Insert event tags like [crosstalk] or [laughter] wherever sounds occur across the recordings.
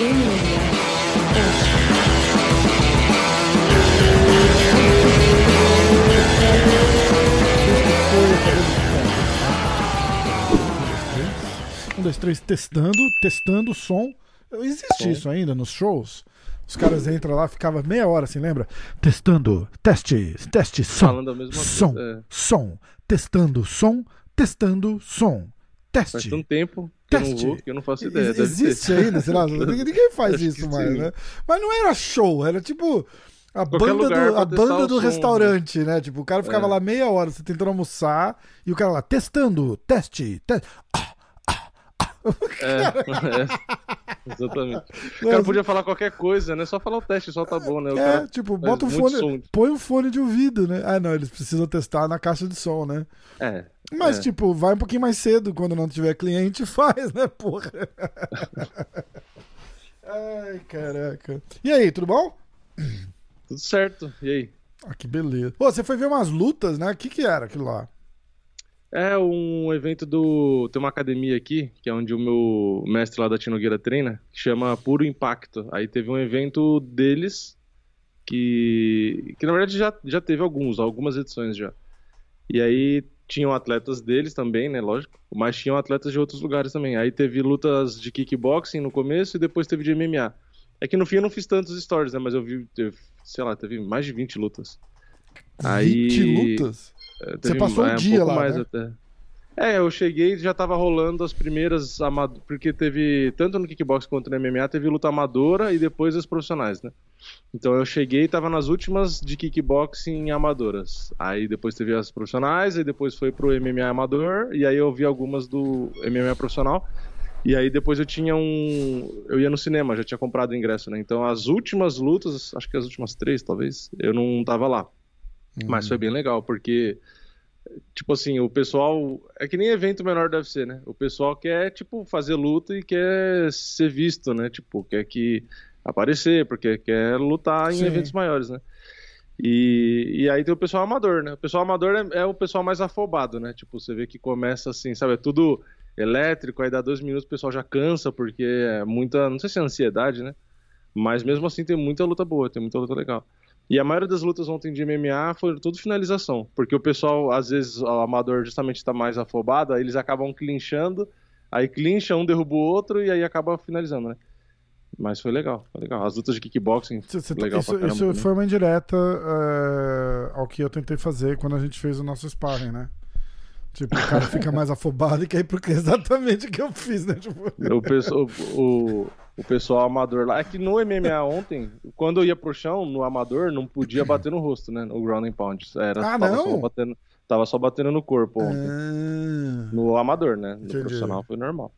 Um, dois, três, testando, testando o som. Existe Som. isso ainda nos shows? Os caras entram lá, ficava meia hora assim, lembra? Testando, teste, teste, som, Falando a mesma som, coisa. É. som, testando som, testando som, Faz teste. tanto tempo que eu não vou, que eu não faço ideia. Existe ainda, sei lá, [laughs] ninguém faz isso mais, né? Mas não era show, era tipo a Qualquer banda do, a banda do som, restaurante, né? Tipo, o cara ficava É. lá meia hora, você tentando almoçar, e o cara lá, testando, teste, teste. É, [laughs] é. Exatamente. O cara podia falar qualquer coisa, né? Só falar o teste, só tá bom, né? O É, cara tipo, bota um muito fone, som. põe um fone de ouvido, né? Ah, não, eles precisam testar na caixa de som, né? É. Mas, é. tipo, vai um pouquinho mais cedo, quando não tiver cliente, [laughs] faz, né, porra? [laughs] Ai, caraca. E aí, tudo bom? Tudo certo. E aí? Ah, que beleza. Pô, você foi ver umas lutas, né? O que que era aquilo lá? É um evento do. Tem uma academia aqui, que é onde o meu mestre lá da Tinogueira treina, que chama Puro Impacto. Aí teve um evento deles, que. que na verdade já, já teve alguns, algumas edições já. E aí tinham atletas deles também, né? Lógico. Mas tinham atletas de outros lugares também. Aí teve lutas de kickboxing no começo e depois teve de MMA. É que no fim eu não fiz tantos stories, né? Mas eu vi, teve, sei lá, teve mais de 20 lutas. Aí- 20 lutas? Você passou é, um dia lá, mais né? até. É, eu cheguei e já tava rolando as primeiras amado... porque teve tanto no kickbox quanto no MMA teve luta amadora e depois as profissionais, né? Então eu cheguei e tava nas últimas de kickboxing amadoras. Aí depois teve as profissionais, aí depois foi pro MMA amador e aí eu vi algumas do MMA profissional. E aí depois eu tinha um. Eu ia no cinema, já tinha comprado o ingresso, né? Então as últimas lutas, acho que as últimas três, talvez, eu não tava lá. Mas foi bem legal, porque, tipo assim, o pessoal. É que nem evento menor deve ser, né? O pessoal quer, tipo, fazer luta e quer ser visto, né? Tipo, quer que aparecer, porque quer lutar em Sim. eventos maiores, né? E, e aí tem o pessoal amador, né? O pessoal amador é, é o pessoal mais afobado, né? Tipo, você vê que começa assim, sabe? É tudo elétrico, aí dá dois minutos o pessoal já cansa, porque é muita. Não sei se é ansiedade, né? Mas mesmo assim tem muita luta boa, tem muita luta legal. E a maioria das lutas ontem de MMA foi tudo finalização, porque o pessoal, às vezes, o amador justamente está mais afobado, aí eles acabam clinchando, aí clincha, um derruba o outro e aí acaba finalizando, né? Mas foi legal, foi legal. As lutas de kickboxing, Você- você- legal isso caramba. isso foi uma indireta é, ao que eu tentei fazer quando a gente fez o nosso sparring, né? Tipo, o cara fica mais [laughs] afobado e quer ir pro que exatamente o que eu fiz, né? Tipo, O pessoal, o, o pessoal amador lá. É que no MMA ontem, quando eu ia pro chão, no amador, não podia bater no rosto, né? No ground and pound. Era, Ah, tava, não? Só batendo, tava só batendo no corpo ontem. ah, No amador, né? No Entendi. profissional foi normal.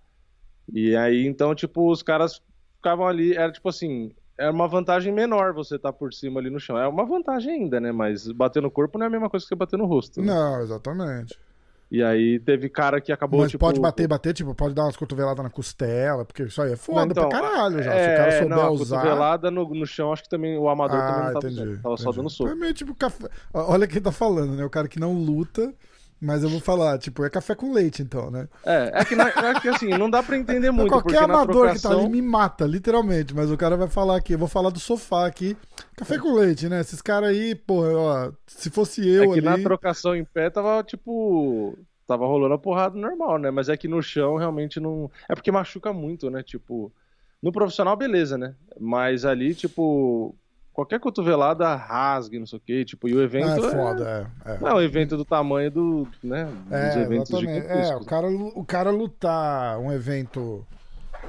E aí, então, tipo, os caras ficavam ali, era tipo assim, era uma vantagem menor você estar por cima ali no chão. É uma vantagem ainda, né? Mas bater no corpo não é a mesma coisa que bater no rosto. né? não, exatamente. E aí teve cara que acabou, Mas tipo... pode bater, bater, tipo, pode dar umas cotoveladas na costela, porque isso aí é foda Não, então, pra caralho já. É, Se o cara souber não, a usar. cotovelada no, no chão, acho que também o amador também Ah, não tava entendi. Tava só entendi. dando soco. É meio tipo café. Olha quem tá falando, né? O cara que não luta, mas eu vou falar, tipo, é café com leite, então, né? É, é que, na- é que assim, não dá pra entender muito, Qualquer na amador que tá trocação... ali me mata, literalmente. Mas o cara vai falar aqui, eu vou falar do sofá aqui. Café com leite, né? Esses caras aí, porra, ó, se fosse eu É que na ali. trocação em pé tava, tipo. Tava rolando a porrada normal, né? Mas é que no chão realmente não. É porque machuca muito, né? Tipo. No profissional, beleza, né? Mas ali, tipo. Qualquer cotovelada rasgue, não sei o quê. Tipo, e o evento. Ah, é é- foda, é. é. Não, o evento do tamanho do. né? Dos É, eventos exatamente. É, o cara, o cara lutar um evento,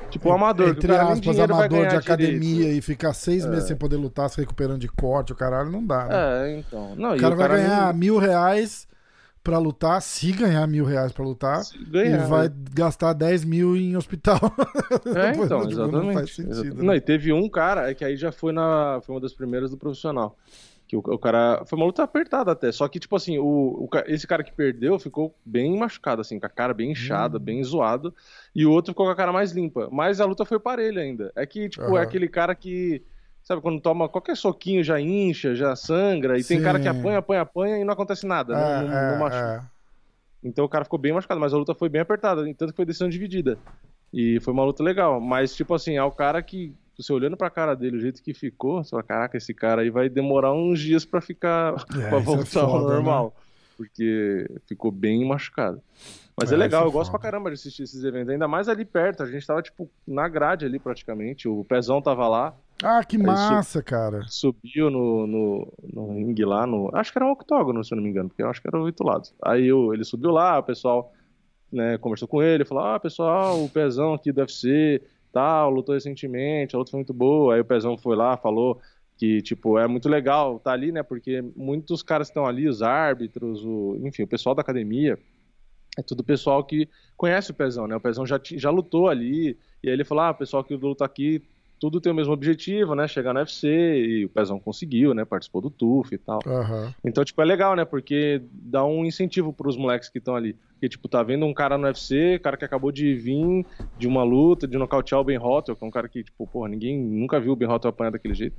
Tipo, o amador. o entre cara nem aspas, amador de academia direito. e ficar seis meses sem poder lutar, se recuperando de corte, o caralho, não dá, né? É, então. Não, o cara vai nem- ganhar mil reais pra lutar, se ganhar mil reais pra lutar, ganhar, e vai né? gastar 10 mil em hospital. [laughs] É, então, Tipo, Não exatamente. faz sentido. Exatamente. né? Não, e teve um cara, é que aí já foi na. Foi uma das primeiras do profissional. Que o, o cara. Foi uma luta apertada até. Só que, tipo assim, o, o esse cara que perdeu ficou bem machucado, assim, com a cara bem inchada, Hum. bem zoado. E o outro ficou com a cara mais limpa. Mas a luta foi parelha ainda. É que, tipo, Aham. é aquele cara que. Sabe, quando toma qualquer soquinho já incha, já sangra, e tem Sim. cara que apanha, apanha, apanha e não acontece nada, É, não, não, é, não machuca. é. Então o cara ficou bem machucado, mas a luta foi bem apertada, tanto que foi decisão dividida. E foi uma luta legal, mas tipo assim, é o cara que você olhando pra cara dele, o jeito que ficou, você fala, caraca, esse cara aí vai demorar uns dias pra ficar, É, [laughs] pra é voltar ao foda, normal. Porque ficou bem machucado. Mas é, É, legal, é eu gosto foda. pra caramba de assistir esses eventos, ainda mais ali perto, a gente tava, tipo, na grade ali praticamente, o Pezão tava lá, Ah, que massa, cara. subiu no, no, no ringue lá, no, acho que era um octógono, se eu não me engano, porque eu acho que era oito lados. Aí eu, ele subiu lá, o pessoal né, conversou com ele, falou, ah, pessoal, o Pezão aqui do UFC, tal, lutou recentemente, a luta foi muito boa. Aí o Pezão foi lá, falou que, tipo, é muito legal tá ali, né, porque muitos caras estão ali, os árbitros, o, enfim, o pessoal da academia, é tudo pessoal que conhece o Pezão, né, o Pezão já, já lutou ali, e aí ele falou, ah, o pessoal que luta aqui, tudo tem o mesmo objetivo, né, chegar no UFC, e o Pezão conseguiu, né, participou do TUF e tal. Aham. Então, tipo, é legal, né? Porque dá um incentivo pros moleques que estão ali. Porque, tipo, tá vendo um cara no UFC, cara que acabou de vir de uma luta, de nocautear o Ben Hotter, que é um cara que, tipo, porra, ninguém nunca viu o Ben Hotter apanhar daquele jeito.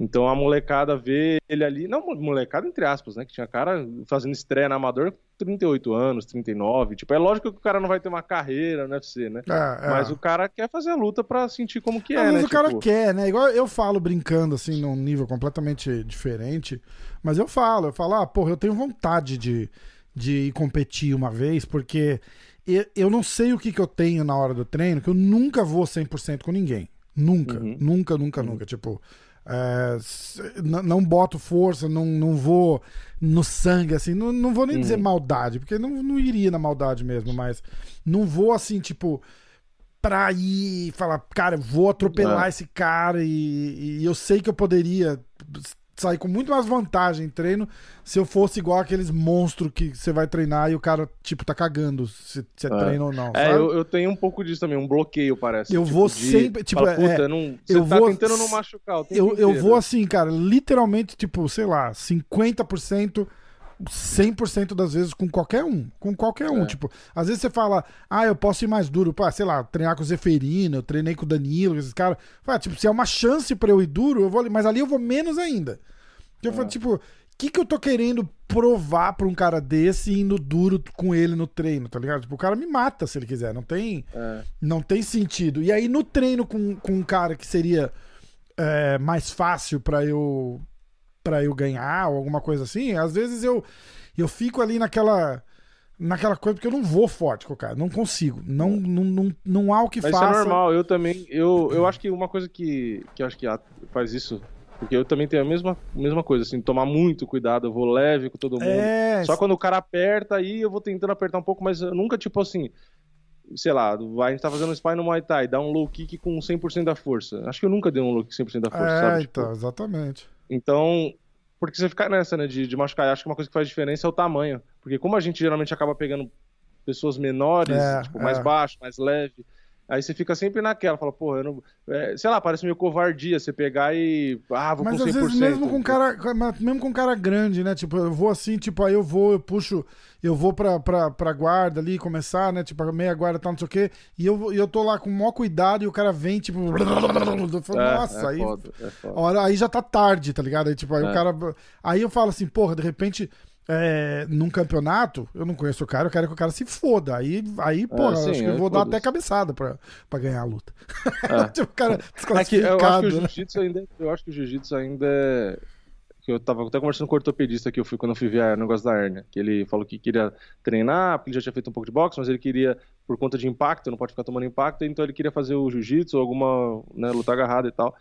Então a molecada vê ele ali, não molecada entre aspas, né? Que tinha cara fazendo estreia na Amador com 38 anos, 39. Tipo, é lógico que o cara não vai ter uma carreira no UFC, né? É, é. Mas o cara quer fazer a luta pra sentir como que é, vezes né? o cara Tipo, quer, né? Igual eu falo brincando, assim, num nível completamente diferente. Mas eu falo, eu falo, ah, porra, eu tenho vontade de, de ir competir uma vez, porque eu, eu não sei o que, que eu tenho na hora do treino, que eu nunca vou 100% com ninguém. Nunca, Uhum. nunca, nunca, nunca. Tipo, é, não boto força, não, não vou no sangue, assim. Não, não vou nem dizer Uhum. maldade, porque não, não iria na maldade mesmo, mas não vou assim, tipo pra ir e falar, cara, vou atropelar É. esse cara e, e eu sei que eu poderia sair com muito mais vantagem em treino se eu fosse igual aqueles monstros que você vai treinar e o cara, tipo, tá cagando se você É. treina ou não. É, sabe? eu, eu tenho um pouco disso também, um bloqueio, parece. Eu Tipo, vou de- sempre- tipo, fala, é, não, você eu tá vou- tentando não machucar eu, eu vou assim, cara, literalmente, tipo, sei lá, 50%, 100% das vezes com qualquer um. Com qualquer um. É. Tipo, às vezes você fala, ah, eu posso ir mais duro. Pá, sei lá, treinar com o Zeferino, eu treinei com o Danilo, com esses caras. Fala, tipo, se é uma chance pra eu ir duro, eu vou ali. Mas ali eu vou menos ainda. Porque eu falo, É. tipo, o que, que eu tô querendo provar pra um cara desse indo duro com ele no treino, tá ligado? Tipo, o cara me mata se ele quiser. Não tem. É. Não tem sentido. E aí no treino com, com um cara que seria é, mais fácil pra eu para eu ganhar ou alguma coisa assim, às vezes eu eu fico ali naquela naquela coisa porque eu não vou forte com o cara, não consigo, não não, não, não há o que Mas faça. isso é normal, eu também. Eu, eu acho que uma coisa que, que acho que faz isso. Porque eu também tenho a mesma, mesma coisa, assim, tomar muito cuidado, eu vou leve com todo mundo. É, Só quando o cara aperta, aí eu vou tentando apertar um pouco, mas eu nunca, tipo assim, sei lá, a gente tá fazendo spy no Muay Thai, dá um low kick com 100% da força. Acho que eu nunca dei um low kick 100% da força, é, sabe? Tipo, então, exatamente. Então, porque você fica nessa, né, de, de machucar, acho que uma coisa que faz diferença é o tamanho. Porque como a gente geralmente acaba pegando pessoas menores, É, tipo, mais é. baixo, mais leve, aí você fica sempre naquela, fala, porra, eu não... é, sei lá, parece meio covardia você pegar e, ah, vou Mas com 100%. às vezes mesmo com cara, mesmo com cara grande, né? Tipo, eu vou assim, tipo, aí eu vou, eu puxo, eu vou pra, pra, pra guarda ali começar, né? Tipo, a meia guarda tal, não sei o quê. E eu, eu tô lá com o maior cuidado e o cara vem, tipo, [laughs] eu falo, É, nossa, é aí foda, é foda. Hora, aí já tá tarde, tá ligado? Aí, tipo, aí o É. cara. Aí eu falo assim, porra, de repente, é, num campeonato, eu não conheço o cara, eu quero que o cara se foda. Aí, aí porra, sim, acho que eu vou dar até cabeçada pra, pra ganhar a luta. É. [laughs] tipo, o cara É que eu acho desclassificado. que o né? jiu-jitsu ainda, eu acho que o jiu-jitsu ainda é eu tava até conversando com o ortopedista que eu fui quando eu fui ver o negócio da hérnia, que ele falou que queria treinar, porque ele já tinha feito um pouco de boxe, mas ele queria por conta de impacto, não pode ficar tomando impacto, então ele queria fazer o jiu-jitsu, alguma, né, luta agarrada e tal.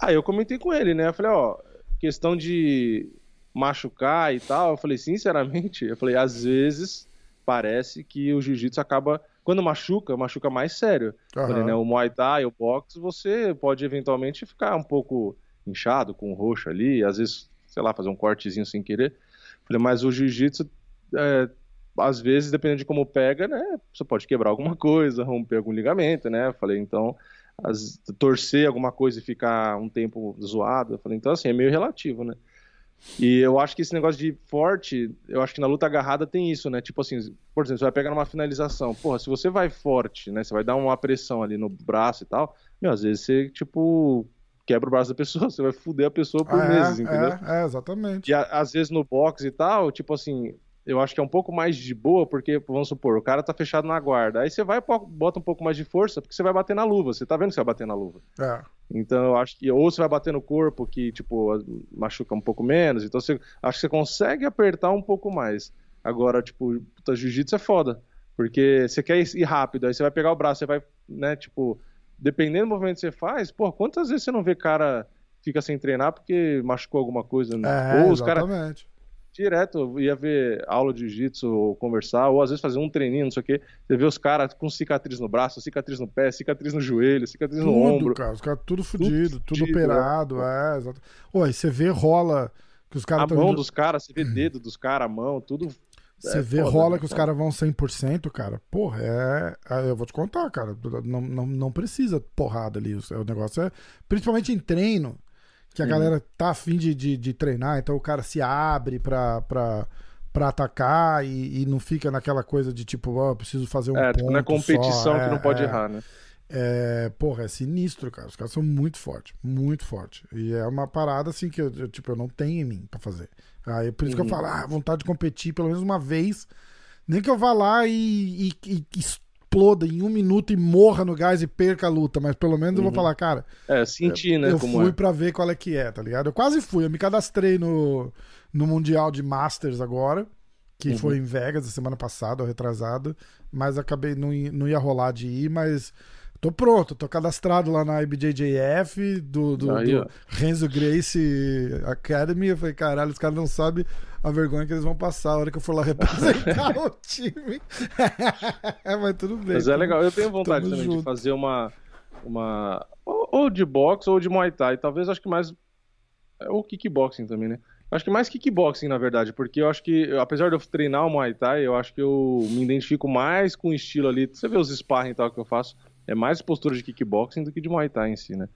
Aí eu comentei com ele, né? Eu falei, ó, questão de machucar e tal, eu falei, sinceramente, eu falei, às vezes parece que o jiu-jitsu acaba quando machuca, machuca mais sério. Aham. Falei, né, o Muay Thai, o boxe, você pode eventualmente ficar um pouco inchado com roxo ali, às vezes, sei lá, fazer um cortezinho sem querer. Falei, mas o jiu-jitsu, é, às vezes, dependendo de como pega, né, você pode quebrar alguma coisa, romper algum ligamento, né? Falei, então, as- torcer alguma coisa e ficar um tempo zoado. Falei, então, assim, é meio relativo, né? E eu acho que esse negócio de forte, eu acho que na luta agarrada tem isso, né? Tipo assim, por exemplo, você vai pegar numa finalização. Porra, se você vai forte, né? Você vai dar uma pressão ali no braço e tal, meu, às vezes você, tipo, quebra o braço da pessoa, [laughs] você vai fuder a pessoa por é, meses, entendeu? É, é, exatamente. E a- às vezes no boxe e tal, tipo assim, eu acho que é um pouco mais de boa, porque, vamos supor, o cara tá fechado na guarda. Aí você vai e bota um pouco mais de força, porque você vai bater na luva. Você tá vendo que você vai bater na luva. É. Então eu acho que ou você vai bater no corpo que tipo machuca um pouco menos, então você acho que você consegue apertar um pouco mais. Agora, tipo, puta, jiu-jitsu é foda, porque você quer ir rápido, aí você vai pegar o braço, você vai, né, tipo, dependendo do movimento que você faz, pô, quantas vezes você não vê cara fica sem treinar porque machucou alguma coisa, né? É, ou os caras direto ia ver aula de jiu-jitsu ou conversar, ou às vezes fazer um treininho, não sei o quê. Você vê os caras com cicatriz no braço, cicatriz no pé, cicatriz no joelho, cicatriz tudo, no ombro. Cara, os caras tudo fudido, tudo, tudo operado, é, é exato. Oi, você vê rola que os caras. A mão indo... dos caras, você vê dedo dos caras, a mão, tudo. [clears throat] Você é vê foda, rola né, que os caras vão 100%, cara. Porra, é, é. Eu vou te contar, cara. Não, não, não precisa porrada ali. O negócio é. Principalmente em treino, que a uhum. galera tá afim de, de, de, treinar, então o cara se abre pra. pra para atacar e, e, não fica naquela coisa de tipo, ó, oh, preciso fazer um é, ponto tipo, não é competição só. que é, não pode é, errar, né? É, porra, é sinistro, cara. Os caras são muito fortes, muito fortes. E é uma parada assim que eu, eu tipo, eu não tenho em mim para fazer. Aí por isso uhum. que eu uhum. falo, ah, vontade de competir pelo menos uma vez. Nem que eu vá lá e, e, e exploda em um minuto e morra no gás e perca a luta, mas pelo menos uhum. eu vou uhum. falar, cara. É, sentir, né? Eu fui é. pra ver qual é que é, tá ligado? Eu quase fui, eu me cadastrei no, no Mundial de Masters agora, que uhum. foi em Vegas a semana passada, ou retrasada, mas acabei, não, não ia rolar de ir, mas Tô pronto, tô cadastrado lá na IBJJF do, do, Aí, do Renzo Grace Academy. Eu falei, caralho, os caras não sabem a vergonha que eles vão passar a hora que eu for lá representar [laughs] o time. [laughs] Mas tudo bem. Mas é legal, eu tenho vontade também junto. de fazer uma. uma ou de boxe ou de muay thai. Talvez acho que mais. Ou kickboxing também, né? Acho que mais kickboxing, na verdade, porque eu acho que, apesar de eu treinar o Muay Thai, eu acho que eu me identifico mais com o estilo ali. Você vê os sparring e tal que eu faço é mais postura de kickboxing do que de Muay Thai em si, né?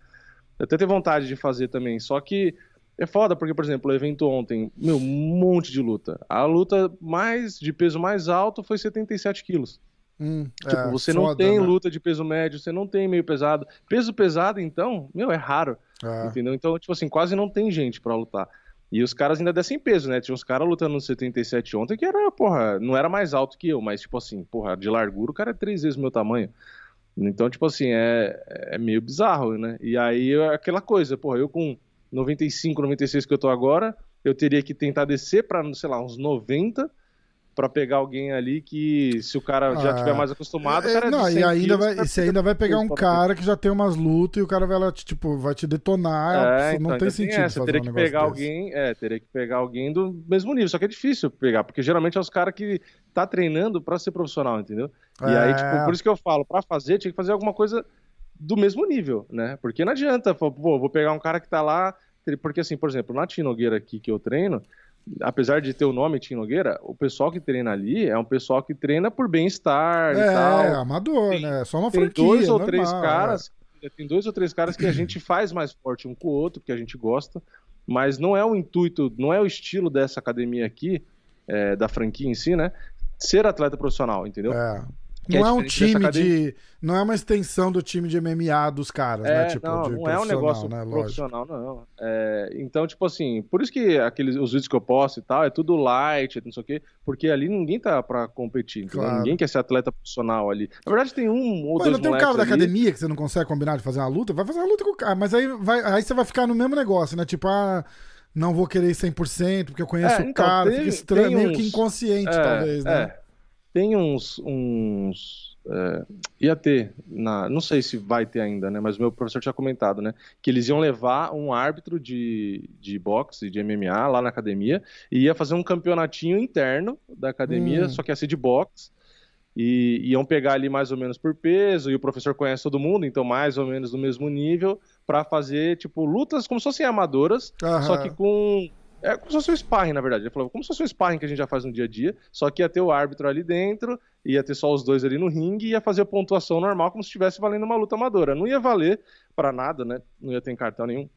Eu até tenho vontade de fazer também, só que é foda, porque, por exemplo, o evento ontem, meu, um monte de luta. A luta mais de peso mais alto foi 77 quilos. Hum, tipo, é, você não tem né? luta de peso médio, você não tem meio pesado. Peso pesado, então, meu, é raro. É. Entendeu? Então, tipo assim, quase não tem gente para lutar. E os caras ainda descem peso, né? Tinha uns caras lutando no 77 ontem que era, porra, não era mais alto que eu, mas, tipo assim, porra, de largura o cara é três vezes o meu tamanho. Então, tipo assim, é, é meio bizarro, né? E aí é aquela coisa, porra, eu com 95, 96 que eu tô agora, eu teria que tentar descer para, sei lá, uns 90 para pegar alguém ali que se o cara já ah, tiver mais acostumado, é, cara é não, e ainda vai, você ainda vai pegar um cara que já tem umas lutas e o cara vai lá, tipo, vai te detonar, é, não então, tem sentido tem essa, teria um que pegar desse. alguém, é, teria que pegar alguém do mesmo nível, só que é difícil pegar, porque geralmente é os caras que tá treinando para ser profissional, entendeu? E é. aí, tipo, por isso que eu falo, para fazer, tinha que fazer alguma coisa do mesmo nível, né? Porque não adianta, pô, vou pegar um cara que tá lá, porque assim, por exemplo, na Tinogueira aqui que eu treino, apesar de ter o nome Tim Nogueira, o pessoal que treina ali é um pessoal que treina por bem-estar é, e tal. É, amador, tem, né? Só uma tem franquia. dois ou normal, três caras, é. tem dois ou três caras que a gente faz mais forte um com o outro, que a gente gosta, mas não é o intuito, não é o estilo dessa academia aqui, é, da franquia em si, né? Ser atleta profissional, entendeu? É. Que não é, é um time de. Não é uma extensão do time de MMA dos caras, é, né? Tipo, não, não é um negócio né? profissional, não. É, então, tipo assim, por isso que aqueles, os vídeos que eu posto e tal, é tudo light, não sei o quê, porque ali ninguém tá pra competir, claro. ninguém quer ser atleta profissional ali. Na verdade, tem um ou Pô, dois não tem um cara da academia que você não consegue combinar de fazer uma luta? Vai fazer uma luta com o cara, mas aí, vai, aí você vai ficar no mesmo negócio, né? Tipo, ah não vou querer 100%, porque eu conheço é, então, o cara, tem, fica estranho, meio uns... que inconsciente, é, talvez, né? É. Tem uns. uns é, ia ter, na, não sei se vai ter ainda, né? Mas o meu professor tinha comentado, né? Que eles iam levar um árbitro de, de boxe, de MMA lá na academia, e ia fazer um campeonatinho interno da academia, hum. só que ia ser de boxe. E iam pegar ali mais ou menos por peso, e o professor conhece todo mundo, então mais ou menos do mesmo nível, para fazer, tipo, lutas como se fossem amadoras, Aham. só que com é como se fosse um sparring, na verdade. Ele falou, como se fosse um sparring que a gente já faz no dia a dia, só que ia ter o árbitro ali dentro, ia ter só os dois ali no ringue e ia fazer a pontuação normal, como se estivesse valendo uma luta amadora. Não ia valer para nada, né? Não ia ter cartão nenhum.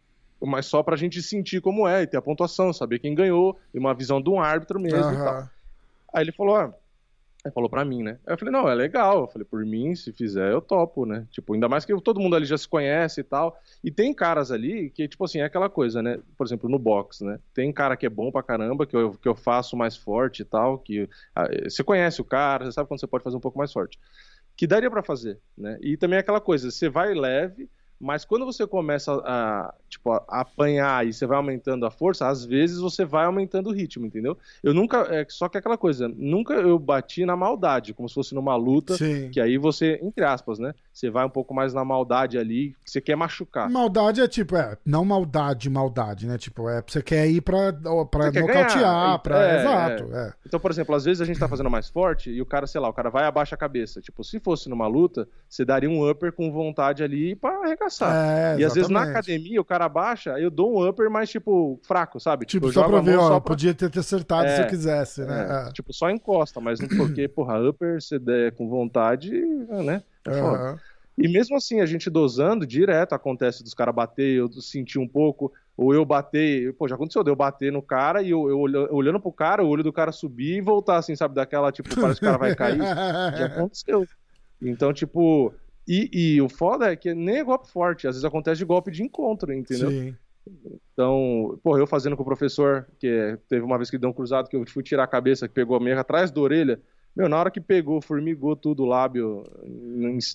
Mas só pra gente sentir como é, e ter a pontuação, saber quem ganhou, e uma visão de um árbitro mesmo uhum. e tal. Aí ele falou, ah, Aí falou pra mim, né? Aí eu falei, não, é legal. Eu falei, por mim, se fizer, eu topo, né? Tipo, ainda mais que todo mundo ali já se conhece e tal. E tem caras ali que, tipo assim, é aquela coisa, né? Por exemplo, no box, né? Tem cara que é bom pra caramba, que eu, que eu faço mais forte e tal, que ah, você conhece o cara, você sabe quando você pode fazer um pouco mais forte. Que daria para fazer, né? E também é aquela coisa, você vai leve, Mas quando você começa a, tipo, a apanhar e você vai aumentando a força, às vezes você vai aumentando o ritmo, entendeu? Eu nunca. É, só que é aquela coisa, nunca eu bati na maldade, como se fosse numa luta, Sim. que aí você, entre aspas, né? Você vai um pouco mais na maldade ali, você quer machucar. Maldade é tipo, é, não maldade, maldade, né? Tipo, é, você quer ir pra, pra nocautear, pra. É, exato. É. é. Então, por exemplo, às vezes a gente tá fazendo mais forte e o cara, sei lá, o cara vai abaixa a cabeça. Tipo, se fosse numa luta, você daria um upper com vontade ali pra arregaçar. É, e às vezes na academia o cara abaixa, aí eu dou um upper mais, tipo, fraco, sabe? Tipo, tipo só pra ver, ó, pra... podia ter te acertado é, se eu quisesse, né? É, tipo, só encosta, mas não porque, [clears throat] porra, upper, você der com vontade, né? É foda. E mesmo assim, a gente dosando, direto acontece dos caras bater, eu sentir um pouco, ou eu bater, pô, já aconteceu de eu bater no cara e eu, eu olhando pro cara, o olho do cara subir e voltar, assim, sabe, daquela, tipo, parece que o cara vai cair. [laughs] já aconteceu. Então, tipo, e, e, o foda é que nem é golpe forte, às vezes acontece de golpe de encontro, entendeu? Sim. Então, pô, eu fazendo com o professor, que teve uma vez que deu um cruzado que eu fui tirar a cabeça, que pegou a minha atrás da orelha. Meu, na hora que pegou, formigou tudo o lábio,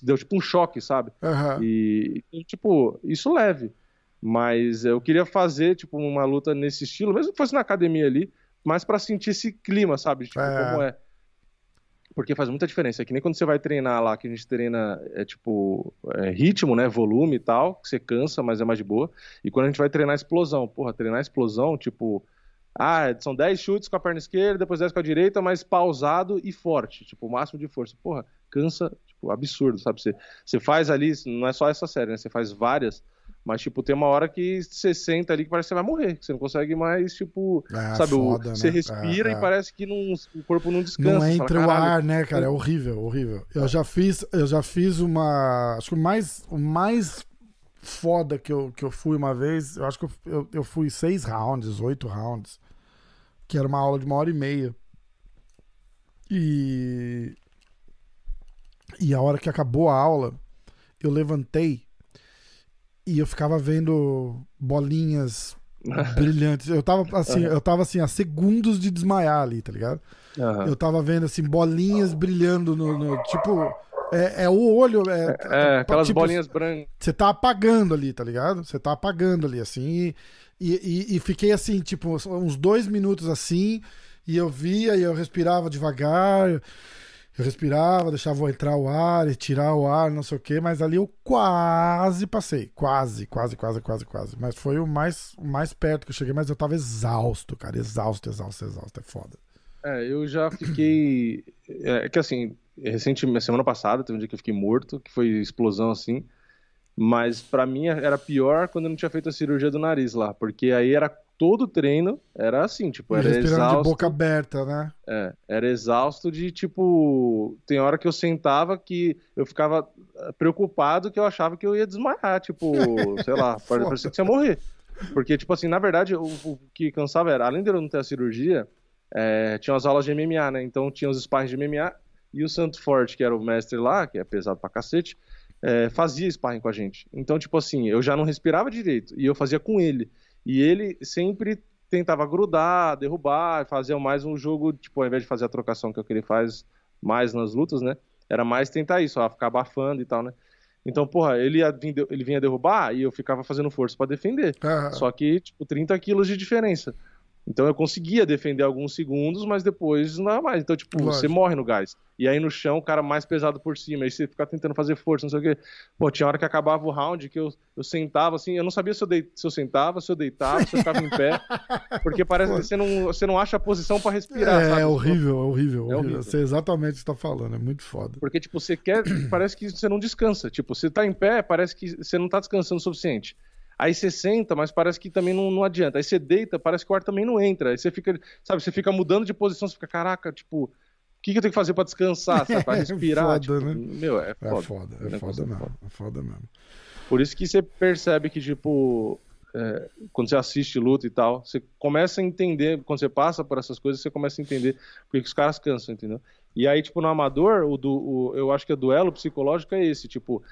deu tipo um choque, sabe? Uhum. E, e, tipo, isso leve. Mas eu queria fazer, tipo, uma luta nesse estilo, mesmo que fosse na academia ali, mas para sentir esse clima, sabe? Tipo, é. como é porque faz muita diferença. É que nem quando você vai treinar lá, que a gente treina, é tipo, é, ritmo, né? Volume e tal, que você cansa, mas é mais de boa. E quando a gente vai treinar explosão, porra, treinar explosão, tipo, ah, são 10 chutes com a perna esquerda, depois 10 com a direita, mas pausado e forte, tipo, o máximo de força. Porra, cansa, tipo, absurdo, sabe? Você, você faz ali, não é só essa série, né? Você faz várias mas, tipo, tem uma hora que você senta ali que parece que você vai morrer, que você não consegue mais, tipo, é, sabe, foda, o, você né? respira é, e é. parece que não, o corpo não descansa. Não entra fala, o ar, né, cara? É horrível, horrível. Eu já fiz, eu já fiz uma. Acho que o mais, o mais foda que eu, que eu fui uma vez, eu acho que eu, eu, eu fui seis rounds, oito rounds, que era uma aula de uma hora e meia. E. E a hora que acabou a aula, eu levantei e eu ficava vendo bolinhas [laughs] brilhantes. Eu tava assim, eu tava assim, a segundos de desmaiar ali, tá ligado? Uhum. Eu tava vendo assim, bolinhas brilhando no. no tipo. É, é, o olho. É, é, é aquelas tipo, bolinhas brancas. Você tá apagando ali, tá ligado? Você tá apagando ali, assim. E, e, e, fiquei assim, tipo, uns dois minutos assim. E eu via e eu respirava devagar. Eu respirava, deixava entrar o ar e tirar o ar, não sei o quê, mas ali eu quase passei. Quase, quase, quase, quase, quase. Mas foi o mais, o mais perto que eu cheguei, mas eu tava exausto, cara. Exausto, exausto, exausto. É foda. É, eu já fiquei. [clears throat] É, é que assim, recentemente, semana passada, teve um dia que eu fiquei morto, que foi explosão assim. Mas para mim era pior quando eu não tinha feito a cirurgia do nariz lá, porque aí era todo treino era assim, tipo, era exausto. de boca aberta, né? É, era exausto de tipo, tem hora que eu sentava que eu ficava eh, preocupado que eu achava que eu ia desmaiar, tipo, [laughs] sei lá, parecia que ia morrer. Porque tipo assim, na verdade, o, o, que cansava era, além de eu não ter a cirurgia, é, tinha as aulas de MMA, né? Então tinha os sparring de MMA e o Santo Forte, que era o mestre lá, que é pesado pra cacete, é, fazia sparring com a gente. Então, tipo assim, eu já não respirava direito e eu fazia com ele. E ele sempre tentava grudar, derrubar, fazia mais um jogo, tipo, ao invés de fazer a trocação que é o que ele faz mais nas lutas, né? Era mais tentar isso, ó, ficar abafando e tal, né? Então, porra, ele, ia, ele vinha derrubar e eu ficava fazendo força para defender. Uhum. Só que, tipo, 30 quilos de diferença. Então eu conseguia defender alguns segundos, mas depois não mais. Então, tipo, você morre no gás. E aí no chão, o cara mais pesado por cima. Aí você fica tentando fazer força, não sei o quê. Pô, tinha hora que acabava o round que eu, eu sentava assim, eu não sabia se eu, dei, se eu sentava, se eu deitava, se eu ficava em pé. [laughs] Porque parece que você não, você não acha a posição para respirar. É, sabe? é horrível, é horrível, é horrível. Eu sei exatamente o que você tá falando, é muito foda. Porque, tipo, você quer. [clears throat] Parece que você não descansa. Tipo, você tá em pé, parece que você não tá descansando o suficiente. Aí você senta, mas parece que também não, não adianta. Aí você deita, parece que o ar também não entra. Aí você fica, sabe, você fica mudando de posição, você fica, caraca, tipo, o que, que eu tenho que fazer para descansar, sabe? Pra [laughs] respirar. foda, tipo, né? Meu, é foda. É foda, é, é foda mesmo. É foda mesmo. Por isso que você percebe que, tipo, é, quando você assiste luta e tal, você começa a entender, quando você passa por essas coisas, você começa a entender porque que os caras cansam, entendeu? E aí, tipo, no amador, o, do, o, eu acho que o duelo psicológico é esse, tipo,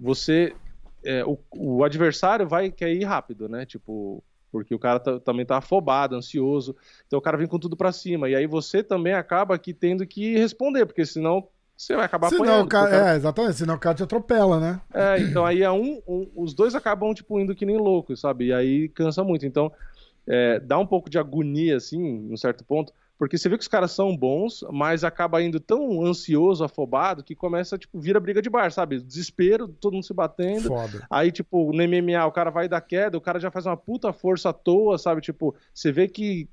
você é, o, o, adversário vai querer ir rápido, né? Tipo, porque o cara tá, também tá afobado, ansioso. Então o cara vem com tudo para cima. E aí você também acaba aqui tendo que responder, porque senão você vai acabar senão apanhando. o cara, cara- É, exatamente, senão o cara te atropela, né? É, então aí é um, um- os dois acabam, tipo, indo que nem loucos, sabe? E aí cansa muito. Então, é, dá um pouco de agonia, assim, num certo ponto, porque você vê que os caras são bons, mas acaba indo tão ansioso, afobado, que começa, tipo, vira briga de bar, sabe? Desespero, todo mundo se batendo. Foda. Aí, tipo, no MMA, o cara vai dar queda, o cara já faz uma puta força à toa, sabe? Tipo, você vê que,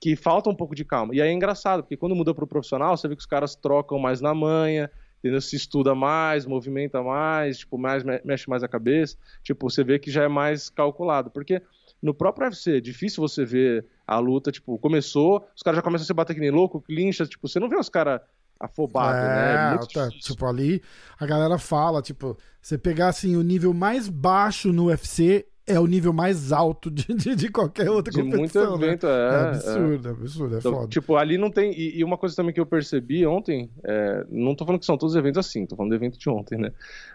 que falta um pouco de calma. E aí é engraçado, porque quando muda pro profissional, você vê que os caras trocam mais na manha, entendeu? Se estuda mais, movimenta mais, tipo, mais, me- mexe mais a cabeça. Tipo, você vê que já é mais calculado. Porque no próprio UFC é difícil você ver a luta, tipo, começou, os caras já começam a se bater que nem louco, clincha, tipo, você não vê os caras afobados, né? É muito tá, tipo, ali a galera fala, tipo, você pegar assim, o nível mais baixo no UFC é o nível mais alto de, de, de qualquer outra de muito competição. né? evento, É, é, é. absurdo, é absurdo, é Então, foda. tipo, ali não tem. E, e uma coisa também que eu percebi ontem, é, não tô falando que são todos eventos assim, tô falando do evento de ontem, né?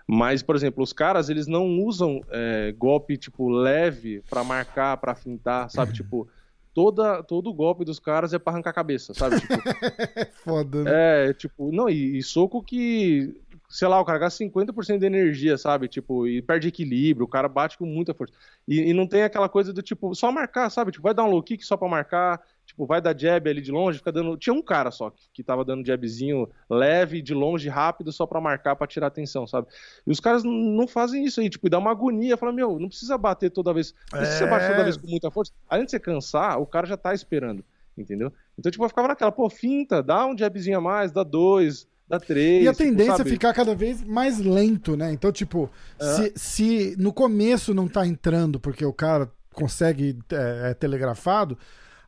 Mas, por exemplo, os caras, eles não usam é, golpe, tipo, leve pra marcar, pra fintar, sabe? [laughs] tipo, toda, todo golpe dos caras é pra arrancar a cabeça, sabe? Tipo, [laughs] É foda, né? é, tipo, não, e, e soco que. Sei lá, o cara gasta 50% de energia, sabe? Tipo, e perde equilíbrio, o cara bate com muita força. E, e não tem aquela coisa do tipo, só marcar, sabe? Tipo, vai dar um low kick só pra marcar, tipo, vai dar jab ali de longe, fica dando. Tinha um cara só que, que tava dando jabzinho leve, de longe, rápido, só pra marcar, pra tirar atenção, sabe? E os caras não fazem isso aí, tipo, e dá uma agonia, fala, meu, não precisa bater toda vez. Não precisa É. bater toda vez com muita força. Além de você cansar, o cara já tá esperando, entendeu? Então, tipo, eu ficava naquela, pô, finta, dá um jabzinho a mais, dá dois, dá três. E a tipo, tendência sabe? é ficar cada vez mais lento, né? Então, tipo, É. se, se no começo não tá entrando porque o cara consegue é, é telegrafado,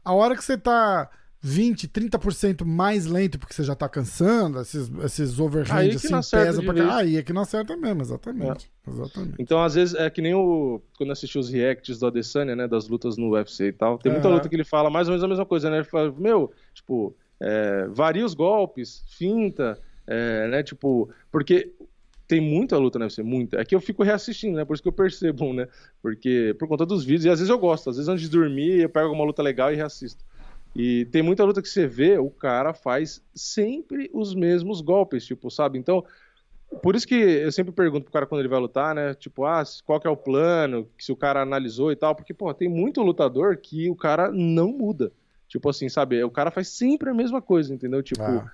a hora que você tá 20, 30% mais lento porque você já tá cansando, esses, esses Aí overhand que assim pesam pra cá. Aí é que não acerta mesmo, exatamente. Exatamente. Então, às vezes, é que nem o. Quando eu assisti os reacts do Adesanya, né? Das lutas no UFC e tal. Tem muita luta que ele fala mais ou menos a mesma coisa, né? Ele fala, meu, tipo, é, varia os golpes, finta, é, né? Tipo, porque tem muita luta no UFC, muita. É que eu fico reassistindo, né? Por isso que eu percebo, né? Porque, por conta dos vídeos, e às vezes eu gosto, às vezes antes de dormir eu pego alguma luta legal e reassisto. E tem muita luta que você vê, o cara faz sempre os mesmos golpes, tipo, sabe? Então, por isso que eu sempre pergunto pro cara quando ele vai lutar, né? Tipo, ah, qual que é o plano, se o cara analisou e tal, porque, pô, tem muito lutador que o cara não muda. Tipo assim, sabe? O cara faz sempre a mesma coisa, entendeu? Tipo, Ah,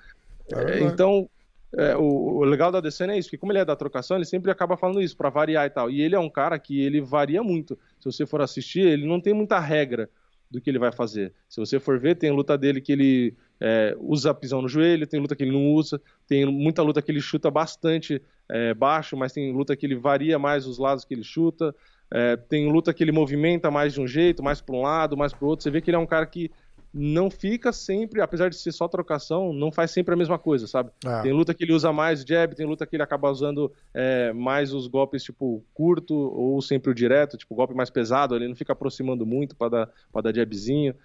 é então, é, o, o legal da Adesanya é isso, que como ele é da trocação, ele sempre acaba falando isso, pra variar e tal. E ele é um cara que ele varia muito. Se você for assistir, ele não tem muita regra do que ele vai fazer. Se você for ver, tem luta dele que ele é, usa pisão no joelho, tem luta que ele não usa, tem muita luta que ele chuta bastante é, baixo, mas tem luta que ele varia mais os lados que ele chuta. É, tem luta que ele movimenta mais de um jeito, mais para um lado, mais para o outro. Você vê que ele é um cara que não fica sempre, apesar de ser só trocação, não faz sempre a mesma coisa, sabe? Ah. Tem luta que ele usa mais jab, tem luta que ele acaba usando é, mais os golpes tipo curto ou sempre o direto, tipo golpe mais pesado, ele não fica aproximando muito para dar para dar jabzinho.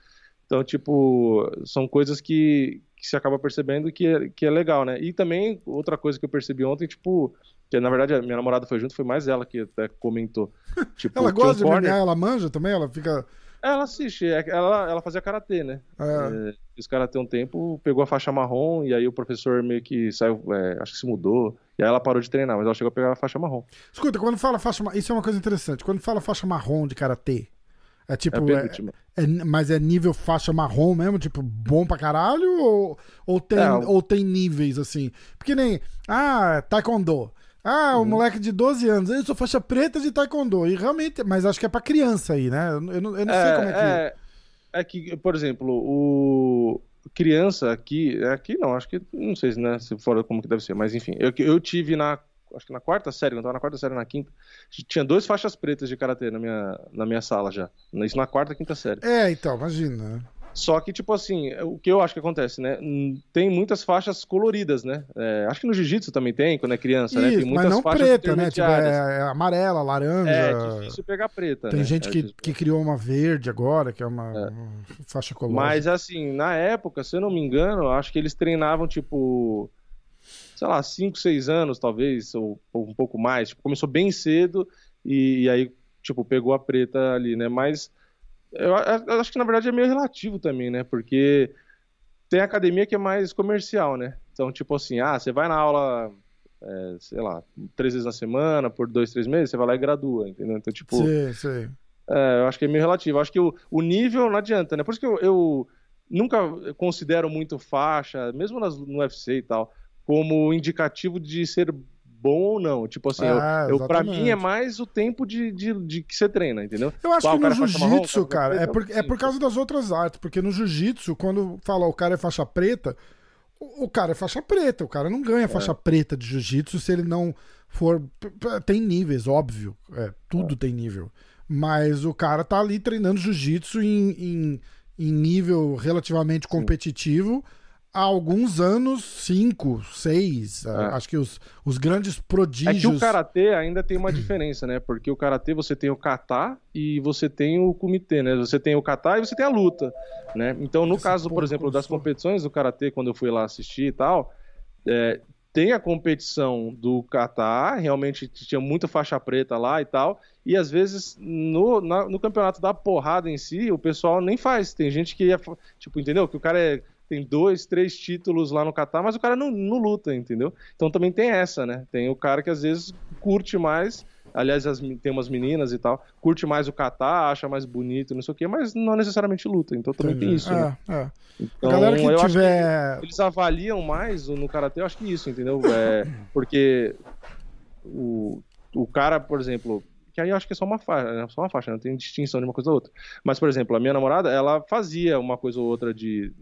Então, tipo, são coisas que, que se acaba percebendo que é, que é legal, né? E também outra coisa que eu percebi ontem, tipo, que na verdade a minha namorada foi junto, foi mais ela que até comentou. [laughs] Tipo, Ela um gosta de MMA, ela manja também? Ela fica. Ela assiste, é ela, ela fazia karatê, né? É, É, fiz karatê um tempo, pegou a faixa marrom e aí o professor meio que saiu, é, acho que se mudou, e aí ela parou de treinar, mas ela chegou a pegar a faixa marrom. Escuta, quando fala faixa. ma- Isso é uma coisa interessante. Quando fala faixa marrom de karatê, é É tipo. É, penúltima. é- mas é nível faixa marrom mesmo? Tipo, bom pra caralho? Ou, ou, tem, É, ou tem níveis assim? Porque nem. Ah, taekwondo. Ah, Uhum. o moleque de 12 anos. Eu sou faixa preta de taekwondo. E realmente. Mas acho que é pra criança aí, né? Eu, não- eu não, eu não sei como é que. é, é que, por exemplo, o criança aqui, aqui não, acho que, não sei né, se fora como que deve ser, mas enfim, eu, eu tive na, acho que na quarta série, não tava na quarta série, na quinta, tinha dois faixas pretas de karatê na minha, na minha sala já, isso na quarta, quinta série. É, então, imagina. Só que, tipo assim, o que eu acho que acontece, né? Tem muitas faixas coloridas, né? É, acho que no jiu-jitsu também tem, quando é criança, né? Tem Isso, muitas mas não faixas preta, né? Tipo, é, é amarela, laranja. É, difícil pegar preta. Tem né? gente É que, que criou uma verde agora, que é uma, uma faixa colorida. Mas assim, na época, se eu não me engano, acho que eles treinavam, tipo, sei lá, 5, 6 anos, talvez, ou, ou um pouco mais. Tipo, começou bem cedo e, e aí, tipo, pegou a preta ali, né? Mas eu, eu acho que na verdade é meio relativo também, né? Porque tem academia que é mais comercial, né? Então, tipo assim, ah, você vai na aula, é, sei lá, três vezes na semana, por dois, três meses, você vai lá e gradua, entendeu? Então, tipo. Sim, sim. É, eu acho que é meio relativo. Eu acho que o, o nível não adianta, né? Por isso que eu, eu nunca considero muito faixa, mesmo nas, no UFC e tal, como indicativo de ser bom ou não. Tipo assim, ah, eu, eu para mim é mais o tempo de, de, de, que você treina, entendeu? Eu acho que no jiu-jitsu, cara, é por, é por causa das outras artes, porque no jiu-jitsu, quando fala o cara é faixa preta, o, o cara é faixa preta, o cara não ganha é. faixa preta de jiu-jitsu se ele não for. Tem níveis, óbvio, é, tudo é. tem nível. Mas o cara tá ali treinando jiu-jitsu em, em, em, nível relativamente competitivo. Sim há alguns anos, cinco, seis, é. acho que os, os grandes prodígios. É que o karatê ainda tem uma diferença, né? Porque o karatê você tem o kata e você tem o kumite, né? Você tem o kata e você tem a luta, né? Então, no Esse caso, por exemplo, das competições do karatê, quando eu fui lá assistir e tal, é, tem a competição do kata, realmente tinha muita faixa preta lá e tal, e às vezes no, na, no campeonato da porrada em si, o pessoal nem faz. Tem gente que, é, tipo, entendeu? Que o cara é tem dois, três títulos lá no Catar, mas o cara não, não luta, entendeu? Então também tem essa, né? Tem o cara que às vezes curte mais aliás, as, tem umas meninas e tal, curte mais o Catar, acha mais bonito, não sei o quê, mas não necessariamente luta. Então também Entendi. tem isso, né? é, né? É. Então, a galera que eu tiver. Que eles avaliam mais no Karatê, eu acho que isso, entendeu? É, porque o, o cara, por exemplo, que aí eu acho que é só uma faixa, né? só uma faixa, não tem distinção de uma coisa ou outra. Mas, por exemplo, a minha namorada, ela fazia uma coisa ou outra de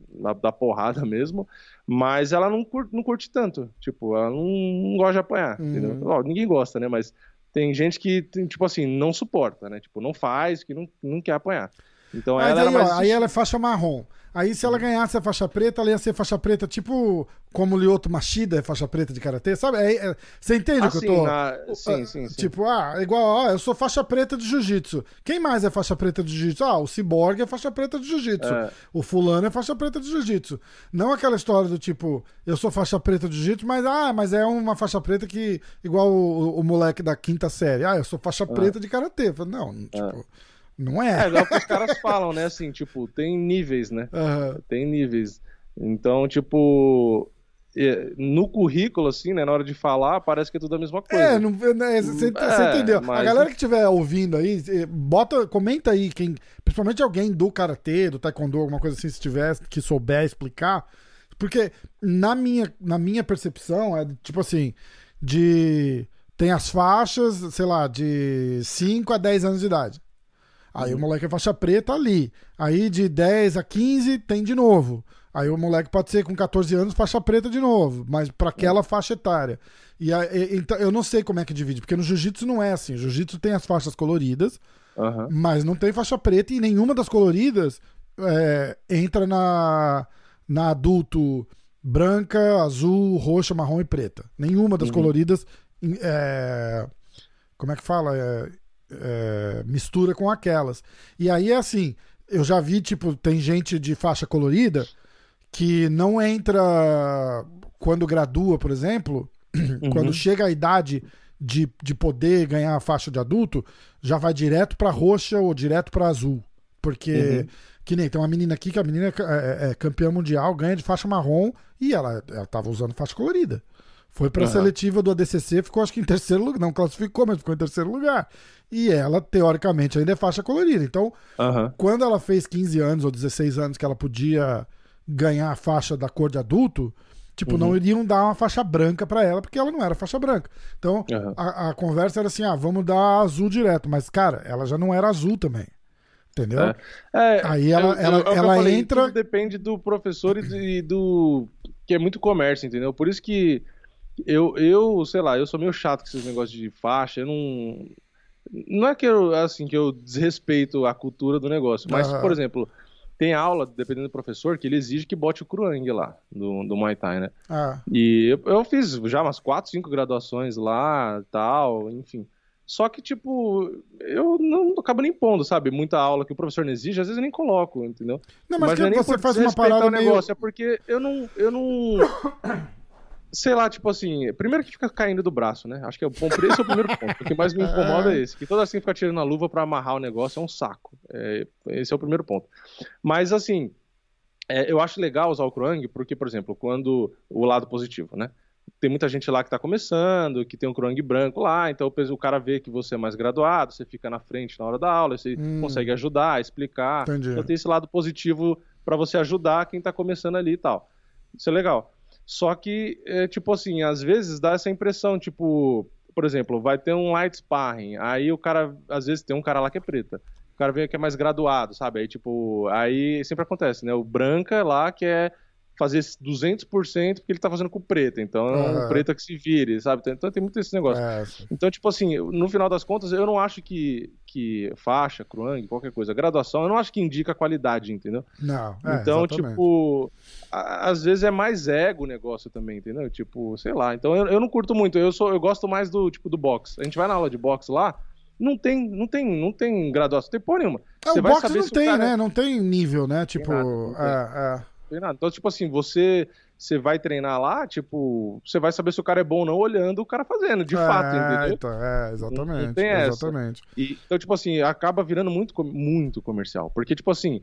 da porrada [laughs] mesmo, mas ela não curte, não curte tanto. Tipo, ela não, não gosta de apanhar, uhum. entendeu? Ó, ninguém gosta, né? Mas tem gente que, tipo assim, não suporta, né? Tipo, não faz, que não, não quer apanhar. Então Mas ela aí, ó, aí ela é faixa marrom. Aí se ela ganhasse a faixa preta, ela ia ser faixa preta, tipo como o Lyoto Machida é faixa preta de karatê, sabe? É, é, você entende o que eu tô. Na... Sim, sim, sim. Tipo, ah, igual, ó, eu sou faixa preta de jiu-jitsu. Quem mais é faixa preta de jiu-jitsu? Ah, o Cyborg é faixa preta de jiu-jitsu. É. O fulano é faixa preta de jiu-jitsu. Não aquela história do tipo, eu sou faixa preta de jiu-jitsu, mas ah, mas é uma faixa preta que igual o, o, o moleque da quinta série. Ah, eu sou faixa é. preta de karatê. Não, tipo, é. Não é. É, igual que os caras falam, né? Assim, tipo, tem níveis, né? Uhum. Tem níveis. Então, tipo, no currículo, assim, né, na hora de falar, parece que é tudo a mesma coisa. É, não, né, você, é, entendeu. Mas... A galera que estiver ouvindo aí, bota, comenta aí, quem, principalmente alguém do Karatê, do Taekwondo, alguma coisa assim, se tiver, que souber explicar. Porque na minha, na minha percepção, é tipo assim, de. Tem as faixas, sei lá, de 5 a 10 anos de idade. Aí o moleque é faixa preta ali. Aí de 10 a 15 tem de novo. Aí o moleque pode ser com 14 anos faixa preta de novo, mas para aquela faixa etária. E aí, então eu não sei como é que divide, porque no jiu-jitsu não é assim. Jiu-jitsu tem as faixas coloridas, uhum. mas não tem faixa preta e nenhuma das coloridas é, entra na, na adulto branca, azul, roxa, marrom e preta. Nenhuma das uhum. coloridas. É, como é que fala? É, é, mistura com aquelas. E aí é assim, eu já vi, tipo, tem gente de faixa colorida que não entra quando gradua, por exemplo, [clears throat] uhum. quando chega a idade de, de poder ganhar a faixa de adulto, já vai direto para roxa ou direto para azul. Porque, uhum. que nem tem uma menina aqui que a menina é, é, é, campeã mundial, ganha de faixa marrom e ela, ela tava usando faixa colorida. Foi pra uhum. seletiva do ADCC, ficou acho que em terceiro lugar. Não classificou, mas ficou em terceiro lugar. E ela, teoricamente, ainda é faixa colorida. Então, uhum. quando ela fez 15 anos ou 16 anos que ela podia ganhar a faixa da cor de adulto, tipo, uhum. não iriam dar uma faixa branca para ela, porque ela não era faixa branca. Então, a, a, conversa era assim: ah, vamos dar azul direto. Mas, cara, ela já não era azul também. Entendeu? É. É, Aí ela, eu, ela, eu, ela falei, entra. depende do professor e do. que é muito comércio, entendeu? Por isso que eu, eu, sei lá, eu sou meio chato com esses negócios de faixa, eu não. Não é que eu, assim, que eu desrespeito a cultura do negócio, mas, uhum. por exemplo, tem aula, dependendo do professor, que ele exige que bote o Kruang lá, do, do Muay Thai, né? Ah. E eu, eu, fiz já umas 4, 5 graduações lá, tal, enfim. Só que, tipo, eu não acabo nem pondo, sabe? Muita aula que o professor não exige, às vezes eu nem coloco, entendeu? Não, mas, mas que é você faz uma parada meio... negócio, é porque eu não, eu não [coughs] sei lá, tipo assim, primeiro que fica caindo do braço, né? Acho que é o, bom, esse é o primeiro ponto. O que mais me incomoda é esse. Que toda assim fica tirando a luva para amarrar o negócio é um saco. É, esse é o primeiro ponto. Mas assim, É, eu acho legal usar o Kruang porque, por exemplo, quando o lado positivo, né? Tem muita gente lá que está começando, que tem um Kruang branco lá, então o cara vê que você é mais graduado, você fica na frente na hora da aula, você hum. consegue ajudar, explicar. Entendi. Então tem esse lado positivo para você ajudar quem está começando ali e tal. Isso é legal. Só que, é, tipo assim, às vezes dá essa impressão, tipo, por exemplo, vai ter um light sparring, aí o cara, às vezes tem um cara lá que é preta cara vem que é mais graduado, sabe? Aí, tipo, aí sempre acontece, né? O branca lá que é fazer 200% porque ele tá fazendo com o preto, então é um preta que se vire, sabe? Então tem muito esse negócio. É. Então, tipo assim, no final das contas, eu não acho que, que faixa, cruang, qualquer coisa, graduação, eu não acho que indica qualidade, entendeu? Não, é, Então, exatamente. tipo, a, às vezes é mais ego o negócio também, entendeu? Tipo, sei lá. Então eu, eu não curto muito, eu sou eu gosto mais do tipo do boxe. A gente vai na aula de boxe lá, não tem, não tem, não tem graduação, tem porra nenhuma. É, você o boxe não tem, né? É... Não tem nível, né? Tipo, tem nada, tem. É, é. Então, tipo assim, você você vai treinar lá, tipo, você vai saber se o cara é bom ou não olhando o cara fazendo, de é, fato, entendeu? Então, é, exatamente. Não, não tem essa. Exatamente. E, então, tipo assim, acaba virando muito, muito comercial. Porque, tipo assim,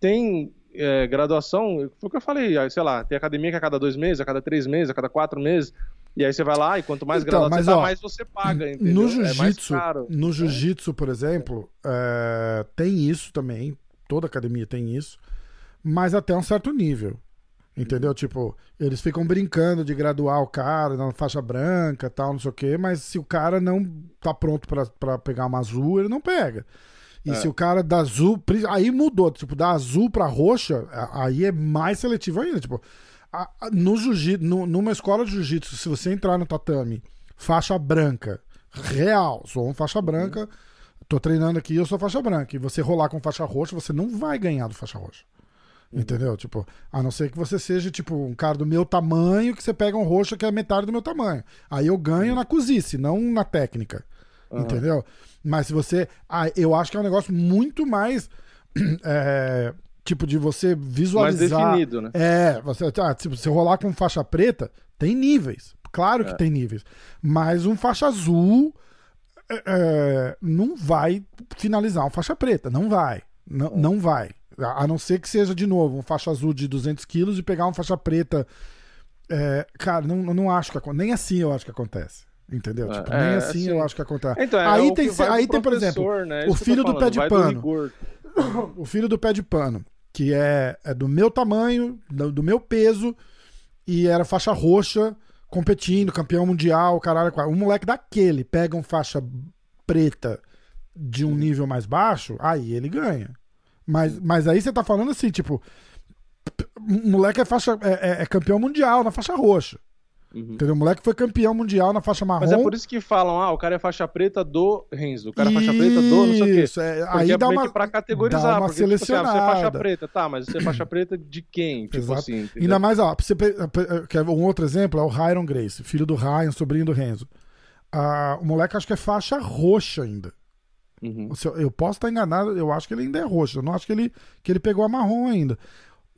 tem é, graduação, foi o que eu falei, sei lá, tem academia que a cada dois meses, a cada três meses, a cada quatro meses. E aí você vai lá e quanto mais então, graduado mas, você tá, mais você paga, entendeu? No é jiu-jitsu, é no jiu-jitsu, por exemplo, é, tem isso também. Toda academia tem isso. Mas até um certo nível. Entendeu? Tipo, eles ficam brincando de graduar o cara na faixa branca tal, não sei o quê, mas se o cara não tá pronto para pegar uma azul, ele não pega. E é. se o cara da azul. Aí mudou, tipo, da azul pra roxa, aí é mais seletivo ainda. Tipo, no jiu numa escola de jiu-jitsu, se você entrar no tatame, faixa branca, real, sou um faixa branca, uhum. tô treinando aqui, eu sou faixa branca, e você rolar com faixa roxa, você não vai ganhar do faixa roxa. Uhum. Entendeu? Tipo, a não ser que você seja, tipo, um cara do meu tamanho, que você pega um roxo que é metade do meu tamanho. Aí eu ganho uhum. na cozice, não na técnica. Entendeu? Mas se você. Ah, eu acho que é um negócio muito mais. [clears throat] É, tipo, de você visualizar. Mais definido, né? É, você, ah, tipo, se rolar com faixa preta, tem níveis. Claro que é. tem níveis. Mas um faixa azul é, é não vai finalizar um faixa preta. Não vai. Não, é. não vai. A não ser que seja, de novo, um faixa azul de 200 quilos e pegar uma faixa preta. É, cara, não, não acho que Nem assim eu acho que acontece. Entendeu? Tipo, é, nem assim, assim, eu acho que acontece. Então, aí tem, aí tem, por exemplo, né? o filho do pé de pano. [coughs] o filho do pé de pano que é, é do meu tamanho, do, do, meu peso, e era faixa roxa, competindo, campeão mundial, caralho. Um moleque daquele pega um faixa preta de um nível mais baixo, aí ele ganha. Mas, mas aí você tá falando assim, tipo, um moleque é, faixa, é, é, é campeão mundial na faixa roxa. Uhum. Entendeu? O moleque foi campeão mundial na faixa marrom. Mas é por isso que falam, ah, o cara é faixa preta do Renzo, o cara é faixa preta do não sei o quê. Isso, é, aí é dá uma, pra categorizar, dá uma porque, selecionada. Tipo, assim, ah, você é faixa preta, tá, mas você é faixa preta de quem? Tipo Exato. assim. Entendeu? Ainda mais, ó, você, quer um outro exemplo é o Ryan Grace, filho do Ryan, sobrinho do Renzo. Ah, o moleque acho que é faixa roxa ainda. Uhum. Eu posso estar enganado, eu acho que ele ainda é roxo. Eu não acho que ele, que ele pegou a marrom ainda.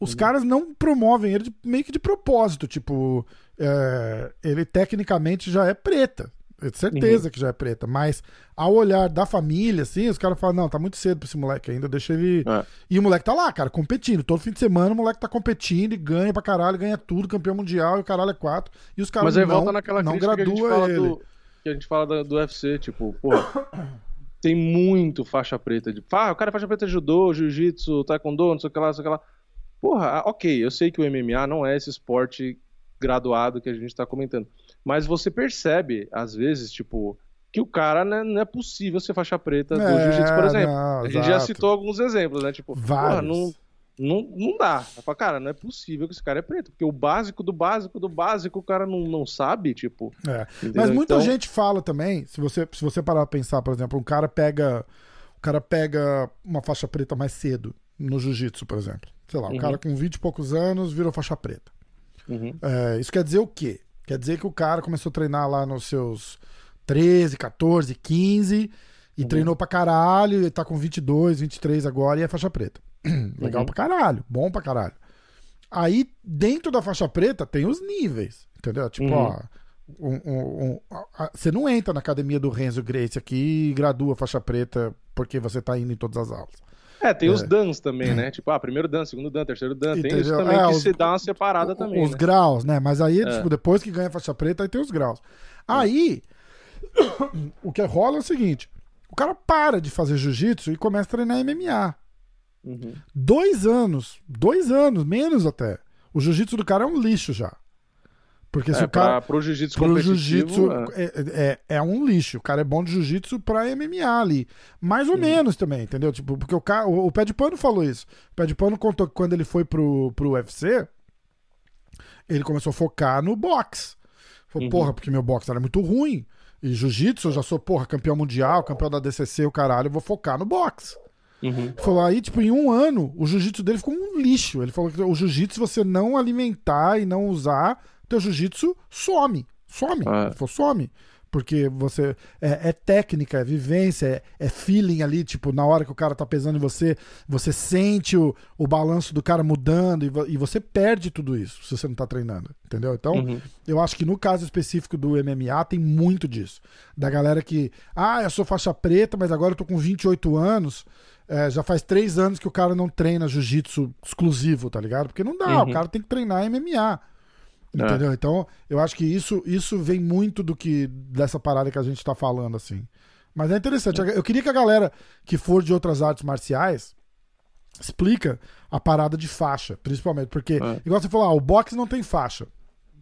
Os uhum. caras não promovem ele de, meio que de propósito. Tipo, é, ele tecnicamente já é preta. Certeza uhum. que já é preta. Mas ao olhar da família, assim, os caras falam: não, tá muito cedo pra esse moleque ainda, deixa ele. É. E o moleque tá lá, cara, competindo. Todo fim de semana o moleque tá competindo e ganha pra caralho, ganha tudo, campeão mundial e o caralho é quatro. E os caras não, volta naquela não gradua que a gente fala ele. Do, que a gente fala do, do UFC, tipo, porra. Tem muito faixa preta de. Ah, o cara é faixa preta de judô, jiu-jitsu, taekwondo, não sei o que lá, não sei o que lá. Porra, ok, eu sei que o MMA não é esse esporte graduado que a gente está comentando. Mas você percebe, às vezes, tipo, que o cara né, não é possível ser faixa preta do é, jiu-jitsu, por exemplo. Não, a gente exato. já citou alguns exemplos, né? Tipo, porra, não, não, não dá. Fala, cara, não é possível que esse cara é preto, porque o básico do básico do básico o cara não, não sabe, tipo. É. Mas muita então... gente fala também, se você, se você parar pra pensar, por exemplo, um cara pega. O cara pega uma faixa preta mais cedo no jiu-jitsu, por exemplo. Sei lá, um uhum. cara com 20 e poucos anos virou faixa preta. Uhum. É, isso quer dizer o quê? Quer dizer que o cara começou a treinar lá nos seus 13, 14, 15 e uhum. treinou pra caralho e tá com 22, 23 agora e é faixa preta. Legal uhum. pra caralho, bom pra caralho. Aí, dentro da faixa preta, tem os níveis, entendeu? Tipo, uhum. ó, um, um, um, você não entra na academia do Renzo Grace aqui e gradua faixa preta porque você tá indo em todas as aulas. É, tem é. os dans também, né? Tipo, ah, primeiro dan, segundo dan, terceiro dan. Entendeu? Tem isso também é, que os, se dá uma separada os, também. Os né? graus, né? Mas aí, é. tipo, depois que ganha faixa preta, aí tem os graus. Aí, [coughs] o que rola é o seguinte: o cara para de fazer jiu-jitsu e começa a treinar MMA. Uhum. Dois anos, dois anos, menos até. O jiu-jitsu do cara é um lixo já. Porque se é, o cara. pro jiu-jitsu pro jiu-jitsu é. é. É, é, um lixo. O cara é bom de jiu-jitsu pra MMA ali. Mais ou uhum. menos também, entendeu? Tipo, porque o, cara, o, o Pé de Pano falou isso. O Pé de Pano contou que quando ele foi pro, pro UFC, ele começou a focar no boxe. Falou, uhum. porra, porque meu boxe era muito ruim. E jiu-jitsu, eu já sou, porra, campeão mundial, campeão da DCC, o caralho, eu vou focar no boxe. Uhum. Falou aí, tipo, em um ano, o jiu-jitsu dele ficou um lixo. Ele falou que o jiu-jitsu, se você não alimentar e não usar, teu jiu-jitsu some. Some. Ah. Ele falou, some. Porque você. É, é técnica, é vivência, é, é, feeling ali, tipo, na hora que o cara tá pesando em você, você sente o, o balanço do cara mudando e, e você perde tudo isso se você não tá treinando. Entendeu? Então, uhum. eu acho que no caso específico do MMA tem muito disso. Da galera que. Ah, eu sou faixa preta, mas agora eu tô com 28 anos. É, já faz três anos que o cara não treina jiu-jitsu exclusivo, tá ligado? Porque não dá, uhum. o cara tem que treinar MMA. Entendeu? É. Então, eu acho que isso, isso vem muito do que dessa parada que a gente tá falando, assim. Mas é interessante. Eu queria que a galera que for de outras artes marciais explica a parada de faixa, principalmente. Porque, é. igual você falou, ah, o boxe não tem faixa.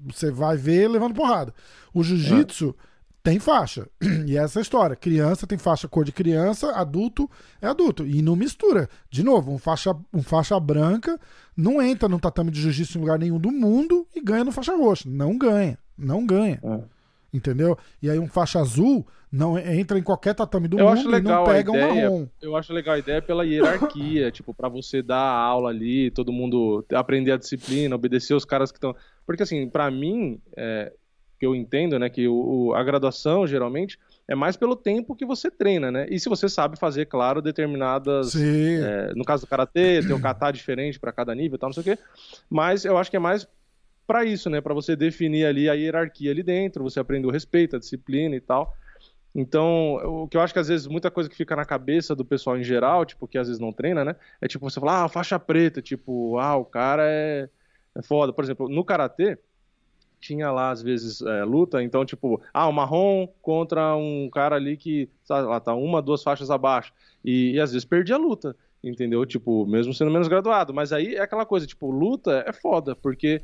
Você vai ver levando porrada. O jiu-jitsu tem faixa. [clears throat] E é essa história. Criança tem faixa cor de criança, adulto é adulto. E não mistura. De novo, um faixa, um faixa branca não entra no tatame de jiu-jitsu em lugar nenhum do mundo e ganha no faixa roxa. Não ganha. Não ganha. É. Entendeu? E aí um faixa azul não entra em qualquer tatame do eu mundo e não pega ideia, um marrom. Eu acho legal a ideia pela hierarquia, [coughs] tipo, para você dar a aula ali, todo mundo aprender a disciplina, obedecer os caras que estão. Porque assim, para mim, é, que eu entendo, né, que o, a graduação geralmente é mais pelo tempo que você treina, né? E se você sabe fazer, claro, determinadas. É, no caso do karatê, tem um kata diferente para cada nível, tal, não sei o quê. Mas eu acho que é mais para isso, né? Para você definir ali a hierarquia ali dentro, você aprender o respeito, a disciplina e tal. Então, o que eu acho que às vezes muita coisa que fica na cabeça do pessoal em geral, tipo, que às vezes não treina, né? É tipo você falar, ah, faixa preta, tipo, ah, o cara é, é foda. Por exemplo, no karatê, tinha lá, às vezes, é, luta, então, tipo, ah, o marrom contra um cara ali que, lá tá uma, duas faixas abaixo, e, e às vezes perdia a luta, entendeu? Tipo, mesmo sendo menos graduado, mas aí é aquela coisa, tipo, luta é foda, porque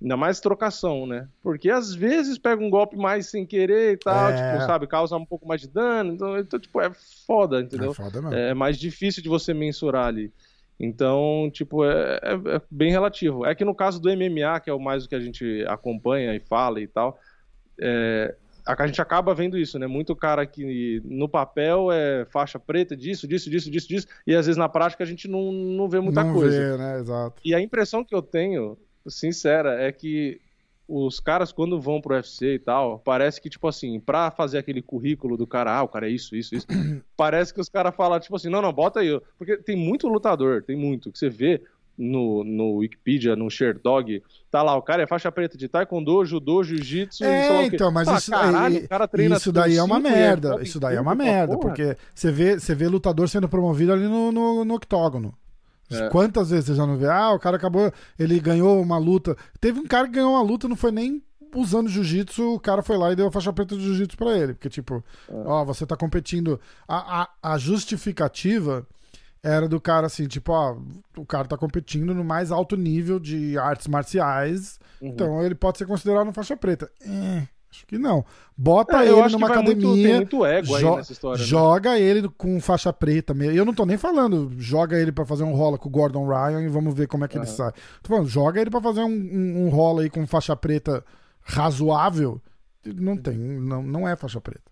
ainda mais trocação, né? Porque às vezes pega um golpe mais sem querer e tal, é... tipo, sabe, causa um pouco mais de dano, então, então tipo, é foda, entendeu? É, foda mesmo. é mais difícil de você mensurar ali. Então, tipo, é, é, é, bem relativo. É que no caso do MMA, que é o mais o que a gente acompanha e fala e tal, é, a gente acaba vendo isso, né? Muito cara que no papel é faixa preta disso, disso, disso, disso, disso, e às vezes na prática a gente não, não vê muita não coisa. Vê, né? Exato. E a impressão que eu tenho, sincera, é que os caras, quando vão pro UFC e tal, parece que, tipo assim, pra fazer aquele currículo do cara, ah, o cara é isso, isso, isso, [coughs] parece que os caras falam, tipo assim, não, não, bota aí. Porque tem muito lutador, tem muito, que você vê no, no Wikipedia, no Sherdog, tá lá, o cara é faixa preta de taekwondo, judô, jiu-jitsu, é, então, mas ah, isso, caralho, é, cara treina isso daí é uma merda, isso daí é uma merda, porque você vê, você vê lutador sendo promovido ali no, no, no octógono. É. Quantas vezes você já não vê? Ah, o cara acabou, ele ganhou uma luta. Teve um cara que ganhou uma luta, não foi nem usando jiu-jitsu, o cara foi lá e deu a faixa preta de jiu-jitsu pra ele. Porque, tipo, é. ó, você tá competindo. A, a, a, justificativa era do cara assim, tipo, ó, o cara tá competindo no mais alto nível de artes marciais, uhum. então ele pode ser considerado uma faixa preta. É. Acho que não. Bota é, ele numa academia. Muito, muito ego jo nessa história. Né? Joga né? ele com faixa preta. Eu não tô nem falando, joga ele para fazer um rola com o Gordon Ryan e vamos ver como é que uhum. ele sai. Tô falando, joga ele para fazer um, um, um rola aí com faixa preta razoável. Não tem, não, não é faixa preta.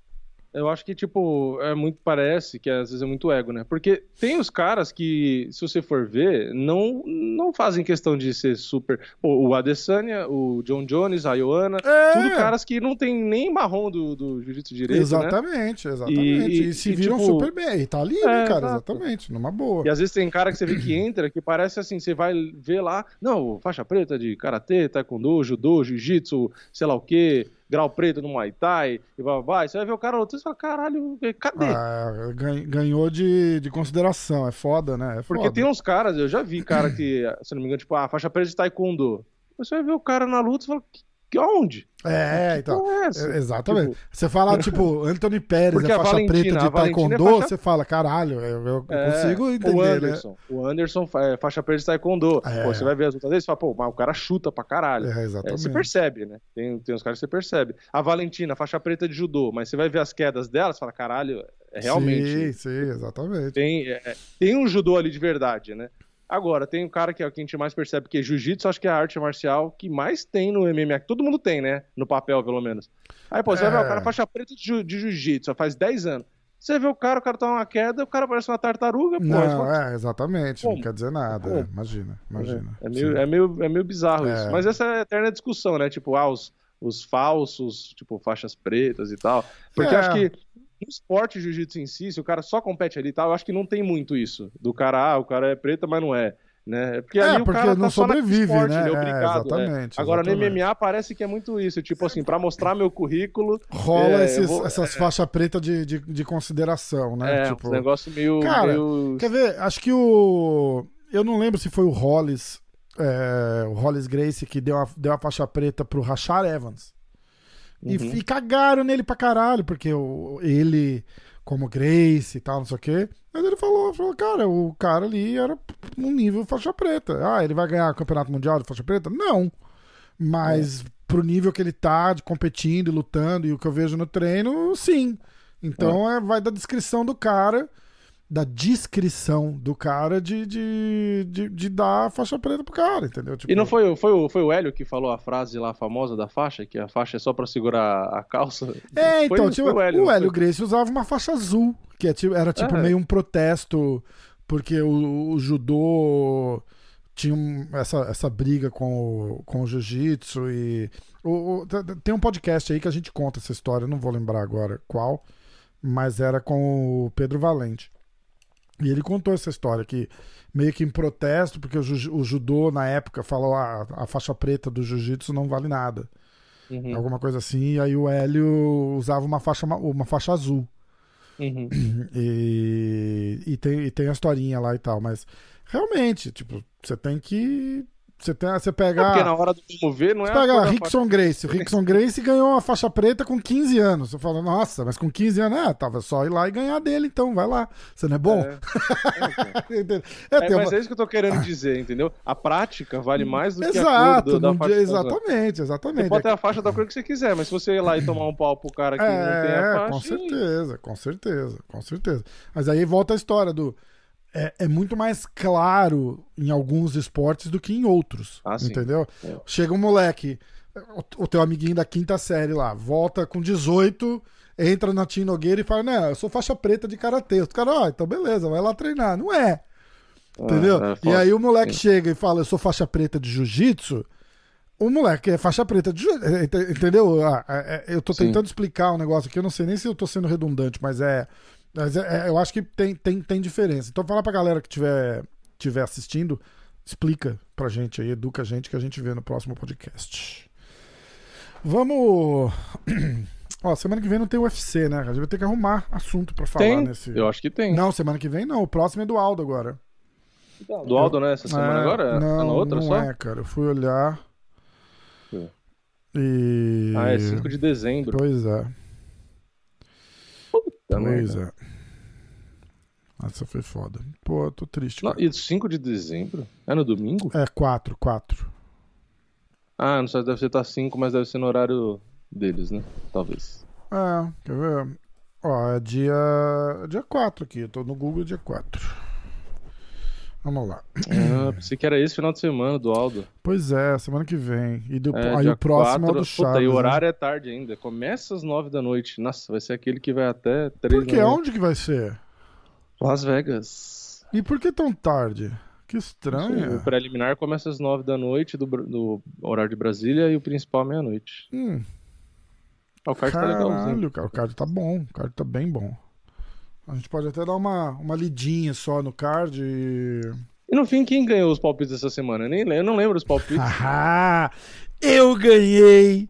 Eu acho que, tipo, é muito. Parece que às vezes é muito ego, né? Porque tem os caras que, se você for ver, não, não fazem questão de ser super. Pô, o Adesanya, o John Jones, a Ioana, é. tudo caras que não tem nem marrom do, do jiu-jitsu direito. Né? Exatamente, né? exatamente. E, e se e, viram tipo, super bem. E tá ali, né, é, cara? Exatamente, numa boa. E às vezes tem cara que você vê que entra, que parece assim, você vai ver lá, não, faixa preta de karatê, taekwondo, judô, jiu-jitsu, sei lá o quê grau preto no Muay Thai, e blá, blá, blá. Você vai ver o cara luta e fala, caralho, cadê? Ah, gan- ganhou de, de consideração, é foda, né? É Porque foda. tem uns caras, eu já vi cara que, se não me engano, tipo, a faixa preta de taekwondo. Você vai ver o cara na luta e fala, que, que aonde? É, Que então. é? É, Exatamente. Tipo, Você fala, [laughs] tipo, Anthony Pérez Porque é a faixa Valentina- preta de é taekwondo, faixa- você fala, caralho, eu, eu É, consigo entender, o né? Anderson. O Anderson é faixa preta de taekwondo. É. Pô, você vai ver as lutas dele e fala, pô, mas o cara chuta pra caralho. É, É, exatamente. você percebe, né? Tem, tem uns caras que você percebe. A Valentina, faixa preta de judô, mas você vai ver as quedas dela, você fala, caralho, é realmente. Sim, sim, exatamente. Tem, é, tem um judô ali de verdade, né? Agora, tem um cara que é o que a gente mais percebe, que é jiu-jitsu, acho que é a arte marcial que mais tem no MMA, que todo mundo tem, né? No papel, pelo menos. Aí, pô, você vai ver É. o cara faixa preta de, ju- de jiu-jitsu, faz 10 anos. Você vê o cara, o cara tá uma queda, o cara parece uma tartaruga, pô. Não, fala, é, exatamente. Não Como? quer dizer nada. É, imagina, imagina. É meio, Sim. é, meio, é meio bizarro É. isso. Mas essa é a eterna discussão, né? Tipo, ah, os, os falsos, tipo, faixas pretas e tal. Porque É. acho que no esporte jiu-jitsu em si, se o cara só compete ali e tal, eu acho que não tem muito isso. Do cara, ah, o cara é preta, mas não é. Né? Porque É, porque cara não tá sobrevive, esporte, né? ele é É, obrigado. né? exatamente, Agora no exatamente. MMA parece que é muito isso. Tipo assim, pra mostrar meu currículo, Rola É, esses- vou- essas faixas pretas de, de, de consideração, né? é tipo, um negócio meio. Cara, meio... Quer ver? Acho que o. Eu não lembro se foi o Hollis, é, o Hollis Grace, que deu a, deu a faixa preta pro Rashad Evans. E, Uhum. e cagaram nele pra caralho, porque o, ele, como Grace e tal, não sei o quê. Mas ele falou, falou, cara, o cara ali era um nível faixa preta. Ah, ele vai ganhar o campeonato mundial de faixa preta? Não. Mas pro nível que ele tá, de competindo e lutando, e o que eu vejo no treino, sim. Então é, vai da descrição do cara, da descrição do cara de, de, de, de dar a faixa preta pro cara, entendeu? Tipo, E não foi, o- foi, o, foi o Hélio que falou a frase lá famosa da faixa, que a faixa é só pra segurar a calça? É, Foi- então, tipo, o Hélio, o Hélio? Gracie usava uma faixa azul, que é tipo- era tipo É. meio um protesto, porque o, o judô tinha essa, essa briga com o, com o jiu-jitsu e. o- o- tem um podcast aí que a gente conta essa história, não vou lembrar agora qual, mas era com o Pedro Valente. E ele contou essa história que meio que em protesto, porque o, ju- o judô na época falou ah, a faixa preta do jiu-jitsu não vale nada Uhum, alguma coisa assim, e aí o Hélio usava uma faixa, ma- uma faixa azul. uhum. [clears throat] E, e, tem, e tem a historinha lá e tal, mas realmente, tipo, você tem que. Você, tem, você É pega. porque na hora do vamos ver, não é Você pega Rickson Grace. O Rickson Grace ganhou a faixa preta com 15 anos. Você fala, nossa, mas com 15 anos, é, tava só ir lá e ganhar dele, então, vai lá. Você não é bom? É, [laughs] é, então. É, É, tem mas uma- é isso que eu tô querendo dizer, entendeu? A prática vale mais do que a Exato, cor da faixa. usando. exatamente, Você exatamente. pode ter a faixa da cor que você quiser, mas se você ir lá e tomar um pau pro cara que não tem a É, faixa. com certeza, com certeza, com certeza. Mas aí volta a história do. É, é muito mais claro em alguns esportes do que em outros. Ah, entendeu? É. Chega um moleque, o, o teu amiguinho da quinta série lá, volta com 18, entra na Tim Nogueira e fala: Não, eu sou faixa preta de karatê. Os caras, ó, então beleza, vai lá treinar. Não é. Entendeu? Ah, é e aí o moleque Sim. chega e fala: Eu sou faixa preta de jiu-jitsu. O moleque é faixa preta de jiu- ent- Entendeu? Ah, é, é, Eu tô Sim. tentando explicar um negócio aqui, eu não sei nem se eu tô sendo redundante, mas é. Mas é- é- eu acho que tem, tem, tem diferença. Então, falar pra galera que tiver, tiver assistindo, explica pra gente aí, educa a gente, que a gente vê no próximo podcast. Vamos. [clears throat] Ó, semana que vem não tem UFC, né? A gente vai ter que arrumar assunto pra falar Tem? nesse. Eu acho que tem. Não, semana que vem não. O próximo é do Aldo agora. Do Aldo, né? Essa semana É, agora? Não, é na outra não só? é, cara. Eu fui olhar. É. E. Ah, é 5 de dezembro. Pois é. Puta Pois merda. é. Essa foi foda. Pô, eu tô triste. Não, cara. e 5 de dezembro? É no domingo? É, quatro, quatro. Ah, não sei, deve ser tá 5, mas deve ser no horário deles, né? Talvez. É, quer ver? Ó, é dia. Dia 4 aqui. Eu tô no Google dia 4. Vamos lá. Ah, pensei que era esse final de semana do Aldo. Pois é, semana que vem. E do- É, aí o próximo é o 4. do Chaves. Puta, e o né? horário é tarde ainda. Começa às 9 da noite. Nossa, vai ser aquele que vai até 3 Por que? da manhã. Onde que vai ser? Las Vegas. E por que tão tarde? Que O estranho. preliminar começa às 9 da noite do, do horário de Brasília e o principal meia-noite. Hum, Ah, o card tá legalzinho. caralho, cara. O card tá bom. O card tá bem bom. A gente pode até dar uma, uma lidinha só no card e. E no fim, quem ganhou os palpites dessa semana? Eu, nem, eu não lembro os palpites. Haha! [laughs] Eu ganhei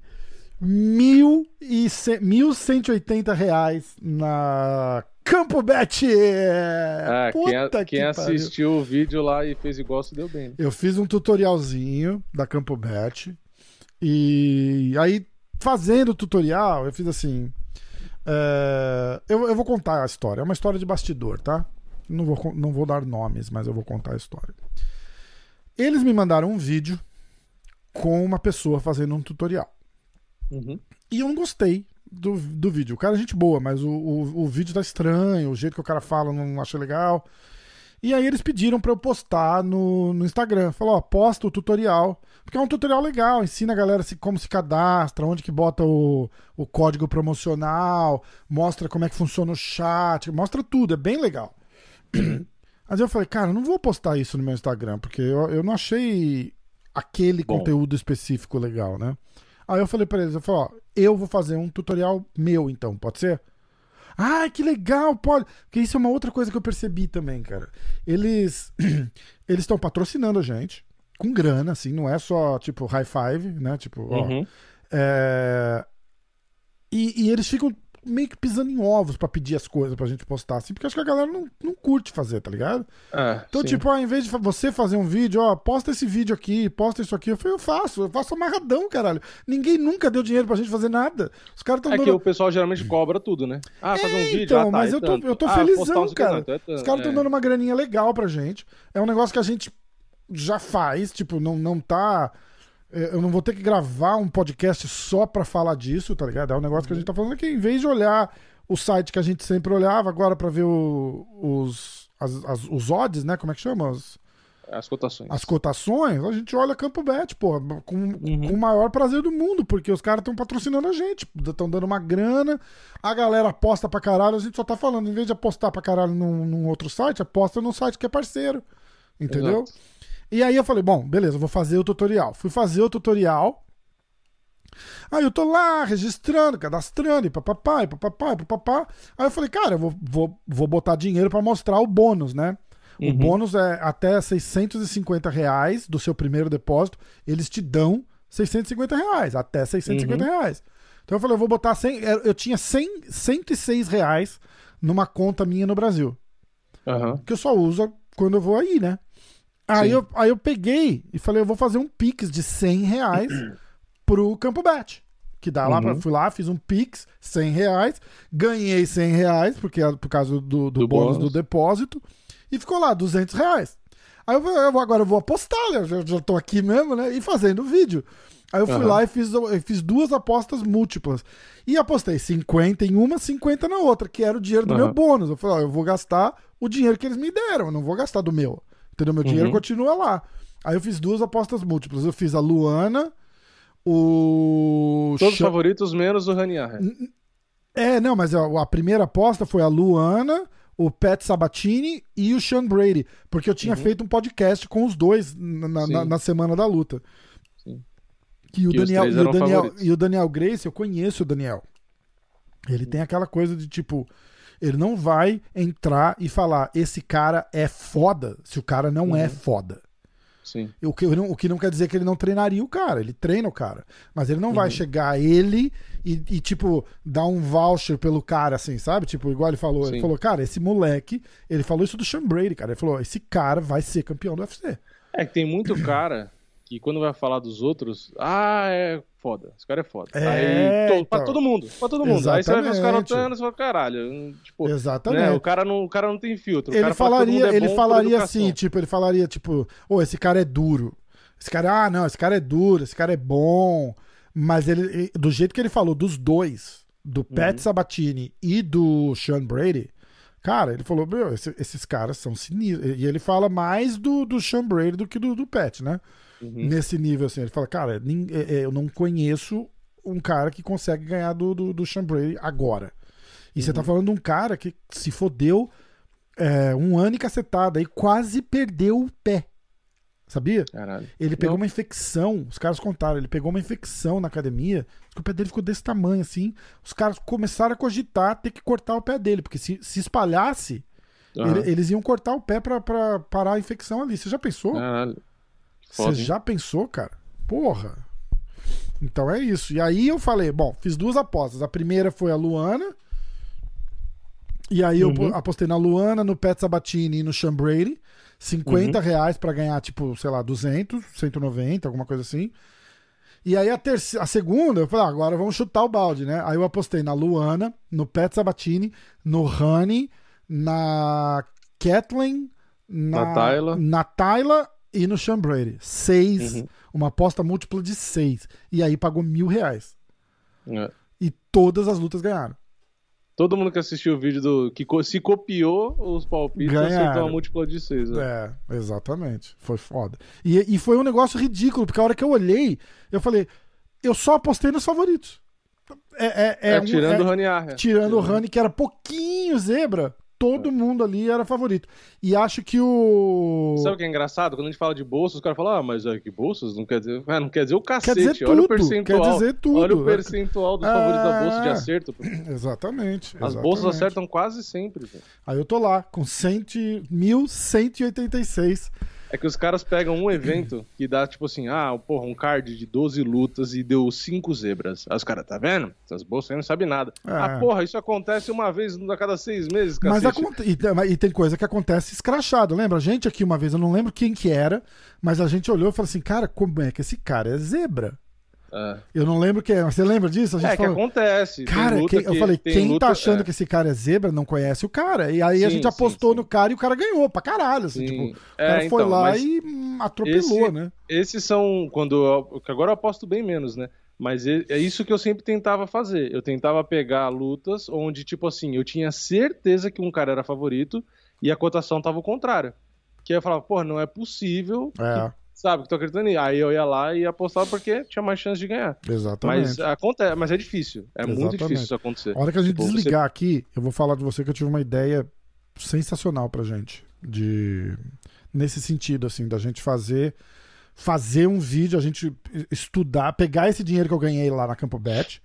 Mil e ce- 1.180 reais na Campo Bet. É, quem, a- Puta quem que pariu. assistiu o vídeo lá e fez igual se deu bem. né? Eu fiz um tutorialzinho da Campo Bet. E aí, fazendo o tutorial, eu fiz assim. É, eu, eu vou contar a história. É uma história de bastidor, tá? Não vou, não vou dar nomes, mas eu vou contar a história. Eles me mandaram um vídeo com uma pessoa fazendo um tutorial. Uhum. E eu não gostei do, do vídeo. O cara é gente boa, mas o, o, o vídeo tá estranho, o jeito que o cara fala não achei legal. E aí eles pediram pra eu postar no, no Instagram. Falou, ó, posta o tutorial. Porque é um tutorial legal, ensina a galera se, como se cadastra, onde que bota o, o código promocional, mostra como é que funciona o chat, mostra tudo, é bem legal. [clears throat] Mas eu falei, cara, não vou postar isso no meu Instagram, porque eu, eu não achei aquele Bom. conteúdo específico legal, né? Aí eu falei pra eles, eu falei, ó, eu vou fazer um tutorial meu então, pode ser? Ah, que legal, pode. Porque isso é uma outra coisa que eu percebi também, cara. Eles [clears throat] eles estão patrocinando a gente com grana, assim, não é só tipo high five, né? Tipo, ó, Uhum. é, E, e eles ficam meio que pisando em ovos pra pedir as coisas pra gente postar, assim, porque acho que a galera não, não curte fazer, tá ligado? É, Então, sim. tipo, ó, em vez de você fazer um vídeo, ó, posta esse vídeo aqui, posta isso aqui, eu falei, eu faço, eu faço amarradão, caralho. Ninguém nunca deu dinheiro pra gente fazer nada. Os caras estão É que dando. o pessoal geralmente cobra tudo, né? Ah, fazer um É, vídeo, então, ah, tá, mas é eu tô, tanto. eu tô Ah, felizão, que, cara. não, então é. Os caras estão É. dando uma graninha legal pra gente. É um negócio que a gente já faz, tipo, não, não tá. é, Eu não vou ter que gravar um podcast só pra falar disso, tá ligado? É um negócio que a gente tá falando aqui, em vez de olhar o site que a gente sempre olhava agora pra ver o- os, as- as- os odds, né? Como é que chama? Os- As cotações. as cotações, a gente olha Campo Bet, pô, com, Uhum. com o maior prazer do mundo, porque os caras estão patrocinando a gente, estão dando uma grana, a galera aposta pra caralho, a gente só tá falando, em vez de apostar pra caralho num, num outro site, aposta num site que é parceiro, entendeu? Exato. E aí eu falei, bom, beleza, vou fazer o tutorial. Fui fazer o tutorial. Aí eu tô lá, registrando, cadastrando, e papapá, e papapá, e papapá. Aí eu falei, cara, eu vou, vou, vou botar dinheiro pra mostrar o bônus, né? O Uhum. bônus é até 650 reais do seu primeiro depósito. Eles te dão 650 reais, até 650 Uhum. reais. Então eu falei, eu vou botar 100. Eu eu tinha 100, 106 reais numa conta minha no Brasil Aham. que eu só uso quando eu vou aí, né? Aí Sim. eu, aí eu peguei e falei, eu vou fazer um Pix de 100 reais pro Campo Bet. Que dá lá, Uhum. pra, fui lá, fiz um Pix, 100 reais, ganhei 100 reais, porque por causa do, do, Do bônus do depósito, e ficou lá, 200 reais. Aí eu, eu vou- agora eu vou apostar, né? Eu já, já tô aqui mesmo, né? E fazendo vídeo. Aí eu fui Aham. lá e fiz, eu fiz duas apostas múltiplas. E apostei 50 em uma, 50 na outra, que era o dinheiro do Aham. meu bônus. Eu falei, ó, eu vou gastar o dinheiro que eles me deram, eu não vou gastar do meu. Entendeu? Meu dinheiro Uhum. continua lá. Aí eu fiz duas apostas múltiplas. Eu fiz a Luana, o. Todos Cha- favoritos, menos o Raniar. É, não, mas a, primeira aposta foi a Luana, o Pat Sabatini e o Sean Brady. Porque eu tinha Uhum. feito um podcast com os dois na, na- na- na semana da luta. Sim. Que o E os Daniel, e o Daniel, favoritos. e o Daniel Grace, eu conheço o Daniel. Ele tem aquela coisa de tipo, ele não vai entrar e falar, esse cara é foda, se o cara não é Uhum. foda. Sim. O que, não, o que não quer dizer que ele não treinaria o cara, ele treina o cara. Mas ele não vai Uhum. chegar ele e, e, tipo, dar um voucher pelo cara, assim, sabe? Tipo, igual ele falou. Ele Sim. falou, cara, esse moleque, ele falou isso do Sean Brady, cara. Ele falou, esse cara vai ser campeão do UFC. É que tem muito cara que quando vai falar dos outros, ah, é foda, esse cara é foda. É, Aí, to, pra então. todo mundo, pra todo mundo. Aí você vai ver os caras Exatamente. lutando e fala, caralho, hum, tipo, Exatamente. né, o, cara não, o cara não tem filtro. ele falaria, é ele falaria assim, tipo, ele falaria, tipo, ô, esse cara é duro. Esse cara, ah, não, esse cara é duro, esse cara é bom. Mas ele, do jeito que ele falou dos dois, do Pat Uhum. Sabatini e do Sean Brady, cara, ele falou, meu, esse- esses caras são sinistros. E ele fala mais do, do Sean Brady do que do, do Pat, né? Uhum. Nesse nível, assim. Ele fala, cara, nin- é, é, eu não conheço um cara que consegue ganhar do, do, do Sean Brady agora. E você tá falando de um cara que se fodeu é, um ano e cacetada e quase perdeu o pé. Sabia? Caralho. Ele pegou Não. uma infecção, os caras contaram, ele pegou uma infecção na academia, que o pé dele ficou desse tamanho assim. Os caras começaram a cogitar ter que cortar o pé dele, porque se, se espalhasse, Aham. ele- eles iam cortar o pé pra, pra parar a infecção ali. Você já pensou? Caralho. Você hein? já pensou, cara? Porra. Então é isso. E aí eu falei, bom, fiz duas apostas. A primeira foi a Luana. E aí eu Uhum. apostei na Luana, no Pet Sabatini e no Sean Brady. 50 Uhum. reais pra ganhar, tipo, sei lá, 200, 190, alguma coisa assim. E aí a, terceira, a segunda, eu falei, ah, agora vamos chutar o balde, né? Aí eu apostei na Luana, no Pet Sabatini, no Honey, na Kathleen, na, Na Tyla. na Tyla e no Sean Brady. Seis, Uhum. uma aposta múltipla de seis. E aí pagou mil reais. É. E todas as lutas ganharam. Todo mundo que assistiu o vídeo do. que co- se copiou os palpites Ganharam. acertou a múltipla de 6. Né? É, exatamente. Foi foda. E, e foi um negócio ridículo, porque a hora que eu olhei, eu falei, eu só apostei nos favoritos. É, é, é É, um- tirando é- o Rani Arra. tirando o Rani, que era pouquinho zebra, todo mundo ali era favorito. E acho que o. Sabe o que é engraçado? Quando a gente fala de bolsas, os caras falam, ah, mas é que bolsas não quer dizer. Ah, não quer dizer o Quer cacete. dizer olha o percentual. Quer dizer tudo. Olha o percentual dos favoritos da bolsa de É. acerto. pô. [clears throat] Exatamente. As exatamente. bolsas acertam quase sempre. pô. Aí eu tô lá, com 100, 1186. É que os caras pegam um evento que dá, tipo assim, ah, porra, um card de 12 lutas e deu 5 zebras. Aí os caras, tá vendo? Essas bolsas aí não sabem nada. É. Ah, porra, isso acontece uma vez a cada seis meses, Mas cacete. aconte- e, tem- e tem coisa que acontece escrachado. Lembra? A gente aqui uma vez, eu não lembro quem que era, mas a gente olhou e falou assim: cara, como é que esse cara é zebra? É, Eu não lembro quem é. Você lembra disso? A gente É, que falou, acontece. Tem Cara, quem- eu que- falei, quem luta- tá achando é. que esse cara é zebra não conhece o cara. E aí a Sim, gente sim, apostou sim. no cara e o cara ganhou pra caralho. Assim, Sim. tipo, o É, cara foi então, lá mas e atropelou, esse- né? Esses são quando eu, que agora eu aposto bem menos, né? Mas é é isso que eu sempre tentava fazer. Eu tentava pegar lutas onde, tipo assim, eu tinha certeza que um cara era favorito e a cotação tava o contrário. Que aí eu falava, pô, não é possível, É, sabe, que tô acreditando nisso. Aí eu ia lá e apostava porque tinha mais chance de ganhar. exatamente. Mas acontece, mas é difícil. É muito Exatamente. difícil isso acontecer. A hora que a gente Tipo, você- desligar aqui, eu vou falar de você que eu tive uma ideia sensacional pra gente. De. Nesse sentido, assim, da gente fazer. Fazer um vídeo, a gente estudar, pegar esse dinheiro que eu ganhei lá na Campo Bet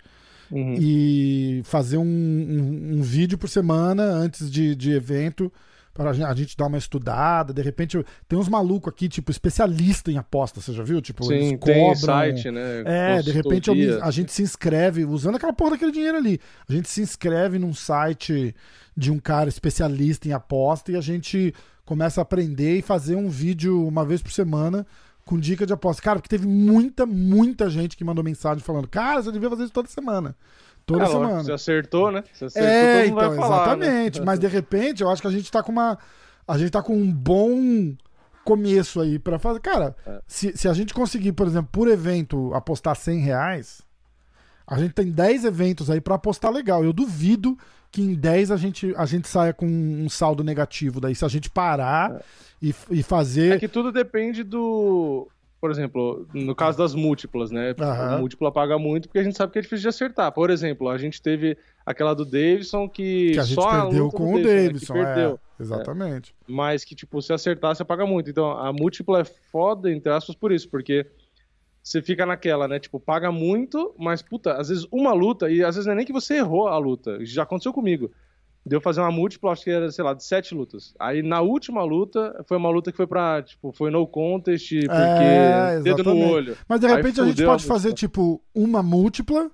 Uhum. e fazer um, um- um vídeo por semana antes de, de evento para a gente, dar uma estudada. De repente, tem uns malucos aqui, tipo, especialista em aposta, você já viu? Tipo, Sim, eles tem cobram. site, né? É, de repente eu a gente se inscreve, usando aquela porra daquele dinheiro ali. A gente se inscreve num site de um cara especialista em aposta e a gente começa a aprender e fazer um vídeo uma vez por semana com dica de aposta. Cara, porque teve muita, muita gente que mandou mensagem falando: Cara, você devia fazer isso toda semana. Toda É, semana. Você acertou, né? Você acertou, É, então, vai falar, né? exatamente. Mas de repente, eu acho que a gente tá com uma. A gente tá com um bom começo aí pra fazer. Cara, É. se, se a gente conseguir, por exemplo, por evento, apostar 100 reais, a gente tem 10 eventos aí pra apostar legal. Eu duvido que em 10 a gente, a gente saia com um saldo negativo daí. Se a gente parar e, e fazer. É que tudo depende do. Por exemplo, no caso das múltiplas, né? A múltipla paga muito porque a gente sabe que é difícil de acertar. Por exemplo, a gente teve aquela do Davidson que, Que a gente só a perdeu luta com o né, que Davidson. perdeu. É, exatamente. Mas que, tipo, se acertar, você paga muito. Então, a múltipla é foda, entre aspas, por isso, porque você fica naquela, né? Tipo, paga muito, mas, puta, às vezes uma luta, e às vezes não é nem que você errou a luta. Já aconteceu comigo. Deu fazer uma múltipla, acho que era, sei lá, de sete lutas. Aí na última luta, foi uma luta que foi pra, tipo, foi no contest, porque É, dedo no olho. Mas de repente a gente fudeu a pode fazer, tipo, uma múltipla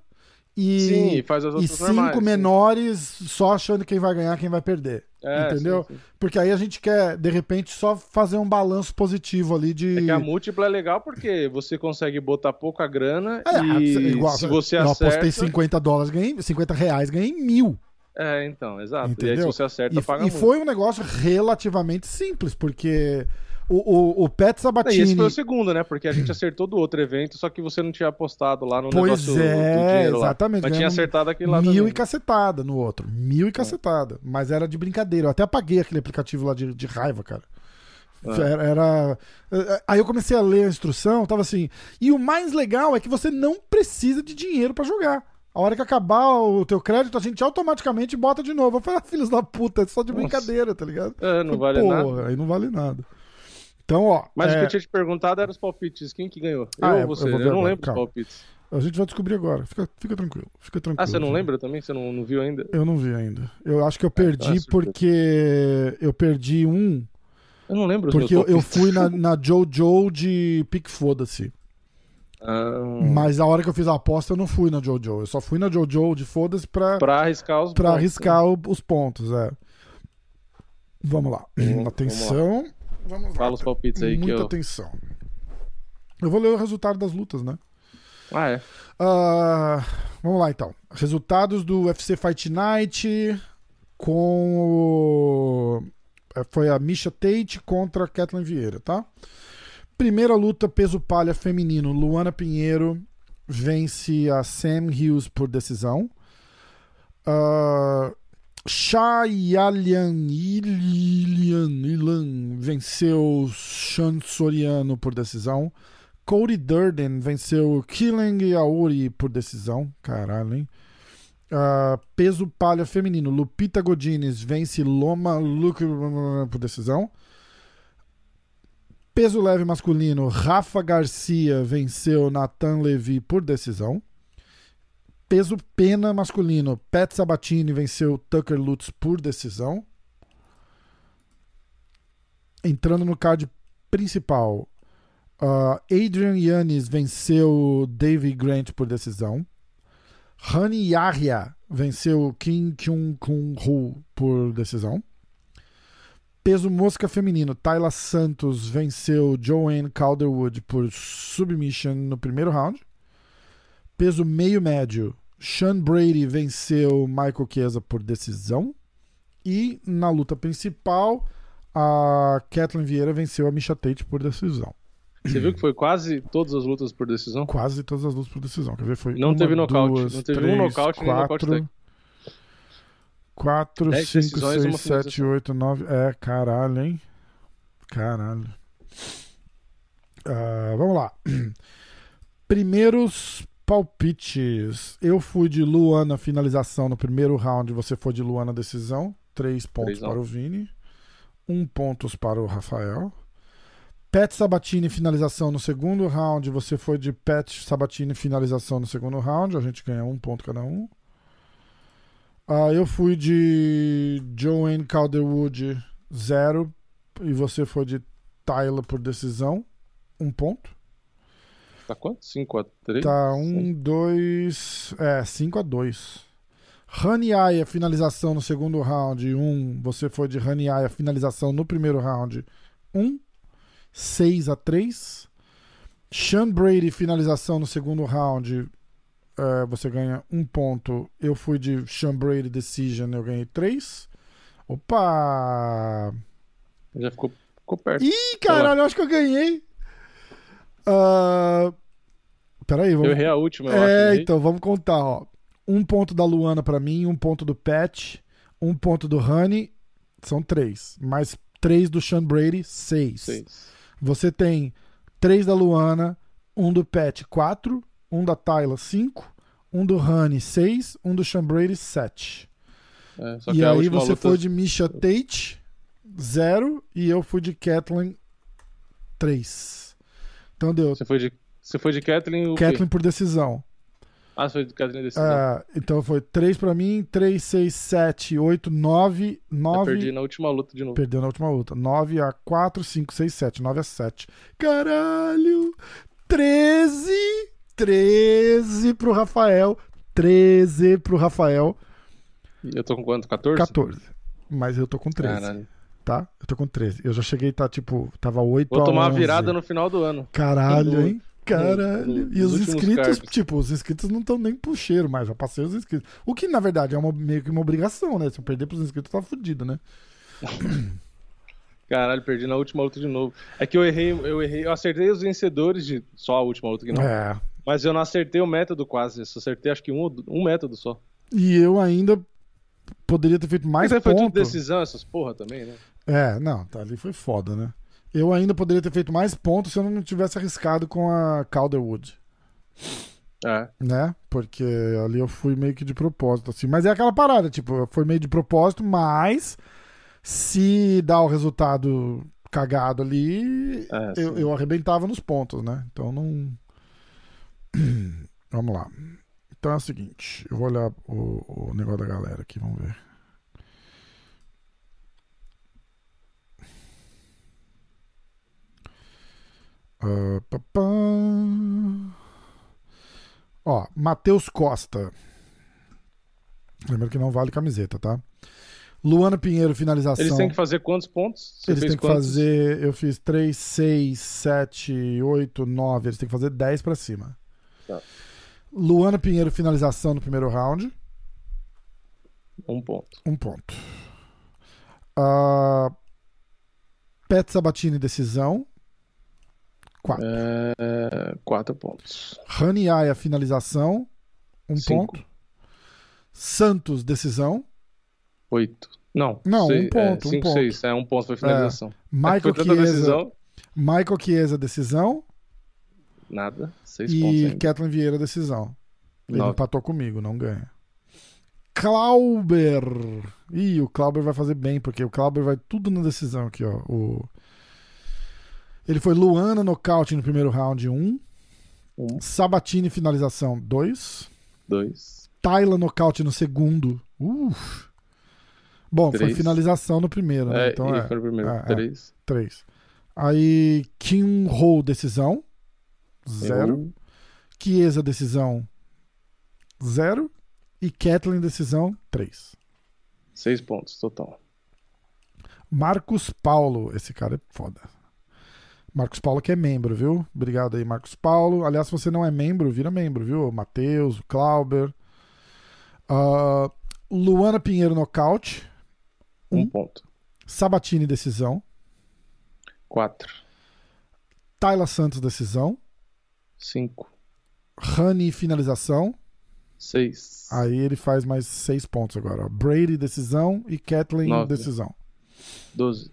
e. Sim, faz as e cinco normais. sim. menores só achando quem vai ganhar, quem vai perder. É, entendeu? sim, sim. Porque aí a gente quer, de repente, só fazer um balanço positivo ali de. É que a múltipla é legal porque você consegue botar pouca grana É, e igual, se você eu acerta... apostei 50 dólares, ganhei 50 reais, ganhei mil. É, então, exato. E aí Entendeu? se você acerta, E, paga e muito. foi um negócio relativamente simples, porque o, o, o Pet E Sabatini. esse foi o segundo, né? Porque a gente acertou do outro evento, só que você não tinha apostado lá no Pois negócio do é, dinheiro lá. exatamente. Mas tinha acertado aquele lá Mil também. e cacetada no outro. Mil e cacetada. Mas era de brincadeira. Eu até apaguei aquele aplicativo lá de, de raiva, cara. É. Era, era- Aí eu comecei a ler a instrução, tava assim. E o mais legal é que você não precisa de dinheiro pra jogar. A hora que acabar o teu crédito, a gente automaticamente bota de novo. Eu falei, [laughs] ah, filhos da puta, é só de Nossa. brincadeira, tá ligado? É, não vale Porra, nada. Aí não vale nada. Então, ó. Mas o é, que eu tinha te perguntado era os palpites. Quem que ganhou? Ah, eu é, ou você? eu Eu, não agora, lembro calma. os palpites. a gente vai descobrir agora. Fica, fica tranquilo. Fica tranquilo. Ah, você não gente. lembra também? Você não, não viu ainda? Eu não vi ainda. Eu acho que eu perdi Ah, porque eu perdi um. Eu não lembro Porque eu, eu fui na, [laughs] na JoJo de Pique Foda-se. Ah, Mas a hora que eu fiz a aposta, eu não fui na JoJo. Eu só fui na JoJo de foda-se pra, pra arriscar os pra pontos, arriscar o- os pontos. É. Vamos lá. Vamos- Atenção. Vamos lá. Fala os palpites aí que Muita eu. atenção. Eu vou ler o resultado das lutas, né? Ah, é. Ah, vamos lá então. Resultados do UFC Fight Night com o... eh, foi a Misha Tate contra a Kathleen Vieira, tá? Primeira luta peso palha feminino, Luana Pinheiro vence a Sam Hughes por decisão. Uh, Shayalian Ilian Ilan venceu Sean Soriano por decisão. Cody Durden venceu Killing Aori por decisão. Caralho, hein? Ah, peso palha feminino. Lupita Godinez vence Loma Luke por decisão. Peso leve masculino. Rafa Garcia venceu Nathan Levy por decisão. Peso pena masculino. Pat Sabatini venceu Tucker Lutz por decisão. Entrando no card principal. Uh, Adrian Yannis venceu Davy Grant por decisão. Hani Yahya venceu Kim Kyung Kun Ho por decisão. Peso mosca feminino, Tayla Santos venceu Joanne Calderwood por submission no primeiro round. Peso meio médio, Sean Brady venceu Michael Chiesa por decisão. E na luta principal, a Kathleen Vieira venceu a Misha Tate por decisão. Você viu que foi quase todas as lutas por decisão? Quase todas as lutas por decisão. Quer ver? Foi Não uma, teve nocaute. duas, Não teve um nocaute nem nocaute quatro, técnico. 4, Dez 5, decisões, uma 6, 7, finalização. 8, 9. É, caralho, hein? Caralho. Ah, vamos lá. [clears throat] Primeiros palpites. Eu fui de Luana finalização no primeiro round. Você foi de Luana decisão. Três pontos Três, para o Vini. Um pontos para o Rafael. Pat Sabatini finalização no segundo round. Você foi de Pat Sabatini finalização no segundo round. A gente ganha um ponto cada um. Ah, eu fui de Joanne Calderwood, zero. E você foi de Tyler por decisão, um ponto. Tá quanto? 5 a 3? Tá, um, dois. É, 5 a 2. Honey Aya, finalização no segundo round, um. Você foi de Honey Aya, finalização no primeiro round, um. 6 a 3. Sean Brady, finalização no segundo round, é, você ganha um ponto. Eu fui de Sean Brady Decision, eu ganhei 3. Opa! Já ficou, ficou perto. Ih, caralho, eu acho que eu ganhei. Ah, peraí, vamos. Eu errei a última, eu É, acho. então, vamos contar, ó. Um ponto da Luana pra mim, um ponto do Pat, um ponto do Honey, são três. Mais três do Sean Brady, seis. Seis. Você tem três da Luana, um do Pat, quatro, um da Tyla, cinco, um do Honey, seis, um do Sean Brady, sete. É, só E a aí você luta- foi de Misha Tate, zero, e eu fui de Kathleen, três. Então deu. Você foi de, você foi de Kathleen? Kathleen por decisão. Ah, você foi de Kathleen decisão. É, então foi 3 pra mim, 3, 6, 7, 8, 9, Eu 9. perdi na última luta de novo. Perdeu na última luta. 9 a 4, 5, 6, 7. 9 a 7. Caralho! 13! 13 pro Rafael. 13 pro Rafael. Eu tô com quanto? 14? 14. Mas eu tô com 13, Caralho. tá? Eu tô com 13. Eu já cheguei, tá tipo, tava 8 Vou tomar 11. a virada no final do ano. Caralho, hein? Caralho. no- e os inscritos, cards. tipo, os inscritos não estão nem pro cheiro mais, já passei os inscritos. O que, na verdade, é uma, meio que uma obrigação, né? Se eu perder pros inscritos, tá fudido, né? [coughs] Caralho, perdi na última luta de novo. É que eu errei, eu errei, eu acertei os vencedores de só a última luta que não. É. Mas eu não acertei o método quase. Eu acertei acho que um, um método só. E eu ainda poderia ter feito mais Mas aí foi tudo decisão, essas porra também, né? É, não, tá, ali foi foda, né? Eu ainda poderia ter feito mais pontos se eu não tivesse arriscado com a Calderwood, É. né? Porque ali eu fui meio que de propósito, assim. Mas é aquela parada, tipo, eu fui meio de propósito, mas se dá o resultado cagado ali, É, eu, eu arrebentava nos pontos, né? Então não. [clears throat] Vamos lá. Então é o seguinte, eu vou olhar o, o negócio da galera aqui, vamos ver. Ah, pá, pá. Matheus Costa. Lembra que não vale camiseta, tá? Luana Pinheiro, finalização. Eles têm que fazer quantos pontos? Você Eles têm que quantos? fazer. Eu fiz 3, 6, 7, 8, 9. Eles têm que fazer 10 pra cima. Tá. Luana Pinheiro, finalização no primeiro round. Um ponto. Um ponto. Uh, Pet Sabatini, decisão. Quatro. É, quatro pontos. Rani Aya, finalização. Um Cinco. ponto. Santos, decisão. Oito. Não. Não, seis, um ponto. É, cinco, um ponto. seis. É, um ponto foi finalização. É. Michael foi Chiesa. Decisão. Michael Chiesa, decisão. Nada. Seis e pontos. E Kathleen Vieira, decisão. Ele Nove. empatou comigo, não ganha. Clauber. Ih, o Clauber vai fazer bem, porque o Clauber vai tudo na decisão aqui, ó. O... Ele foi Luana nocaute no primeiro round, 1. Um. um. Sabatini finalização, 2. 2. Tayla nocaute no segundo. Uf. Bom, três. foi finalização no primeiro, né? É, então é. Foi no primeiro. É, três. É, três. Aí, Kim Ho, decisão. Zero. Chiesa, decisão. Zero. E Kathleen, decisão. Três. Seis pontos, total. Marcos Paulo. Esse cara é foda. Marcos Paulo que é membro, viu? Obrigado aí, Marcos Paulo. Aliás, se você não é membro, vira membro, viu? Matheus, Clauber. Uh, Luana Pinheiro, nocaute. Um, um ponto. Sabatini, decisão. Quatro. Tayla Santos, decisão. Cinco. Rani, finalização. Seis. Aí ele faz mais seis pontos agora. Brady, decisão. E Kathleen, Nove. decisão. Doze.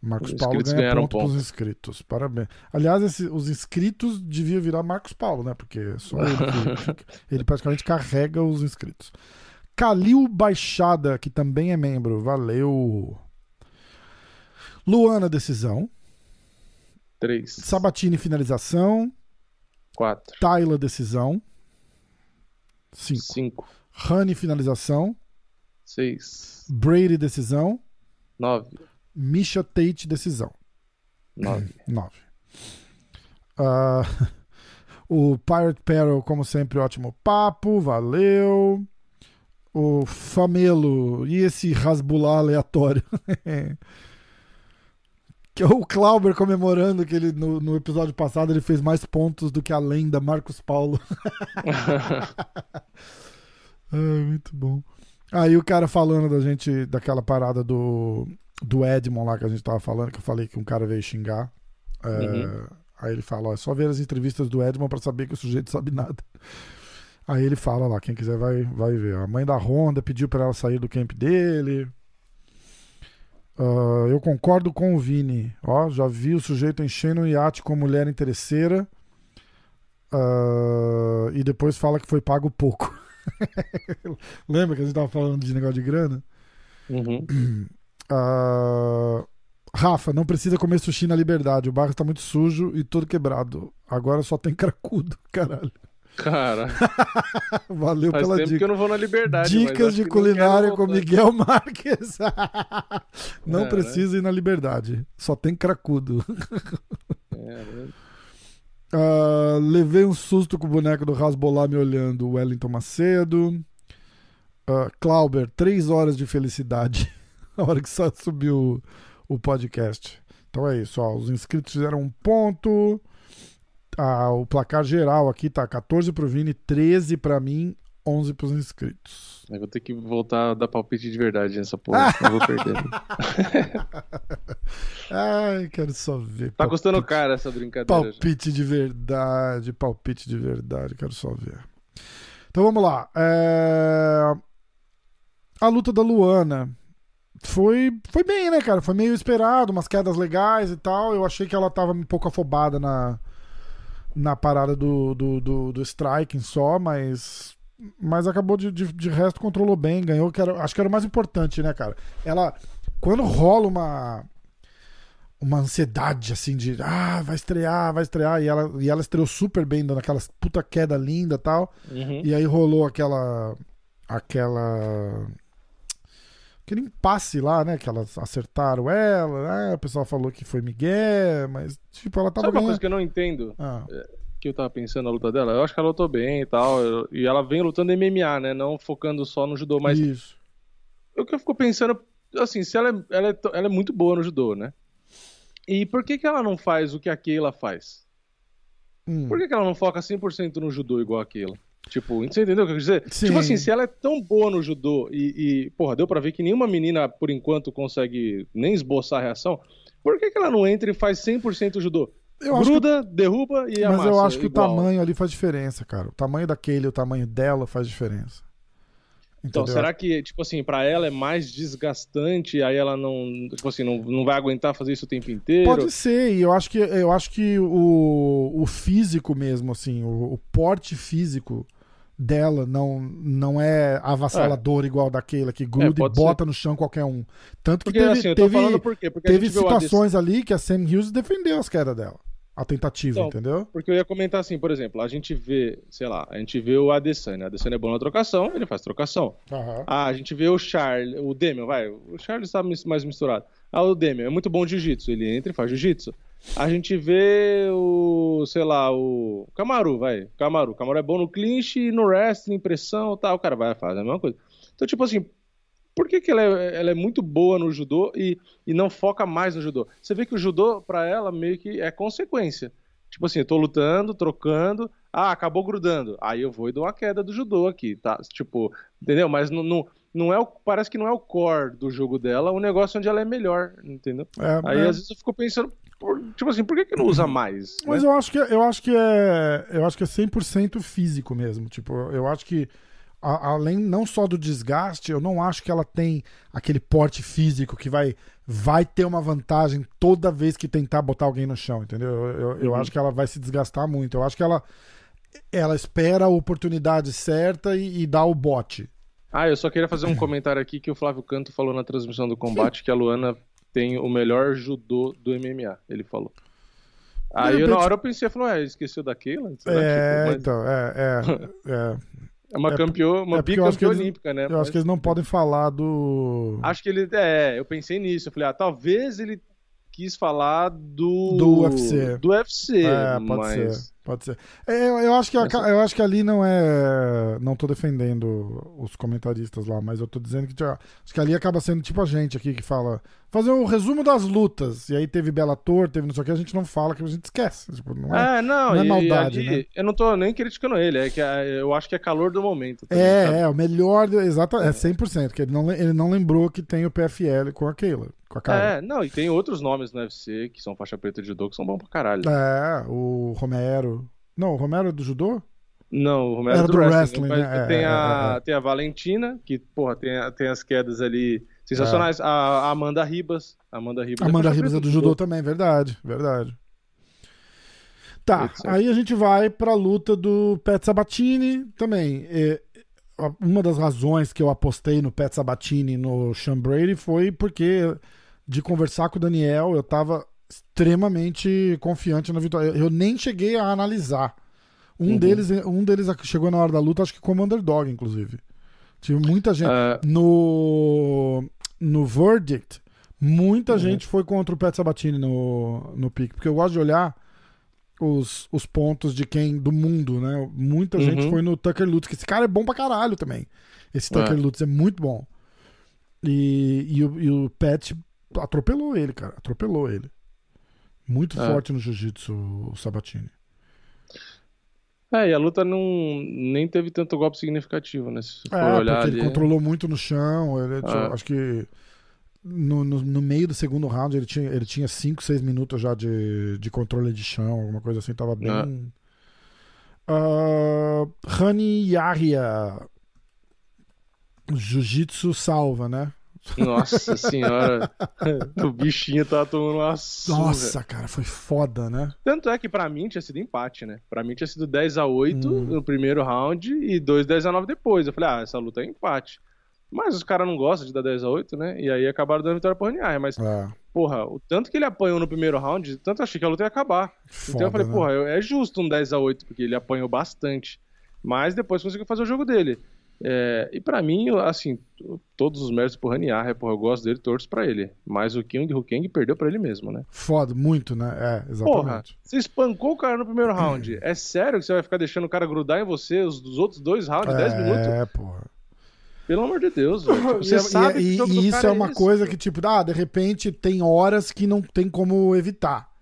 Marcos os Paulo ganha ponto, ponto. inscritos. Parabéns. Aliás, esse, os inscritos deviam virar Marcos Paulo, né? Porque só ele, [laughs] ele praticamente carrega os inscritos. Calil Baixada, que também é membro. Valeu. Luana, decisão. Três. Sabatini, finalização. Quatro. Tayla, decisão. Cinco. Cinco. Honey, finalização. Seis. Brady, decisão. Nove. Misha Tate, decisão. Nove. [clears throat] Nove. Uh, [laughs] o Pirate Peril, como sempre, ótimo papo. Valeu o Famelo e esse Rasbular aleatório. [laughs] que é o Clauber comemorando que ele no, no, episódio passado ele fez mais pontos do que a lenda Marcos Paulo. [laughs] muito bom. Aí o cara falando da gente, daquela parada do, do Edmond lá que a gente tava falando, que eu falei que um cara veio xingar. É, uhum. Aí ele fala: ó, é só ver as entrevistas do Edmond para saber que o sujeito sabe nada. Aí ele fala lá, quem quiser vai, vai ver. A mãe da Honda pediu para ela sair do camp dele. Uh, eu concordo com o Vini. Ó, já vi o sujeito enchendo um iate com mulher interesseira. Uh, e depois fala que foi pago pouco. [laughs] Lembra que a gente tava falando de negócio de grana? Uhum. Uh, Rafa, não precisa comer sushi na liberdade. O barro está muito sujo e todo quebrado. Agora só tem cracudo, [laughs] caralho. Cara. [laughs] Valeu Faz pela tempo dica. que eu não vou na liberdade. Dicas de culinária com Miguel Marques. [laughs] não é, precisa né? ir na liberdade. Só tem cracudo. É, né? uh, [laughs] levei um susto com o boneco do Rasbolá me olhando. Wellington Macedo. Uh, Clauber, três horas de felicidade. A hora que só subiu o podcast. Então é isso, ó. Os inscritos fizeram um ponto a, o placar geral aqui tá 14 pro Vini, 13 pra mim, 11 pros inscritos. Eu vou ter que voltar a dar palpite de verdade nessa porra, não vou perder. [laughs] Ai, quero só ver. Tá palpite, custando caro essa brincadeira. Palpite já. de verdade, palpite de verdade, quero só ver. Então vamos lá. É... A luta da Luana foi, foi bem, né, cara? Foi meio esperado, umas quedas legais e tal. Eu achei que ela tava um pouco afobada na, na parada do, do, do, do striking só, mas mas acabou de, de, de, resto controlou bem, ganhou, que era, acho que era o mais importante, né, cara? Ela, quando rola uma uma ansiedade assim de ah, vai estrear, vai estrear, e ela, e ela estreou super bem, dando aquelas puta queda linda tal, uhum. e aí rolou aquela aquela aquele impasse lá, né? Que elas acertaram ela, né? O pessoal falou que foi Miguel, mas tipo, ela tava. Sabe uma coisa que eu não entendo? Ah. É, que eu tava pensando na luta dela? Eu acho que ela lutou bem e tal. eu- e ela vem lutando MMA, né? Não focando só no judô. Mas Isso. o que eu fico pensando, assim, se ela é, ela, é, ela é muito boa no judô, né? E por que, que ela não faz o que a Keila faz? Hum. Por que, que ela não foca 100% no judô igual a Keila? Tipo, você entendeu o que eu quis dizer? Sim. Tipo assim, se ela é tão boa no judô e, e, porra, deu pra ver que nenhuma menina, por enquanto, consegue nem esboçar a reação, por que, que ela não entra e faz 100% judô? Eu acho que- Gruda, derruba e Mas amassa. eu acho que igual. o tamanho ali faz diferença, cara. O tamanho daquele o tamanho dela faz diferença. Então, Entendeu? será que, tipo assim, pra ela é mais desgastante, aí ela não, tipo assim, não, não vai aguentar fazer isso o tempo inteiro? Pode ser, e eu acho que, eu acho que o, o físico mesmo, assim, o, o porte físico dela não, não é avassalador igual daquela que gruda e É, pode bota no chão qualquer um. Tanto que Porque teve, assim, teve, por quê? Porque teve o ADC situações ali que a Sam Hughes defendeu as quedas dela. A tentativa, Então, entendeu? Porque eu ia comentar assim, por exemplo, a gente vê, sei lá, a gente vê o Adesanya. O Adesanya é bom na trocação, ele faz trocação. Ah, a gente vê o Charles, o Demian, vai, o Charles está mais misturado. Ah, o Demian é muito bom jiu-jitsu, ele entra e faz jiu-jitsu. A gente vê o, sei lá, o Camaru, vai, Camaru. Camaru é bom no clinch no wrestling, pressão tal, o cara vai fazer a mesma coisa. Então, tipo assim, por que, que ela, é, ela é muito boa no judô e, e não foca mais no judô? Você vê que o judô, pra ela, meio que é consequência. Tipo assim, eu tô lutando, trocando, ah, acabou grudando. Aí eu vou e dou uma queda do judô aqui, tá? Tipo, entendeu? Mas não, não, não é o, parece que não é o core do jogo dela, o negócio onde ela é melhor, entendeu? É, Aí é. às vezes eu fico pensando, por- tipo assim, por que, que não usa mais? Mas né? eu acho que eu acho que é eu acho que é 100% físico mesmo, tipo, eu acho que a- além não só do desgaste, eu não acho que ela tem aquele porte físico que vai vai ter uma vantagem toda vez que tentar botar alguém no chão, entendeu? Eu, eu, eu Uhum. acho que ela vai se desgastar muito. Eu acho que ela ela espera a oportunidade certa e, e dá o bote. Ah, eu só queria fazer um comentário aqui que o Flávio Canto falou na transmissão do combate que a Luana tem o melhor judô do MMA, ele falou. Aí eu, na repente- hora eu pensei, falou, é, esqueceu daquela? Será? É, Tipo, mas então, é, é, [laughs] é. É uma é- campeã, uma é acho que bicampeã olímpica, né? Eu acho que eles não podem falar do Acho que ele. É, eu pensei nisso. Eu falei, ah, talvez ele quis falar do. Do UFC. Do UFC. É, pode mas... ser, pode ser. É, eu, eu acho que a- eu acho que ali não é, não tô defendendo os comentaristas lá, mas eu tô dizendo que já- acho que ali acaba sendo tipo a gente aqui que fala fazer um resumo das lutas e aí teve Bellator, teve não sei o que, a gente não fala que a gente esquece, tipo, não é. É, não, não é maldade, ali, né? Eu não tô nem criticando ele, é que ah, eu acho que é calor do momento. também, sabe? É, é, o melhor, exato, é 100%, que ele não, ele não lembrou que tem o PFL com a Keila, com a cara. É, não, e tem outros nomes no UFC que são faixa preta de judô que são bons pra caralho. É, o Romero. Não, o Romero é do judô? Não, o Romero Era é do, do wrestling. wrestling, né? É, tem, é, a, é, é. tem a Valentina, que, porra, tem, a- tem as quedas ali sensacionais. A, a Amanda Ribas. Amanda Ribas. Amanda Ribas é do judô também, verdade, verdade. Tá, aí a gente vai pra luta do Pet Sabatini também. É, uma das razões que eu apostei no Pet Sabatini no Sean Brady foi porque de conversar com o Daniel, eu tava extremamente confiante na vitória. Eu nem cheguei a analisar. Um Uhum. deles, um deles chegou na hora da luta, acho que como underdog, inclusive. Tive muita gente. Ah, No, no Verdict, muita Uhum. gente foi contra o Pet Sabatini no, no pique, porque eu gosto de olhar os, os pontos de quem do mundo, né? Muita gente Uhum. foi no Tucker Lutz, que esse cara é bom pra caralho também. Esse Tucker É. Lutz é muito bom. E, e, o, e o Pet atropelou ele, cara. Atropelou ele. Muito É. forte no jiu-jitsu, o Sabatini. É, e a luta não nem teve tanto golpe significativo, né? Se for É, olhar porque ali. ele controlou muito no chão. Ele, tinha- É. Acho que no, no, no meio do segundo round ele tinha 5, ele tinha cinco, seis minutos já de, de controle de chão, alguma coisa assim. Tava bem. Ah, Rani Yahya. Jiu-jitsu salva, né? Nossa senhora. [laughs] o bichinho tava tomando uma surra. Nossa, cara, foi foda, né? Tanto é que pra mim tinha sido empate, né? Pra mim tinha sido 10 a 8 Hum. no primeiro round e 2 10 a 9 depois. Eu falei, ah, essa luta é empate. Mas os caras não gostam de dar 10 a 8 né? E aí acabaram dando vitória pro Ranier. Mas, É, porra, o tanto que ele apanhou no primeiro round, tanto eu achei que a luta ia acabar. foda, então eu falei, né? porra, é justo um 10 a 8 porque ele apanhou bastante. Mas depois conseguiu fazer o jogo dele. É, e para mim, assim, todos os méritos pro Raniar, é, porra, eu gosto dele, torço pra ele. Mas o King o King perdeu pra ele mesmo, né? Foda, muito, né? É, exatamente. Porra, você espancou o cara no primeiro round. É sério que você vai ficar deixando o cara grudar em você os, os outros dois rounds, 10 é, minutos? É, porra. Pelo amor de Deus, [laughs] velho. Tipo, você e, sabe e, que e isso é uma isso. coisa que, tipo, ah, de repente tem horas que não tem como evitar.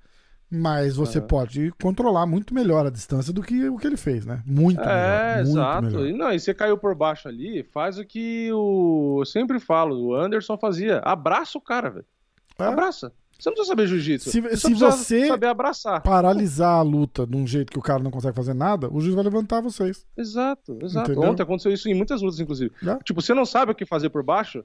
Mas você Aham. pode controlar muito melhor a distância do que o que ele fez, né? Muito É, melhor. Muito exato. melhor. E, não, e você caiu por baixo ali, faz o que o. Eu sempre falo, o Anderson fazia. Abraça o cara, velho. É. Abraça. Você não precisa saber jiu-jitsu. Se- Você, se você- saber abraçar. Paralisar a luta de um jeito que o cara não consegue fazer nada, o juiz vai levantar vocês. Exato, exato. Entendeu? Ontem aconteceu isso em muitas lutas, inclusive. Já? Tipo, você não sabe o que fazer por baixo, é,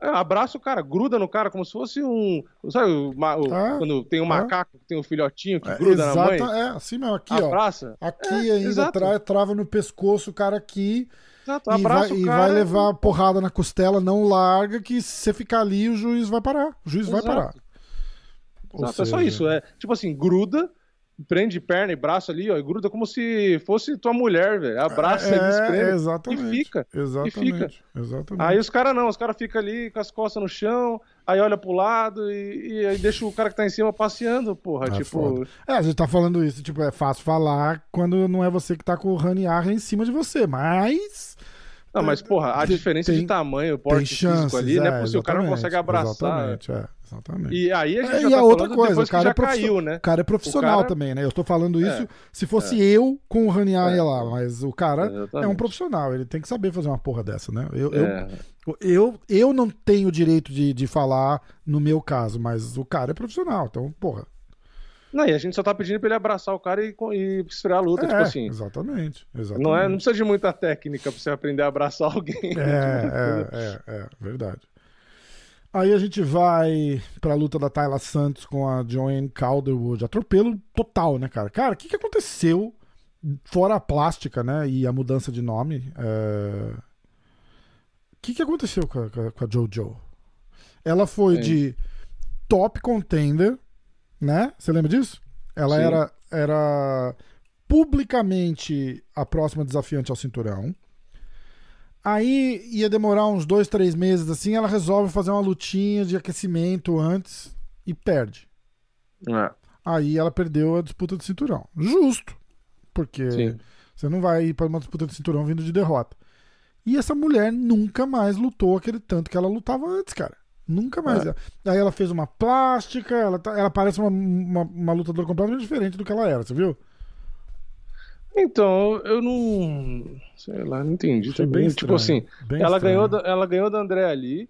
abraça o cara, gruda no cara como se fosse um. Sabe, o, ma- o- Ah, quando tem um ah. macaco que tem um filhotinho que É, gruda na mãe? exata- É, assim mesmo, aqui, ó. abraça? Aqui É, ainda tra- trava no pescoço o cara aqui Exato, e, vai, abraça e o cara. vai levar porrada na costela, não larga, que se você ficar ali, o juiz vai parar. O juiz vai Exato. parar. Ou Exato, é só seja, isso. É tipo assim, gruda, prende perna e braço ali, ó, e gruda como se fosse tua mulher, velho. Abraça é, e desprende. Exatamente. E fica. Exatamente. fica. Exatamente. Aí os caras não, os caras ficam ali com as costas no chão, aí olha pro lado e, e aí deixa o cara que tá em cima passeando, porra. É tipo, foda. É, a gente tá falando isso, tipo, é fácil falar quando não é você que tá com o Raniarra em cima de você, mas Não, mas, porra, a Tem- diferença de tem- tamanho, tem porte físico chances, ali, né? é, Porque o cara não consegue abraçar. Exatamente, é, exatamente. E aí a gente É, já e tá a outra coisa, o cara é caiu, né? O cara é profissional cara- também, né? Eu tô falando isso É, se fosse eu com o Raniarra É. lá, mas o cara é um profissional, ele tem que saber fazer uma porra dessa, né? Eu, eu, É. eu, eu não tenho direito de, de falar no meu caso, mas o cara é profissional, então, porra. Não, e a gente só tá pedindo pra ele abraçar o cara e, e esfriar a luta, É, tipo assim. exatamente, exatamente. Não, é, não precisa de muita técnica pra você aprender a abraçar [laughs] alguém. É, é, é, é, verdade. Aí a gente vai pra luta da Tayla Santos com a Joanne Calderwood. Atropelo total, né, cara? Cara, o que, que aconteceu? Fora a plástica, né? E a mudança de nome. é, O que, que aconteceu com a, com a- com a JoJo? Ela foi Sim. de top contender, né? Você lembra disso? Ela Sim. era, era publicamente a próxima desafiante ao cinturão. Aí ia demorar uns dois, três meses assim. Ela resolve fazer uma lutinha de aquecimento antes e perde. É, Aí ela perdeu a disputa de cinturão. Justo. Porque sim. você não vai ir para uma disputa de cinturão vindo de derrota. E essa mulher nunca mais lutou aquele tanto que ela lutava antes, cara. Nunca mais. É. Aí ela fez uma plástica, ela, tá- ela parece uma, uma, uma lutadora completamente diferente do que ela era, você viu? Então, eu não. Sei lá, não entendi Achei também. bem tipo estranho, assim, bem ela estranho. ganhou, da, ela ganhou da André ali,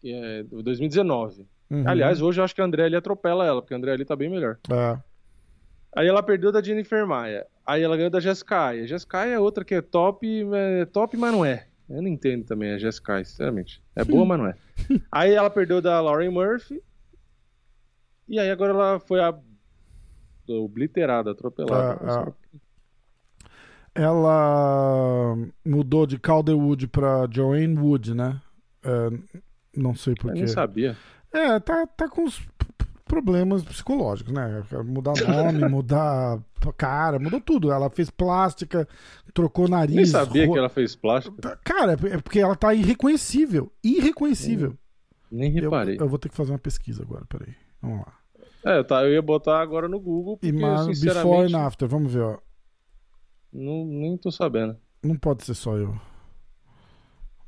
que é do 2019. Uhum. Aliás, hoje eu acho que a André ali atropela ela, porque a André ali tá bem melhor. É. Aí ela perdeu da Jennifer Maia. Aí ela ganhou da Jessica Aya. Jessica é outra que é top, é top, mas não é. Eu não entendo também a Jessica Aya, sinceramente. É boa, [laughs] mas não é. Aí ela perdeu da Lauren Murphy. E aí agora ela foi a obliterada, atropelada. Ah, ah. Ela mudou de Calderwood pra Joanne Wood, né? É, não sei Eu porquê. nem sabia. É, tá, tá com os problemas psicológicos, né? Mudar nome, [laughs] mudar cara, mudou tudo. Ela fez plástica, trocou nariz. Nem sabia ro- que ela fez plástica. Tá- Cara, é porque ela tá irreconhecível. Irreconhecível. Nem Eu, reparei. eu vou ter que fazer uma pesquisa agora, peraí. Vamos lá. É, tá, eu ia botar agora no Google, porque Ima- before sinceramente and after, vamos ver, ó. não, nem tô sabendo. Não pode ser só eu.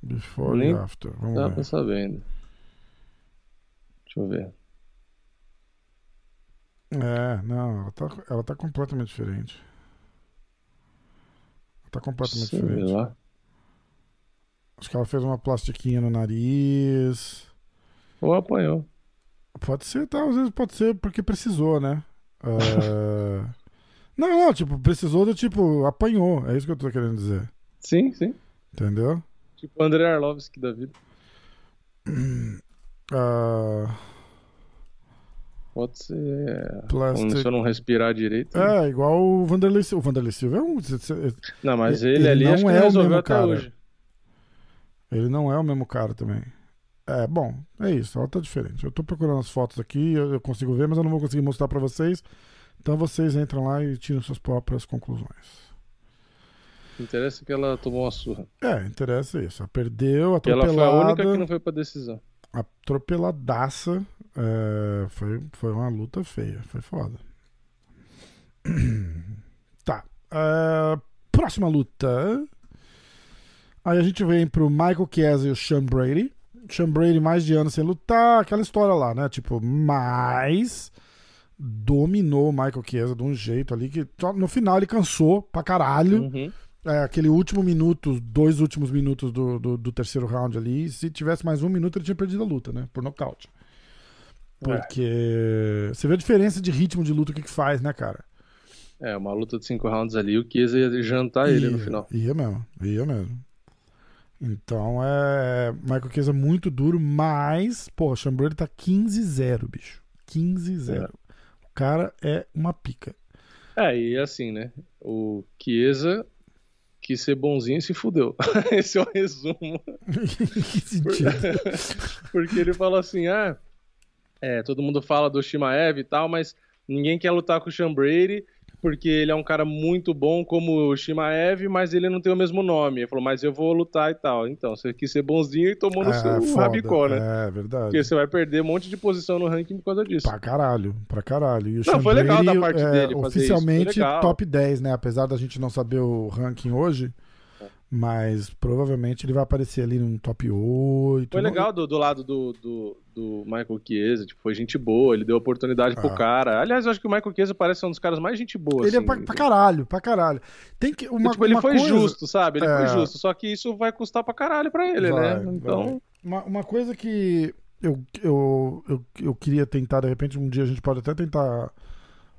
Before Nem- and after, vamos Não ver. sabendo. Deixa eu ver. É, não, ela tá, ela tá completamente diferente. Ela tá completamente Sei diferente. lá. Acho que ela fez uma plastiquinha no nariz. Ou apanhou. Pode ser, tá? Às vezes pode ser porque precisou, né? É, [laughs] não, não, tipo, precisou do tipo, apanhou. É isso que eu tô querendo dizer. Sim, sim. Entendeu? Tipo André Arlovski da vida. [clears throat] Ah, Pode ser. plastic. Se eu não respirar direito. É, igual o Vanderlei Silva. O Vanderlei Silva é um. Não, mas Ele ele, ali não acho que é não o resolveu mesmo até cara. hoje. Ele não é o mesmo cara também. É, bom, é isso. Ela tá diferente. Eu tô procurando as fotos aqui, eu, eu consigo ver, mas eu não vou conseguir mostrar pra vocês. Então vocês entram lá e tiram suas próprias conclusões. Interessa que ela tomou uma surra. É, interessa isso. Ela perdeu, E ela atropelada. foi a única que não foi pra decisão. Atropeladaça. É, foi, foi uma luta feia. Foi foda. [clears throat] tá. É, próxima luta. Aí a gente vem pro Michael Chiesa e o Sean Brady. Sean Brady mais de anos sem lutar. Aquela história lá, né? Tipo, mas dominou o Michael Chiesa de um jeito ali que no final ele cansou pra caralho. Uhum. É, aquele último minuto, dois últimos minutos do, do, do terceiro round ali. Se tivesse mais um minuto, ele tinha perdido a luta, né? Por nocaute. Porque você vê a diferença de ritmo de luta, o que, que faz, né, cara? É, uma luta de cinco rounds ali, o Chiesa ia jantar ele no Ia- final. Ia mesmo, ia mesmo. Então é. Michael Chiesa muito duro, mas, pô, Brady tá 15-0, bicho. 15-0. O cara é uma pica. É, e assim, né? O Chiesa quis ser bonzinho e se fudeu. [laughs] Esse é o resumo. [laughs] que sentido? [laughs] Porque ele falou assim: ah, é, todo mundo fala do Shimaev e tal, mas ninguém quer lutar com o Sean Brady porque ele é um cara muito bom como o Shimaev, mas ele não tem o mesmo nome. Ele falou, mas eu vou lutar e tal. Então, você quis ser bonzinho e tomou no É, seu foda. rabicó, né? É, verdade. Porque você vai perder um monte de posição no ranking por causa disso. Pra caralho, pra caralho. E o Não, Sean foi legal Brady, da parte é, dele fazer Oficialmente legal. top 10, né? Apesar da gente não saber o ranking hoje. Mas provavelmente ele vai aparecer ali num top 8. Foi legal do, do lado do, do, do Michael Chiesa, tipo, foi gente boa, ele deu oportunidade pro Ah. cara. Aliás, eu acho que o Michael Chiesa parece ser um dos caras mais gente boa. Ele é assim. pra, pra caralho, pra caralho. Tem que. Uma, tipo, ele uma foi coisa- justo, sabe? Ele É. foi justo. Só que isso vai custar pra caralho pra ele, Vai, né? Então. Uma, uma coisa que eu, eu, eu, eu queria tentar, de repente, um dia a gente pode até tentar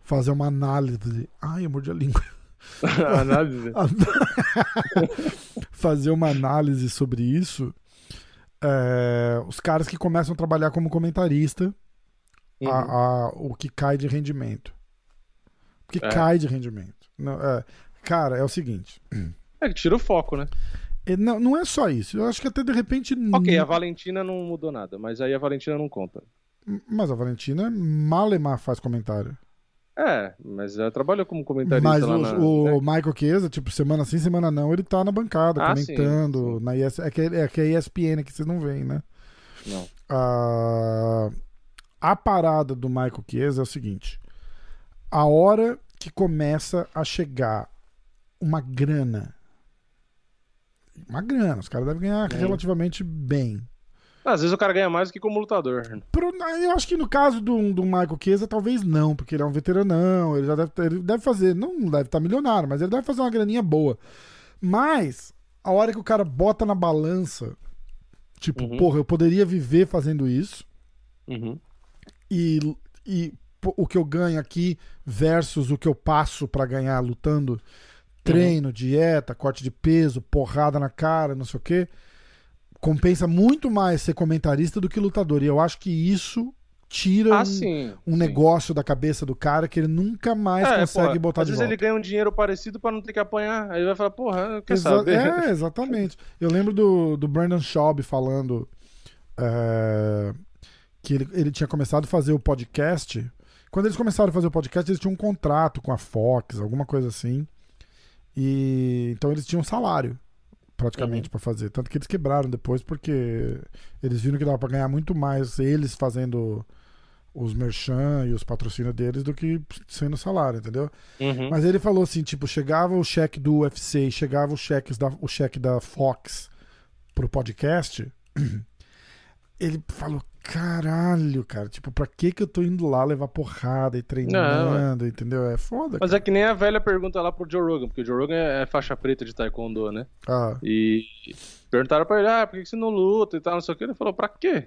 fazer uma análise. Ai, eu mordi a língua. [laughs] [laughs] análise. [laughs] fazer uma análise sobre isso. É, os caras que começam a trabalhar como comentarista, Uhum. a- a- o que cai de rendimento. Porque É. cai de rendimento. Não, é, cara, é o seguinte. É que tira o foco, né? é, Não, não é só isso. Eu acho que até de repente. Ok, a Valentina não mudou nada, mas aí a Valentina não conta. Mas a Valentina Malemar faz comentário. É, mas ela trabalhou como comentarista Mas lá o, na. o né? Michael Chiesa, tipo, semana sim, semana não, ele tá na bancada, Ah, comentando. sim. Na ES, é, que, é que a ESPN que vocês não veem, né? Não. Ah, a parada do Michael Chiesa é o seguinte: a hora que começa a chegar uma grana. Uma grana, os caras devem ganhar Sim. relativamente bem. Às vezes o cara ganha mais do que como lutador. Pro- Eu acho que no caso do, do Michael Chiesa, talvez não, porque ele é um veteranão, ele já deve, ele deve fazer, não deve estar milionário, mas ele deve fazer uma graninha boa. Mas, a hora que o cara bota na balança, tipo, Uhum. porra, eu poderia viver fazendo isso, Uhum. e, e o que eu ganho aqui versus o que eu passo pra ganhar lutando, treino, dieta, corte de peso, porrada na cara, não sei o quê, compensa muito mais ser comentarista do que lutador. E eu acho que isso tira Ah, um, sim. um sim. negócio da cabeça do cara que ele nunca mais É, consegue pô, botar às de vezes volta. ele ganha um dinheiro parecido pra não ter que apanhar. Aí ele vai falar, porra, quer Exa- saber? É, exatamente. Eu lembro do, do Brandon Schaub falando é, que ele, ele tinha começado a fazer o podcast. Quando eles começaram a fazer o podcast, eles tinham um contrato com a Fox, alguma coisa assim. E então eles tinham um salário praticamente pra fazer. Tanto que eles quebraram depois porque eles viram que dava pra ganhar muito mais eles fazendo os merchan e os patrocínios deles do que sendo salário, entendeu? Uhum. Mas ele falou assim, tipo, chegava o cheque do UFC e chegava o cheque da, o cheque da Fox pro podcast, [clears throat] ele falou, caralho, cara, tipo, pra que que eu tô indo lá levar porrada e treinando, entendeu? É foda, Mas é que nem a velha pergunta lá pro Joe Rogan, porque o Joe Rogan é faixa preta de taekwondo, né? cara. E perguntaram pra ele, ah, por que você não luta e tal, não sei o que. Ele falou, pra quê?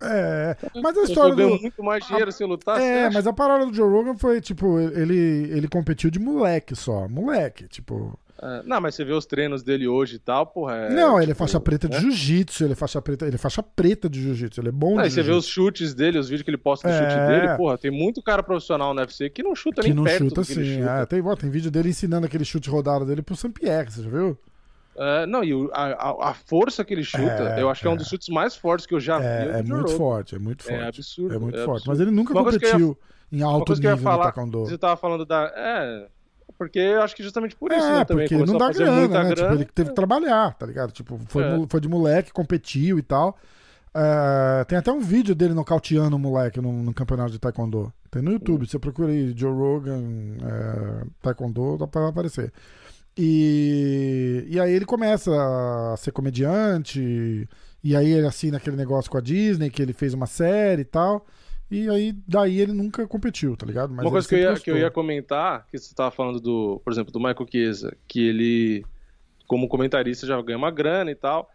Ah, é, mas a Eu história ganho do... muito mais dinheiro sem lutar. É, mas a parada do Joe Rogan foi, tipo, ele, ele competiu de moleque só, moleque, tipo... É, não, mas você vê os treinos dele hoje e tal, porra. É, não, ele é tipo, faixa preta de né? jiu-jitsu, ele é faixa preta, ele é faixa preta de jiu-jitsu, ele é bom Não, de e você vê os chutes dele, os vídeos que ele posta do É. chute dele, porra, tem muito cara profissional no UFC que não chuta Que nem não perto chuta do que assim. chuta. É, tem, ó, tem vídeo dele ensinando aquele chute rodado dele pro Saint-Pierre, você já viu? É, não, e o- a, a- força que ele chuta, É, eu acho que é um é. dos chutes mais fortes que eu já vi. É, o é muito forte, é muito forte. É absurdo. É muito forte. absurdo. Mas ele nunca Uma eu ia- competiu em alto nível ia no falar, taekwondo. você tava falando da. É. Porque eu acho que justamente por isso, É, né, também. porque não começou a dá grana, né? grana. Tipo, ele teve que trabalhar, tá ligado? Tipo, foi, É. foi de moleque, competiu e tal. É, tem até um vídeo dele nocauteando o moleque no, no campeonato de taekwondo. Tem no YouTube, você procura aí Joe Rogan é, taekwondo, dá pra aparecer. E, e aí ele começa a ser comediante, e aí ele assina aquele negócio com a Disney, que ele fez uma série e tal. E aí, daí ele nunca competiu, tá ligado? Mas Uma coisa que eu, ia, que eu ia comentar, que você estava falando do, por exemplo, do Michael Chiesa, que ele, como comentarista, já ganha uma grana e tal.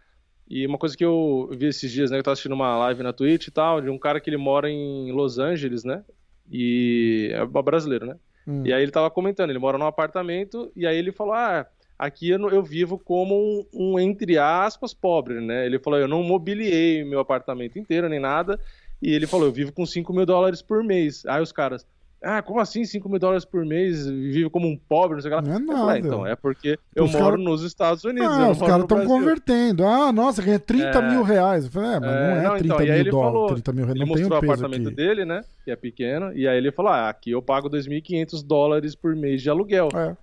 E uma coisa que eu vi esses dias, né? Eu tava assistindo uma live na Twitch e tal, de um cara que ele mora em Los Angeles, né? E é brasileiro, né? Hum. E aí ele tava comentando, ele mora num apartamento, e aí ele falou: Ah, aqui eu, eu vivo como um, um, entre aspas, pobre, né? Ele falou: Eu não mobiliei meu apartamento inteiro, nem nada. E ele falou: Eu vivo com 5 mil dólares por mês. Aí os caras. Ah, como assim 5 mil dólares por mês? Vive como um pobre, não sei o que lá. Não é falei, "Ah, nada. então, é porque eu Os moro cara- nos Estados Unidos. Ah, não os caras estão Brasil." convertendo. Ah, nossa, ganha 30 É. mil reais. Eu falei, é, mas É, não é não, 30 então, e aí mil ele dólares. falou- 30 mil reais Ele não mostrou o apartamento aqui. dele, né? Que é pequeno. E aí ele falou: Ah, aqui eu pago 2.500 dólares por mês de aluguel. É.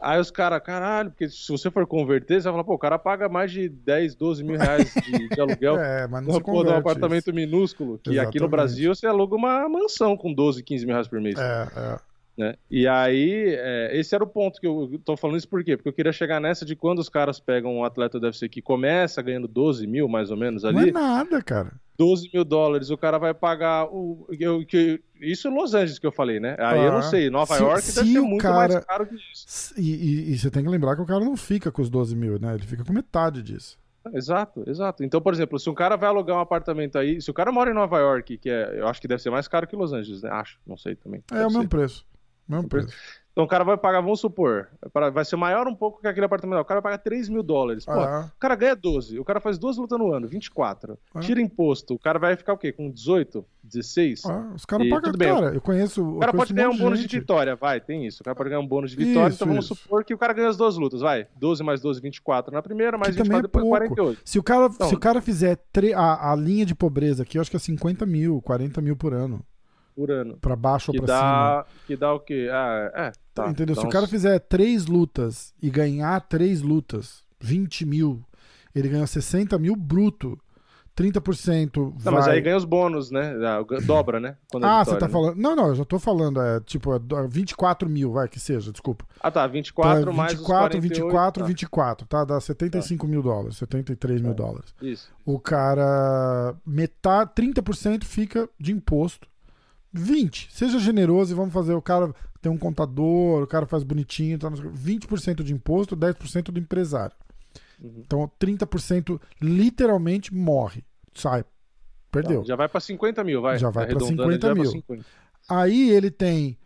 Aí os caras, caralho, porque se você for converter, você vai falar, pô, o cara paga mais de 10, 12 mil reais de, de aluguel [laughs] É, mas não porra de um apartamento minúsculo. Que aqui Exatamente. no Brasil você aluga uma mansão com 12, 15 mil reais por mês. isso. É, é. Né? E aí, é, esse era o ponto que eu tô falando isso por quê? Porque eu queria chegar nessa de quando os caras pegam um atleta do UFC que começa ganhando 12 mil, mais ou menos, Não é ali, nada, cara. 12 mil dólares, o cara vai pagar o. Eu, que, isso em Los Angeles que eu falei, né? Aí eu Ah. não sei, Nova Se- York se deve ser muito cara- mais caro que isso. E, e- e você tem que lembrar que o cara não fica com os 12 mil, né? Ele fica com metade disso. Exato, exato. Então, por exemplo, se um cara vai alugar um apartamento aí, se o cara mora em Nova York, que é, eu acho que deve ser mais caro que Los Angeles, né? Acho, não sei também. É Deve o mesmo ser. preço. Mesmo preço. Então o cara vai pagar, vamos supor, vai ser maior um pouco que aquele apartamento. O cara vai pagar 3 mil dólares. Pô, Ah, o cara ganha 12, o cara faz duas lutas no ano, 24. Ah. Tira imposto, o cara vai ficar o quê? Com 18, 16? ah, os caras pagam. bem, Cara, eu conheço. O cara eu pode conheço ganhar um bônus de vitória, vai, tem isso. O cara pode ganhar um bônus de vitória, Isso, então vamos isso. supor que o cara ganha as duas lutas, vai. 12 mais 12, 24 na primeira, mais Que também 24 é depois pouco. 48. Se o cara, Então- se o cara fizer tre- a, a linha de pobreza aqui, eu acho que é 50 mil, 40 mil por ano. Por ano. Pra baixo Que ou pra cima. dá, que dá o quê? Ah, é. Tá, Entendeu? dá Se o cara fizer três lutas e ganhar três lutas, 20 mil, ele ganha 60 mil bruto. 30% vai... Não, mas aí ganha os bônus, né? Ah, Dobra, né? Quando é Ah, vitória, você tá né? falando. Não, não, eu já tô falando, é tipo, é do- 24 mil, vai, que seja, desculpa. Ah, tá. 24 Tá, mais os 24, 48. 24, tá. 24, tá? Dá 75 mil dólares, 73 mil É. dólares. Isso. O cara. Metade, 30% fica de imposto. 20. Seja generoso e vamos fazer. O cara tem um contador, o cara faz bonitinho, tá, não sei o quê. 20% de imposto, 10% do empresário. Uhum. Então 30% literalmente morre. Sai. Perdeu. Tá, já vai pra 50 mil, vai. Já vai pra Arredondando, 50 já vai pra mil. 50. Aí ele tem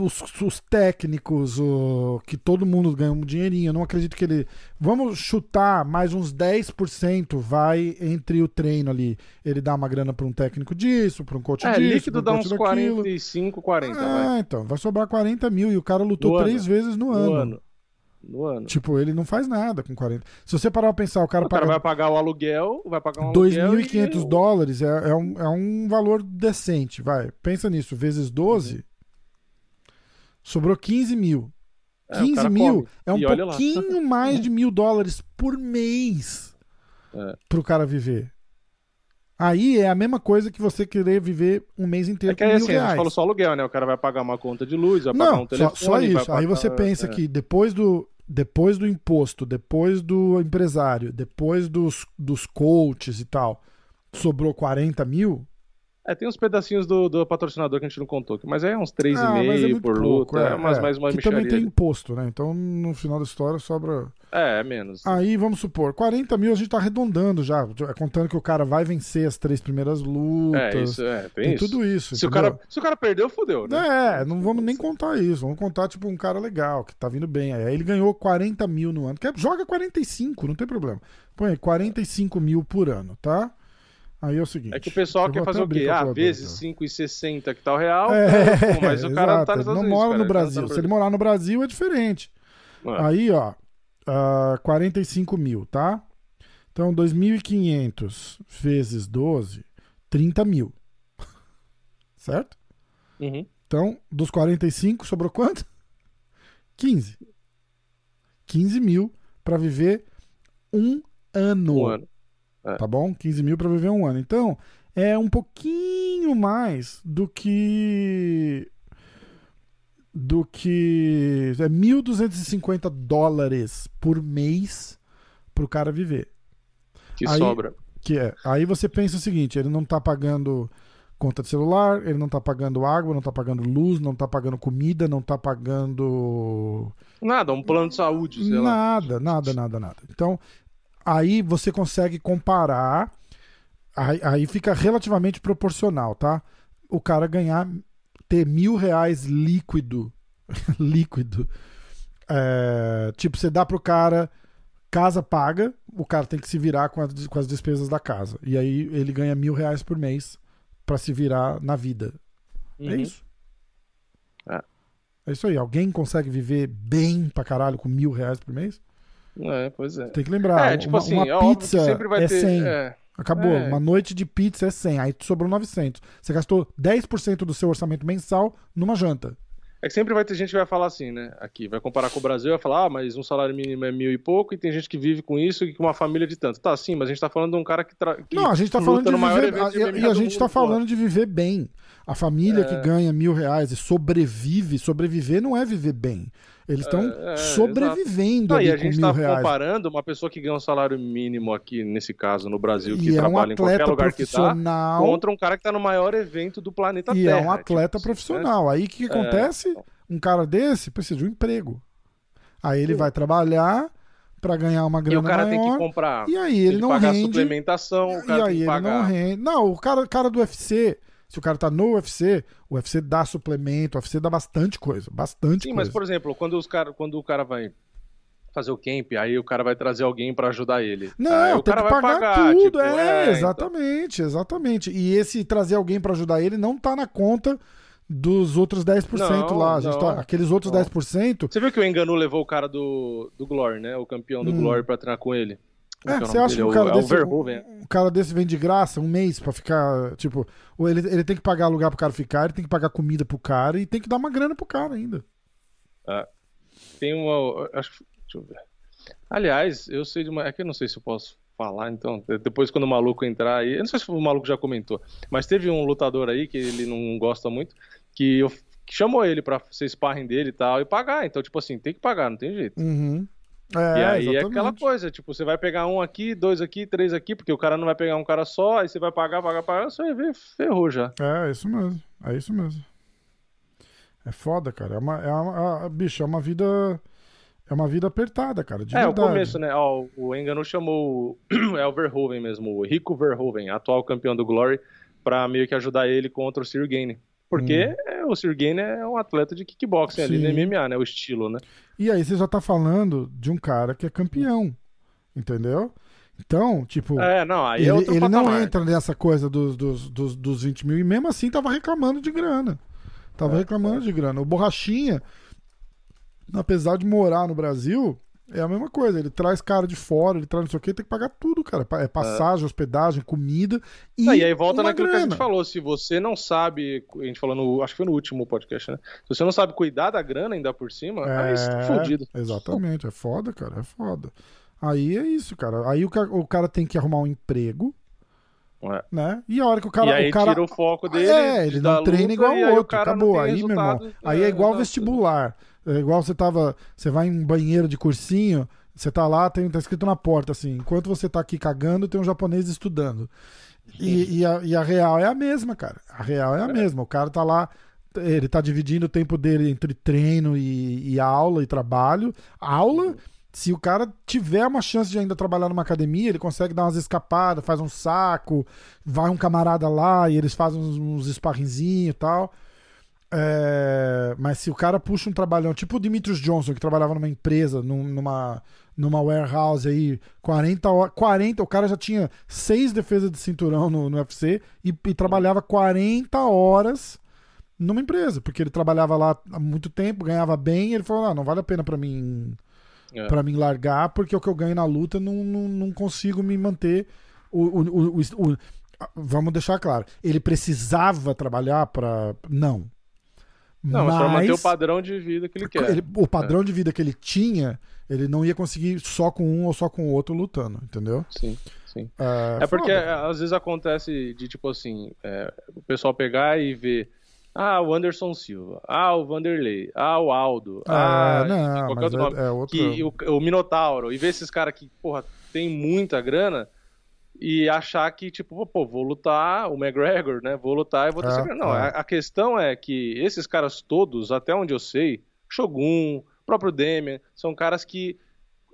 os, os técnicos, o, que todo mundo ganha um dinheirinho. Eu não acredito que ele. Vamos chutar mais uns 10% vai entre o treino ali. Ele dá uma grana para um técnico disso, para um coach É, disso. líquido dá um uns coach daquilo. 45, 40, vai. Ah, então. Vai sobrar 40 mil e o cara lutou No três ano. vezes no, No ano. ano. No ano. Tipo, ele não faz nada com 40. Se você parar pra pensar, o cara o cara paga vai pagar o aluguel, vai pagar um aluguel 2.500 e... dólares é, é, um, é um valor decente, vai. Pensa nisso, vezes 12, sobrou 15 mil. É, o 15 cara mil come. é um E pouquinho [laughs] mais de mil dólares por mês É. pro cara viver. Aí é a mesma coisa que você querer viver um mês inteiro É que aí mil assim, a gente reais. falou só aluguel, né? O cara vai pagar uma conta de luz, vai pagar Não, um só, telefone. só vai isso. Aí pagar- você pensa é. que depois do, depois do imposto, depois do empresário, depois dos, dos coaches e tal, sobrou 40 mil, É, tem uns pedacinhos do, do patrocinador que a gente não contou, mas aí é uns Ah, mas é 3,5 por luta, é, é, mas é. mais uma que também tem imposto, né? Então, no final da história, sobra. É, é menos. Aí, vamos supor, 40 mil a gente tá arredondando já, contando que o cara vai vencer as três primeiras lutas. é, isso, é, tem, tem isso. tudo isso. Se o, cara, se o cara perdeu, fodeu, né? É, não vamos nem contar isso. Vamos contar, tipo, um cara legal, que tá vindo bem. Aí ele ganhou 40 mil no ano. Quer- Joga 45, não tem problema. Põe aí, 45 mil por ano, tá? Aí é o seguinte. É que o pessoal quer fazer o quê? Ah, vezes tá? 5,60 que tá o real, É, pô, mas o cara [laughs] exato, tá nos não mora cara, no tá Brasil. nos Se ele morar no Brasil é diferente. É. Aí, ó, ah, 45 mil, tá? Então, 2.500 vezes 12, 30 mil. [laughs] Certo? Uhum. Então, dos 45, sobrou quanto? 15. 15 mil pra viver um ano. Um ano. É. Tá bom? 15 mil pra viver um ano. Então, é um pouquinho mais do que. Do que. É 1.250 dólares por mês pro cara viver. Que Aí- sobra. Que é. Aí você pensa o seguinte: ele não tá pagando conta de celular, ele não tá pagando água, não tá pagando luz, não tá pagando comida, não tá pagando. Nada, um plano de saúde, sei lá. Nada, nada, nada, nada. Então, aí você consegue comparar. Aí, aí fica relativamente proporcional, tá? O cara ganhar, ter mil reais líquido. [laughs] líquido. É, tipo, você dá pro cara, casa paga, o cara tem que se virar com, as- com as despesas da casa. E aí ele ganha mil reais por mês pra se virar na vida. É Uhum. isso. É. É isso aí. Alguém consegue viver bem pra caralho com mil reais por mês? É, pois é. Tem que lembrar. é, tipo uma, assim, uma é que pizza sempre vai é ter. 100. É, Acabou. É. Uma noite de pizza é 100. Aí sobrou 900. Você gastou 10% do seu orçamento mensal numa janta. É que sempre vai ter gente que vai falar assim, né? Aqui, vai comparar com o Brasil e vai falar, ah, mas um salário mínimo é mil e pouco e tem gente que vive com isso e com uma família de tanto. Tá, sim, mas a gente tá falando de um cara que. Tra... que Não, a gente tá falando de viver. de E, a gente tá mundo, porra. falando de viver bem. A família que É. ganha mil reais e sobrevive, sobreviver não é viver bem. Eles estão É, é, sobrevivendo Não, ali e a com gente mil tá comparando uma pessoa que ganha um salário mínimo aqui, nesse caso, no Brasil, que E é um trabalha em qualquer lugar que tá, profissional. contra um cara que tá no maior evento do planeta E Terra. é um atleta tipo, profissional. Aí o que, que É, acontece? então. Um cara desse precisa de um emprego. Aí ele Sim. vai trabalhar pra ganhar uma E grana o cara tem que maior. comprar. E aí ele não pagar rende. suplementação, o E aí ele pagar. não rende. Não, o cara, cara do UFC, se o cara tá no UFC, o UFC dá suplemento, o UFC dá bastante coisa. Bastante Sim, coisa. mas por exemplo, quando, os cara, quando o cara vai fazer o camp, aí o cara vai trazer alguém pra ajudar ele. Não, aí o tem cara que vai pagar pagar, tudo. tipo, é, então. exatamente, exatamente. E esse trazer alguém pra ajudar ele não tá na conta dos outros 10% Não, lá. Não, tá, aqueles outros não. 10%. Você viu que o Enganu levou o cara do, do Glory, né? O campeão do Hum. Glory pra treinar com ele. É, o você acha que o É cara é desse, um cara desse vem de graça um mês pra ficar, tipo, ele, ele tem que pagar lugar pro cara ficar, ele tem que pagar comida pro cara e tem que dar uma grana pro cara ainda. Tem uma. Acho. Deixa eu ver. Aliás, eu sei de uma. É que eu não sei se eu posso falar, então. Depois, quando o maluco entrar aí. Eu não sei se o maluco já comentou. Mas teve um lutador aí que ele não gosta muito. Que, eu, que chamou ele pra ser sparring dele e tal. E pagar. Então, tipo assim, tem que pagar, não tem jeito. Uhum. É, e aí é exatamente. aquela coisa, tipo, você vai pegar um aqui, dois aqui, três aqui, porque o cara não vai pegar um cara só, aí você vai pagar, pagar, pagar, você vai ver, ferrou já. É, é isso mesmo. É isso mesmo. É foda, cara. É uma, é uma, a- bicho, é uma vida. É uma vida apertada, cara. É, verdade. o começo, né? Ó, o Engano chamou o- é o Verhoeven mesmo, o Rico Verhoeven, atual campeão do Glory, pra meio que ajudar ele contra o Sir Gane. Porque é, o Sir Gane é um atleta de kickboxing ali no Hum. Sim. MMA, né? O estilo, né? E aí você já tá falando de um cara que é campeão. Entendeu? Então, tipo. É, não, aí ele é ele não entra nessa coisa dos, dos, dos, dos 20 mil e mesmo assim tava reclamando de grana. Tava É, reclamando de grana. O Borrachinha, apesar de morar no Brasil, é a mesma coisa. Ele traz cara de fora, ele traz não sei o que, tem que pagar tudo, cara. É passagem, hospedagem, comida e. Não, e aí volta naquilo que a grana. gente falou, se você não sabe, a gente falou no, acho que foi no último podcast, né? Se você não sabe cuidar da grana ainda por cima, aí você tá É, fudido. Exatamente, é foda, cara, é foda. Aí é isso, cara. Aí o, ca- o cara tem que arrumar um emprego, É. né? E a hora que o cara. e aí o cara tira o foco dele. É, ele não treina luta, igual o o outro. cara não Acabou. Aí, meu irmão. Aí é igual exato. vestibular. É igual você tava. Você vai em banheiro de cursinho, você tá lá, tem, tá escrito na porta assim: enquanto você tá aqui cagando, tem um japonês estudando. E, e a, e a real é a mesma, cara. A real é a mesma. O cara tá lá. Ele tá dividindo o tempo dele entre treino e, e aula e trabalho. Aula, se o cara tiver uma chance de ainda trabalhar numa academia, ele consegue dar umas escapadas, faz um saco, vai um camarada lá e eles fazem uns, uns e tal. É, mas se o cara puxa um trabalhão, tipo o Dimitrios Johnson, que trabalhava numa empresa, num- numa, numa warehouse aí, 40 horas. 40, o cara já tinha seis defesas de cinturão no, no UFC e, e trabalhava 40 horas numa empresa, porque ele trabalhava lá há muito tempo, ganhava bem, e ele falou: ah, não vale a pena pra mim É. para mim largar, porque o que eu ganho na luta não, não, não consigo me manter. O, o- o- o- vamos deixar claro, ele precisava trabalhar para não, Não, mas, mas pra manter o padrão de vida que ele quer. Ele, o padrão é. de vida que ele tinha, ele não ia conseguir só com um ou só com o outro lutando, entendeu? Sim, sim. É, é porque às vezes acontece de tipo assim, é, o pessoal pegar e ver. Ah, o Anderson Silva. Ah, o Vanderlei. Ah, o Aldo. Ah, ah não, qualquer outro nome. É, é outro... Que, o, o Minotauro. E ver esses caras que, porra, tem muita grana e achar que, tipo, pô, vou lutar o McGregor, né? Vou lutar e vou ter é, Não, é. A, a, questão é que esses caras todos, até onde eu sei, Shogun, próprio Demian, são caras que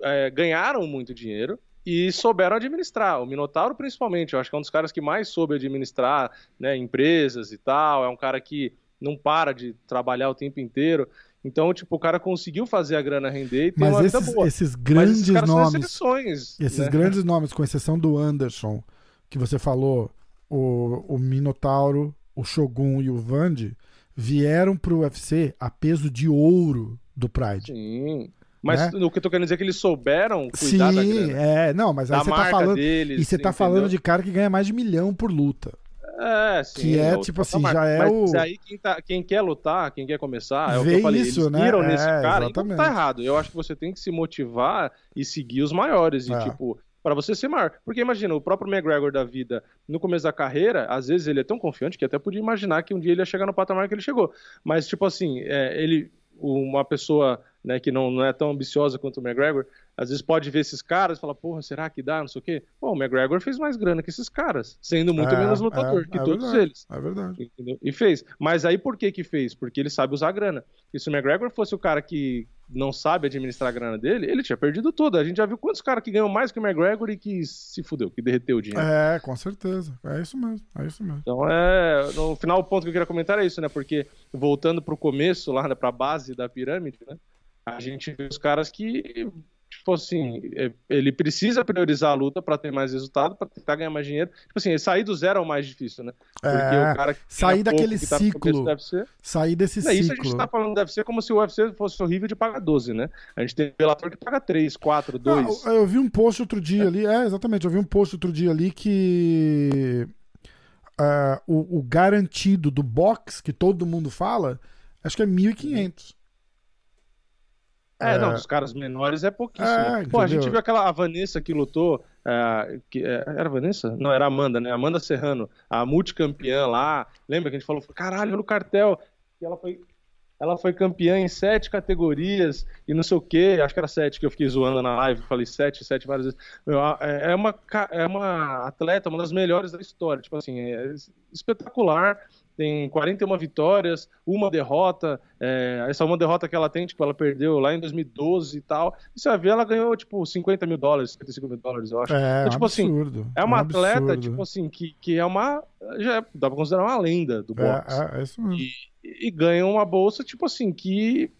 é, ganharam muito dinheiro e souberam administrar. O Minotauro, principalmente, eu acho que é um dos caras que mais soube administrar né, empresas e tal. É um cara que não para de trabalhar o tempo inteiro. Então, tipo, o cara conseguiu fazer a grana render e ter Mas uma esses, vida boa. esses grandes esses nomes. esses né? grandes nomes, com exceção do Anderson, que você falou, o, o Minotauro, o Shogun e o Vande, vieram pro UFC a peso de ouro do Pride. Sim. Mas né? o que eu tô querendo dizer é que eles souberam cuidar Sim, da grana. é, não, mas aí você tá falando. Deles, e você tá entendeu? falando de cara que ganha mais de milhão por luta. É, sim. Que é, tipo assim, já é mas o. aí quem, tá, quem quer lutar, quem quer começar, é o que eu falei. Isso, eles né? viram é, nesse cara, então tá errado. Eu acho que você tem que se motivar e seguir os maiores. E, é. tipo, para você ser maior. Porque imagina, o próprio McGregor da vida, no começo da carreira, às vezes ele é tão confiante que até podia imaginar que um dia ele ia chegar no patamar que ele chegou. Mas, tipo assim, é, ele. Uma pessoa né, que não, não é tão ambiciosa quanto o McGregor, às vezes pode ver esses caras e falar, porra, será que dá? Não sei o quê. Pô, o McGregor fez mais grana que esses caras, sendo muito é, menos lutador é, que é todos verdade, eles. É verdade. Entendeu? E fez. Mas aí por que que fez? Porque ele sabe usar grana. E se o McGregor fosse o cara que não sabe administrar a grana dele, ele tinha perdido tudo. A gente já viu quantos caras que ganham mais que o McGregor e que se fudeu, que derreteu o dinheiro. É, com certeza. É isso mesmo. É isso mesmo. Então é. No final, o ponto que eu queria comentar é isso, né? Porque voltando pro começo, lá, né, pra base da pirâmide, né? A gente vê os caras que tipo assim, é, ele precisa priorizar a luta para ter mais resultado, para tentar ganhar mais dinheiro. Tipo assim, sair do zero é o mais difícil, né? Porque é, o cara que sair daquele pouco, ciclo, tá ser... sair desse não, ciclo. Isso a gente tá falando deve ser como se o UFC fosse horrível de pagar 12, né? A gente tem Bellator que paga 3, 4, 2. Não, eu vi um post outro dia ali, é, exatamente, eu vi um post outro dia ali que uh, o, o garantido do box que todo mundo fala, acho que é 1.500. É, é, não, dos caras menores é pouquíssimo. É, Pô, a gente viu aquela a Vanessa que lutou. É, que, é, era a Vanessa? Não, era a Amanda, né? Amanda Serrano, a multicampeã lá. Lembra que a gente falou, caralho, no cartel. que ela foi, ela foi campeã em sete categorias e não sei o que, acho que era sete que eu fiquei zoando na live, falei sete, sete várias vezes. É, é, uma, é uma atleta, uma das melhores da história, tipo assim, é espetacular tem 41 vitórias, uma derrota. É, essa uma derrota que ela tem, tipo, ela perdeu lá em 2012 e tal. E você vai ver, ela ganhou, tipo, 50 mil dólares, 55 mil dólares, eu acho. É, então, tipo assim, absurdo, assim, é uma atleta, tipo assim, que, que é uma. Já é, dá pra considerar uma lenda do é, boxe. É, é isso mesmo. E, e ganha uma bolsa, tipo assim, que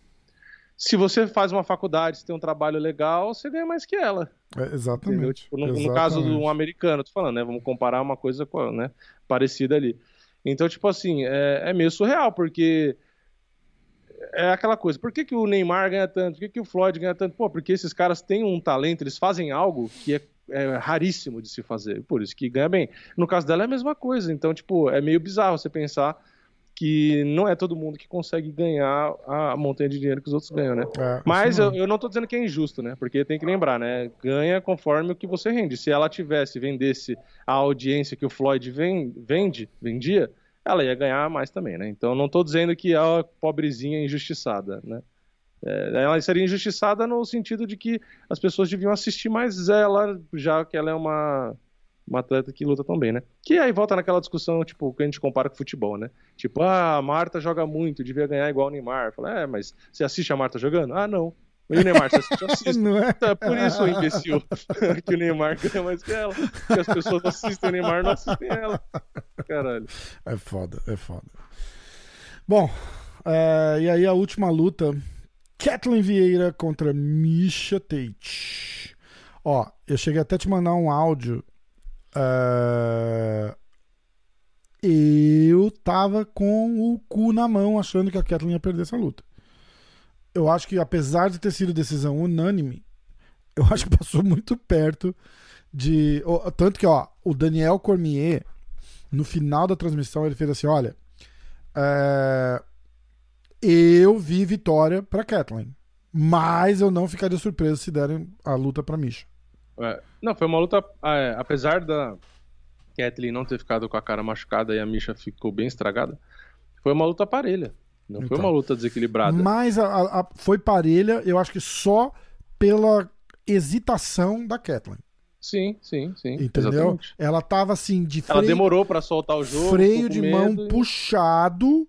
se você faz uma faculdade, se tem um trabalho legal, você ganha mais que ela. É, exatamente. Tipo, no, exatamente. no, caso de um americano, tô falando, né? Vamos comparar uma coisa com, né, parecida ali. Então, tipo assim, é, é meio surreal, porque é aquela coisa, por que, que o Neymar ganha tanto? Por que, que o Floyd ganha tanto? Pô, porque esses caras têm um talento, eles fazem algo que é, é, raríssimo de se fazer, por isso que ganha bem. No caso dela é a mesma coisa, então, tipo, é meio bizarro você pensar que não é todo mundo que consegue ganhar a montanha de dinheiro que os outros ganham, né? É, Mas eu, eu, não tô dizendo que é injusto, né? Porque tem que lembrar, né? Ganha conforme o que você rende. Se ela tivesse, vendesse a audiência que o Floyd vende, vendia, ela ia ganhar mais também, né? Então não tô dizendo que ela é pobrezinha injustiçada, né? É, ela seria injustiçada no sentido de que as pessoas deviam assistir mais ela, já que ela é uma uma atleta que luta tão bem, né? Que aí volta naquela discussão, tipo, que a gente compara com futebol, né? Tipo, ah, a Marta joga muito, devia ganhar igual o Neymar. Fala, é, mas você assiste a Marta jogando? Ah, não. E o Neymar, você assiste, eu assisto. [laughs] Não é? Então, é por isso, imbecil, [laughs] que o Neymar ganha mais que ela. Que as pessoas assistem o Neymar não assistem ela. Caralho. É foda, é foda. Bom, é, e aí a última luta, Kathleen Vieira contra Misha Tate. Ó, eu cheguei até a te mandar um áudio Uh, eu tava com o cu na mão achando que a Kathleen ia perder essa luta. Eu acho que, apesar de ter sido decisão unânime, eu acho que passou muito perto de. Tanto que, ó, o Daniel Cormier, no final da transmissão, ele fez assim: olha. É, eu vi vitória pra Kathleen. Mas eu não ficaria surpreso se derem a luta pra Misha. É, não, foi uma luta. é, apesar da Kathleen não ter ficado com a cara machucada e a Misha ficou bem estragada, foi uma luta parelha. Não foi Então. uma luta desequilibrada. Mas a- a- foi parelha, eu acho que só pela hesitação da Kathleen. Sim, sim, sim. Entendeu? exatamente. Ela tava assim, de Ela freio, demorou pra soltar o jogo. freio de mão e- puxado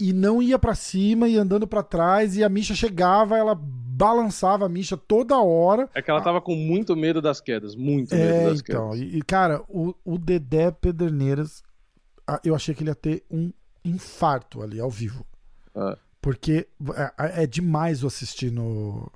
e não ia pra cima e andando pra trás e a Misha chegava, ela balançava a Misha toda hora. É que ela tava com muito medo das quedas. Muito medo É, das então. quedas. E, e, cara, o, o Dedé Pederneiras, eu achei que ele ia ter um infarto ali ao vivo. É. Porque é, é demais o assistir no,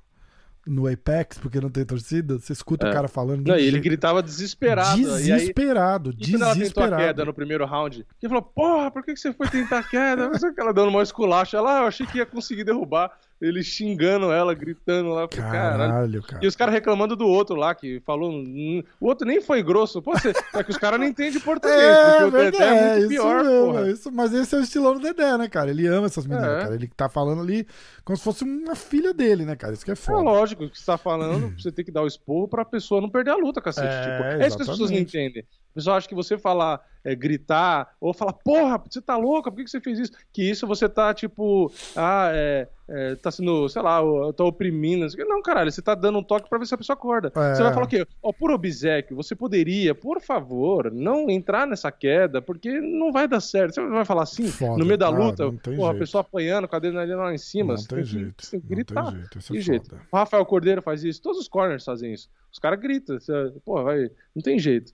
no Apex, porque não tem torcida. Você escuta É. o cara falando. Não, e ele gritava desesperado. E aí, Desesperado, E quando ela tentou a desesperado. queda no primeiro round, ele falou, porra, por que você foi tentar a queda? Ela dando uma esculacha. Ela, ah, eu achei que ia conseguir derrubar. Ele xingando ela, gritando lá. Caralho. Caralho, cara. E os caras reclamando do outro lá, que falou. "Hum, O outro nem foi grosso. Pô, você... é que os caras não entendem português, [laughs] porque o Dedé é muito isso pior, mesmo, porra. isso- mas esse é o estilão do Dedé, né, cara? Ele ama essas meninas, É. cara. Ele tá falando ali como se fosse uma filha dele, né, cara? Isso que é É foda. lógico, o que você tá falando, [clears throat] você tem que dar o esporro pra pessoa não perder a luta, cacete. É, tipo, é isso que as pessoas não entendem. O pessoal acha que você falar, é, gritar, ou falar, porra, você tá louca, por que que você fez isso? Que isso você tá, tipo, ah, é, é, tá sendo, sei lá, eu tô oprimindo. não caralho, você tá dando um toque pra ver se a pessoa acorda. É. Você vai falar o quê? Ó, por obsequio, você poderia, por favor, não entrar nessa queda, porque não vai dar certo. Você vai falar assim, Foda. no meio da luta, porra, a pessoa apanhando com a adrenalina lá em cima. Não tem tem que- jeito. você tem que Não gritar. tem jeito. Isso Que é jeito. O Rafael Cordeiro faz isso, todos os corners fazem isso. Os caras gritam, você- pô, vai, não tem jeito.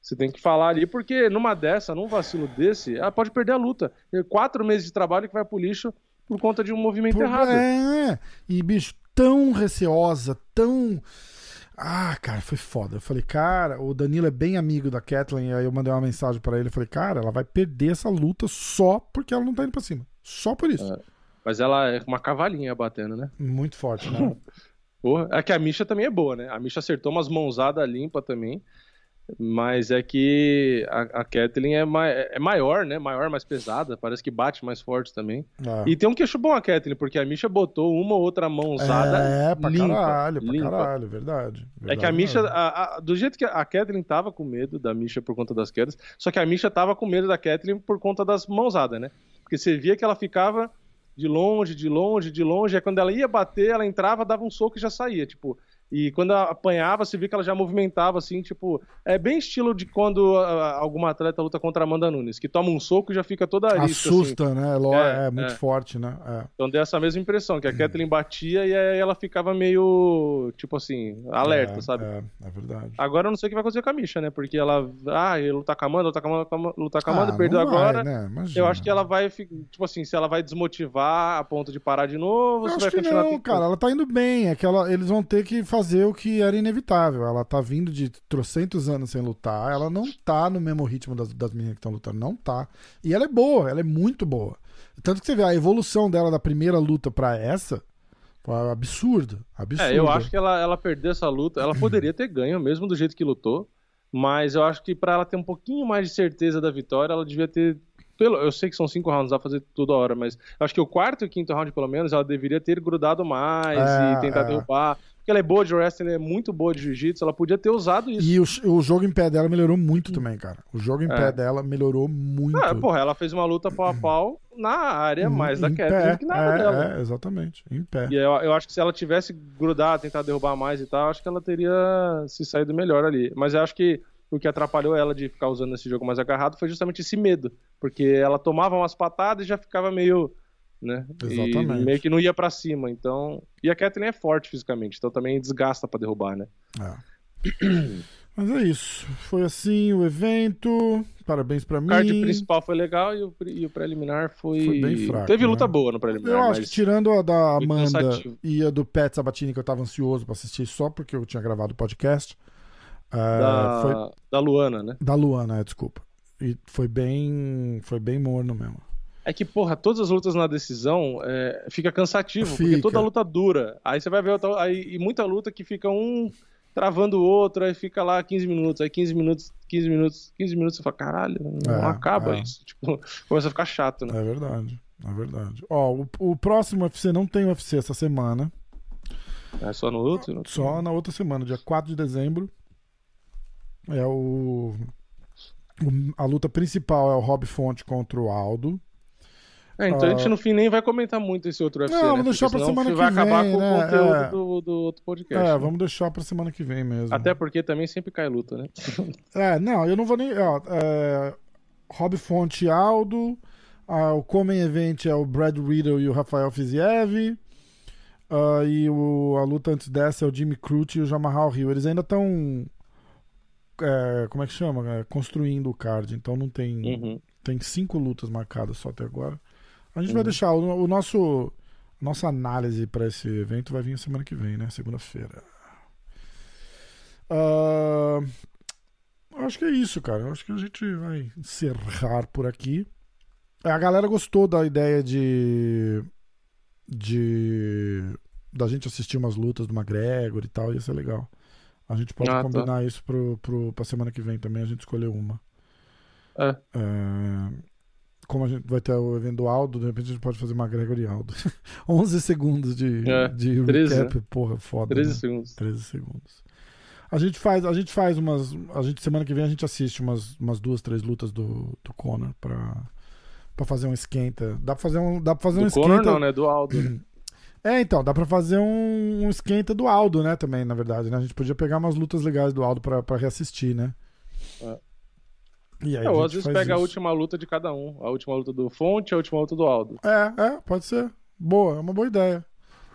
Você tem que falar ali, porque numa dessa, num vacilo desse, ela pode perder a luta. É Quatro meses de trabalho que vai pro lixo por conta de um movimento Por- errado. É, e bicho, tão receosa, tão. Ah, cara, foi foda. Eu falei, cara, o Danilo é bem amigo da Kathleen, aí eu mandei uma mensagem pra ele, eu falei, cara, ela vai perder essa luta só porque ela não tá indo pra cima. Só por isso. Mas ela é uma cavalinha batendo, né? Muito forte, né? [laughs] Porra. É que a Misha também é boa, né? A Misha acertou umas mãozadas limpa também. Mas é que a, a Kathleen é, ma é maior, né? Maior, mais pesada. Parece que bate mais forte também. Ah. E tem um queixo bom a Kathleen, porque a Misha botou uma ou outra mãozada É, pra limpa, caralho, pra limpa. caralho, verdade. É que a Verdade Misha, a- a- do jeito que a Kathleen tava com medo da Misha por conta das quedas, só que a Misha tava com medo da Kathleen por conta das mãozadas, né? Porque você via que ela ficava de longe, de longe, de longe, aí quando ela ia bater, ela entrava, dava um soco e já saía, tipo. E quando ela apanhava, você via que ela já movimentava assim, tipo. É bem estilo de quando ah, alguma atleta luta contra a Amanda Nunes, que toma um soco e já fica toda arisca, assim. Assusta, né? Ló- É, É, muito é. forte, né? É. Então deu essa mesma impressão, que a Kathleen batia e aí ela ficava meio, tipo assim, alerta, É, sabe? É, é verdade. Agora eu não sei o que vai acontecer com a Misha, né? Porque ela. Ah, ele lutar com a Amanda, lutar com a Amanda, lutar com a Amanda, Ah, perdeu vai, agora. né? Eu acho que ela vai. Tipo assim, se ela vai desmotivar a ponto de parar de novo, Eu você acho vai que continuar não, cara. Ela tá indo bem. É que ela- eles vão ter que fazer o que era inevitável. Ela tá vindo de trocentos anos sem lutar. Ela não tá no mesmo ritmo das, das meninas que estão lutando. Não tá. E ela é boa, ela é muito boa. Tanto que você vê a evolução dela da primeira luta pra essa. Absurdo. Absurdo. É, eu acho que ela, ela perdeu essa luta. Ela poderia ter ganho, mesmo do jeito que lutou. Mas eu acho que pra ela ter um pouquinho mais de certeza da vitória, ela devia ter. Pelo, eu sei que são cinco rounds, dá pra fazer toda hora, mas acho que o quarto e o quinto round, pelo menos, ela deveria ter grudado mais É, e tentar é. derrubar. Ela é boa de wrestling, ela é muito boa de jiu-jitsu, ela podia ter usado isso. E o, o jogo em pé dela melhorou muito também, cara. O jogo em É. pé dela melhorou muito. Ah, porra, ela fez uma luta pau a pau na área mais da Em do que na área é, dela. é, exatamente. Em pé. E eu, eu acho que se ela tivesse grudado, tentar derrubar mais e tal, acho que ela teria se saído melhor ali. Mas eu acho que o que atrapalhou ela de ficar usando esse jogo mais agarrado foi justamente esse medo. Porque ela tomava umas patadas e já ficava meio. Né? Exatamente. E meio que não ia pra cima. Então. E a Kathleen é forte fisicamente, então também desgasta pra derrubar, né? É. [clears throat] Mas é isso. Foi assim o evento. Parabéns pra O mim. card principal foi legal e o, e o preliminar foi. Foi bem fraco, Teve luta né? boa no preliminar. Eu acho que tirando a da Amanda e a do Pet Sabatini, que eu tava ansioso pra assistir só porque eu tinha gravado o podcast. é, da... Foi da Luana, né? da Luana, é, desculpa. E foi bem. Foi bem morno mesmo. É que, porra, todas as lutas na decisão é, fica cansativo, porque Fica. toda luta dura. Aí você vai ver outra, aí, e muita luta que fica um travando o outro, aí fica lá 15 minutos, aí 15 minutos, 15 minutos, 15 minutos, você fala, caralho, não É, acaba é. isso. [laughs] Tipo, começa a ficar chato, né? É verdade. É verdade. Ó, o, o próximo UFC não tem UFC essa semana. É só no outro? Só na outra semana, dia 4 de dezembro. É o, o- A luta principal é o Rob Fonte contra o Aldo. É, então a gente no fim nem vai comentar muito esse outro UFC, Não, né? vamos deixar Porque pra semana vai que acabar vem, com né? o conteúdo É. do, do outro podcast. É, né? vamos deixar pra semana que vem mesmo. Até porque também sempre cai luta, né? [laughs] É, não, eu não vou nem. Ó, é, Rob Fonte e Aldo. ah, o Comem Event é o Brad Riddle e o Rafael Fiziev. ah, e o, a luta antes dessa é o Jimmy Crute e o Jamarral Hill. Eles ainda estão. como é que chama? É, construindo o card. Então não tem. Uhum. Tem cinco lutas marcadas só até agora. A gente vai Uhum. deixar. O, o nosso. Nossa análise para esse evento vai vir semana que vem, né? Segunda-feira. Ah, acho que é isso, cara. Acho que a gente vai encerrar por aqui. A galera gostou da ideia de. de. da gente assistir umas lutas do McGregor e tal. Ia ser legal. A gente pode Ah, tá. combinar isso pro, pro, pra semana que vem também. A gente escolher uma. É. É, como a gente vai ter o evento do Aldo, de repente a gente pode fazer McGregor e Aldo. [laughs] 11 segundos de, É, de 13, recap, porra, foda. 13 né? segundos. 13 segundos. A gente faz, a gente faz umas. A gente, semana que vem a gente assiste umas, umas duas, três lutas do, do Conor pra, pra fazer um esquenta. Dá pra fazer um, dá pra fazer um Do esquenta. Conor não, né? Do Aldo. né? [clears throat] É, então, dá pra fazer um, um esquenta do Aldo, né, também, na verdade, né? A gente podia pegar umas lutas legais do Aldo pra reassistir, né? É. E aí É, a ou às vezes pega a isso. última luta de cada um. A última luta do Fonte e a última luta do Aldo. É, é, pode ser. Boa, é uma boa ideia.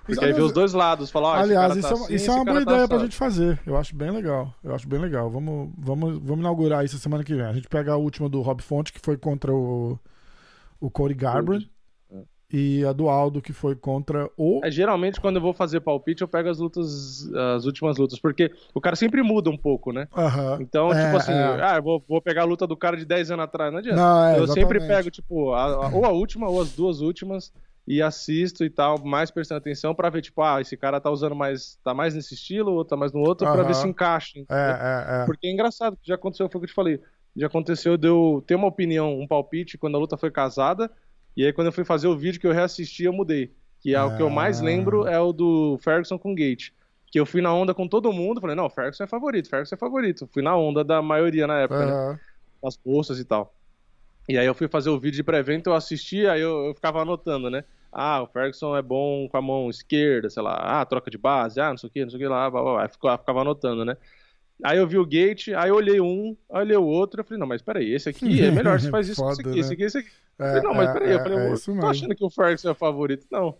Porque aí vê os dois lados. Falar, esse Aliás, cara isso, tá é, uma- assim, isso é uma boa tá ideia pra assado. gente fazer. Eu acho bem legal. Eu acho bem legal. Vamos, vamos, vamos, inaugurar isso semana que vem. A gente pega a última do Rob Fonte, que foi contra o, o Cody Garbrandt. E a do Aldo, que foi contra o. É, geralmente, quando eu vou fazer palpite, eu pego as lutas, as últimas lutas, porque o cara sempre muda um pouco, né? Aham. Então, É, tipo assim, é. ah, eu vou, vou pegar a luta do cara de 10 anos atrás, não adianta. Não, é, eu sempre exatamente. pego, tipo, a- a- ou a última ou as duas últimas e assisto e tal, mais prestando atenção pra ver, tipo, ah, esse cara tá usando mais, tá mais nesse estilo ou tá mais no outro, pra Aham. ver se encaixa. É, é, é. Porque é engraçado, que já aconteceu, foi o que eu te falei. Já aconteceu de eu ter uma opinião, um palpite quando a luta foi casada, e aí quando eu fui fazer o vídeo que eu reassisti, eu mudei. Que é o que eu mais Ah. lembro é o do Ferguson com Gate. Que eu fui na onda com todo mundo, falei, não, Ferguson é favorito, Ferguson é favorito. Fui na onda da maioria na época, né? Aham. as bolsas e tal. E aí eu fui fazer o vídeo de pré-evento, eu assistia, aí eu, eu ficava anotando, né? Ah, o Ferguson é bom com a mão esquerda, sei lá, ah, troca de base, ah, não sei o que, não sei o que lá, blá, blá, blá. Aí ficava, ficava anotando, né? Aí eu vi o gate, aí eu olhei um, aí eu olhei o outro, eu falei, não, mas peraí, esse aqui é melhor, você [laughs] faz isso com esse Foda, aqui, né? esse aqui, esse aqui. Eu É, falei, não, mas é, peraí, eu é, falei, é eu tô achando que o Ferguson é o favorito, não.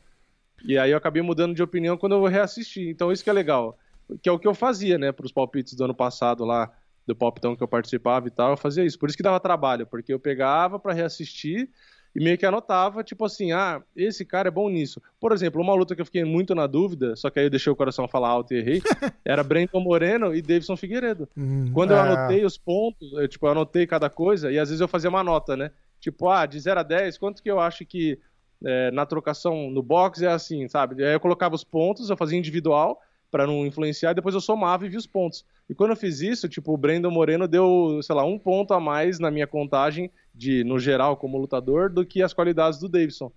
E aí eu acabei mudando de opinião quando eu reassisti, então isso que é legal, que é o que eu fazia, né, pros palpites do ano passado lá, do palpitão que eu participava e tal, eu fazia isso, por isso que dava trabalho, porque eu pegava pra reassistir e meio que anotava, tipo assim, ah, esse cara é bom nisso. Por exemplo, uma luta que eu fiquei muito na dúvida, só que aí eu deixei o coração falar alto e errei, [laughs] era Brandon Moreno e Davidson Figueiredo. Hum, Quando eu é. anotei os pontos, eu, tipo, eu anotei cada coisa e às vezes eu fazia uma nota, né? Tipo, ah, de 0 a 10, quanto que eu acho que é, na trocação no box é assim, sabe? Aí eu colocava os pontos, eu fazia individual pra não influenciar, e depois eu somava e via os pontos. E quando eu fiz isso, tipo, o Brandon Moreno deu, sei lá, um ponto a mais na minha contagem, de no geral como lutador, do que as qualidades do Davidson.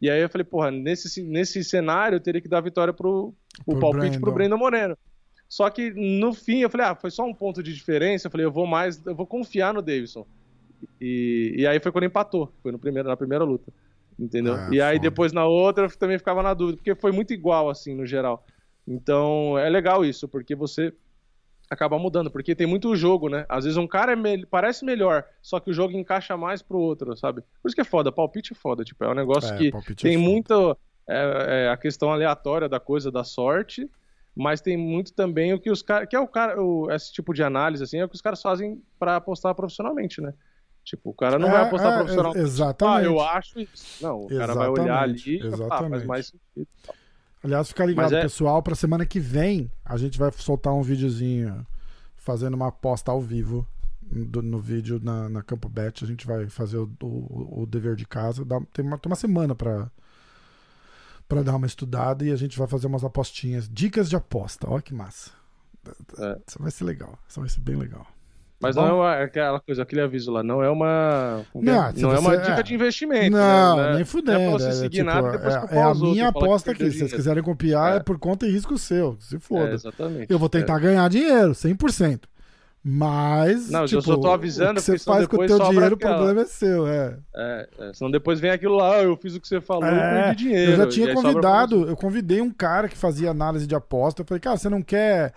E aí eu falei, porra, nesse, nesse cenário eu teria que dar vitória pro, o Pro palpite pro Brandon. Brandon Moreno. Só que no fim eu falei, ah, foi só um ponto de diferença. Eu falei, eu vou mais, eu vou confiar no Davidson. E, e aí foi quando empatou, foi no primeiro, na primeira luta. Entendeu? Ah, e aí foda. depois na outra eu também ficava na dúvida, porque foi muito igual assim no geral. Então é legal isso, porque você acaba mudando, porque tem muito jogo, né? Às vezes um cara é me- parece melhor, só que o jogo encaixa mais pro outro, sabe? Por isso que é foda, palpite é foda, tipo, é um negócio É, que é tem foda. muito é, é, a questão aleatória da coisa da sorte, mas tem muito também o que os caras, que é o cara, o- esse tipo de análise assim, é o que os caras fazem pra apostar profissionalmente, né? Tipo, o cara não É, vai apostar é, profissionalmente. ex- exatamente. Ah, eu acho isso. Não, o cara vai olhar ali Exatamente, e ah, exatamente. faz mais sentido. Aliás, fica ligado, é- pessoal, pra semana que vem a gente vai soltar um videozinho fazendo uma aposta ao vivo do- no vídeo na, na Campo Bet. A gente vai fazer o, o- o dever de casa. Dá- tem, uma, tem uma semana pra, pra dar uma estudada e a gente vai fazer umas apostinhas. Dicas de aposta. Olha que massa. É. Isso vai ser legal. Isso vai ser bem legal. Mas Tá não é bom? aquela coisa, aquele aviso lá, não é uma. Não, não é uma você- dica é. de investimento. Não, né? nem Não fudendo. é pra você é, seguir tipo, nada e depois é- é a minha aposta aqui. Se vocês quiserem copiar, é. É. por conta e risco seu. Se É, foda. exatamente. eu vou tentar ganhar dinheiro, 100%. Mas. Não, eu tipo, só tô avisando, O você porque senão faz com o teu dinheiro, o problema é seu. É. É, é, senão depois vem aquilo lá, "Ah, eu fiz o que você falou, eu É, perdi dinheiro. Eu já tinha convidado, eu convidei um cara que fazia análise de aposta. Eu falei, cara, você não quer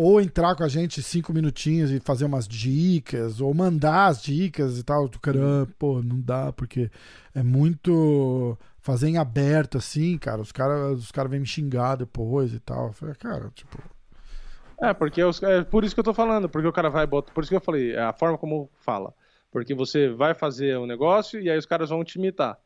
ou entrar com a gente cinco minutinhos e fazer umas dicas, ou mandar as dicas e tal. Do cara, "Ah, pô, não dá, porque é muito fazer em aberto assim, cara. Os caras os cara vêm me xingar depois e tal. Cara, tipo. É, porque os- é por isso que eu tô falando, porque o cara vai botar. Por isso que eu falei, é a forma como fala. Porque você vai fazer o negócio e aí os caras vão te imitar.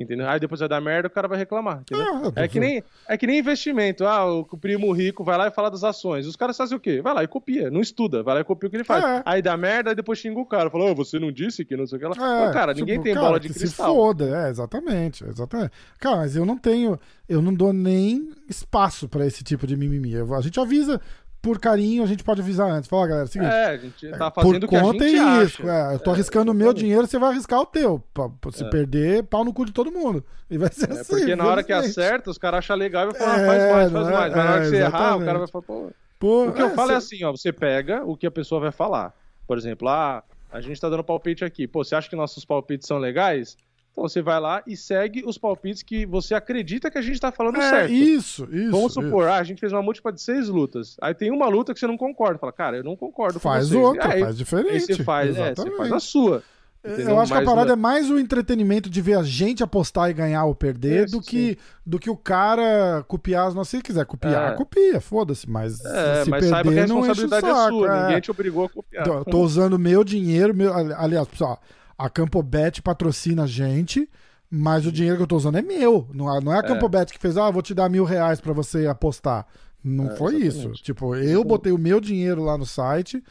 Entendeu? Aí depois vai dar merda, o cara vai reclamar. Ah, É que, nem, é que nem investimento. Ah, o primo rico vai lá e fala das ações. Os caras fazem o quê? Vai lá e copia, não estuda, vai lá e copia o que ele faz. É. Aí dá merda, aí depois xinga o cara. Fala, "Ô, você não disse que não sei o que lá. É, Mas, cara, tipo, ninguém tem cara, bola de cristal. Se foda, é, exatamente, exatamente. Cara, mas eu não tenho, eu não dou nem espaço pra esse tipo de mimimi. Eu- a gente avisa por carinho, a gente pode avisar antes. Fala, galera, é o seguinte, É, a gente tá por fazendo o que a conta e risco. É, eu tô É, arriscando o meu exatamente. dinheiro, você vai arriscar o teu. Pra, pra se É. perder, pau no cu de todo mundo. E vai ser É, assim. porque na hora que acerta, os caras acham legal e vão falar, É, "Ah, faz mais, faz é? mais. Mas na hora É, que você errar, o exatamente. cara vai falar, pô. Pô, O que eu falo é cê- assim, ó, você pega o que a pessoa vai falar. Por exemplo, ah, a gente tá dando palpite aqui. Pô, você acha que nossos palpites são legais? Então você vai lá e segue os palpites que você acredita que a gente tá falando É, certo. isso, isso. Vamos isso. supor, ah, a gente fez uma múltipla de seis lutas. Aí tem uma luta que você não concorda. Fala, cara, eu não concordo Faz com outra, aí, faz diferente. Aí você faz, é, você faz a sua. entendeu? Eu acho que a parada não- é mais o entretenimento de ver a gente apostar e ganhar ou perder Isso, do, que, do que o cara copiar as nossas. Se quiser copiar, É. copia, foda-se. Mas É, se mas perder, saiba que a não responsabilidade é saco. sua. é. Ninguém te obrigou a copiar. Tô, tô usando meu dinheiro. Meu, ali- aliás, pessoal, a Campobet patrocina a gente, mas o dinheiro que eu tô usando é meu. Não, é- não é a Campobet que fez, ah, vou te dar mil reais pra você apostar. Não É, foi exatamente. isso. Tipo, eu botei o meu dinheiro lá no site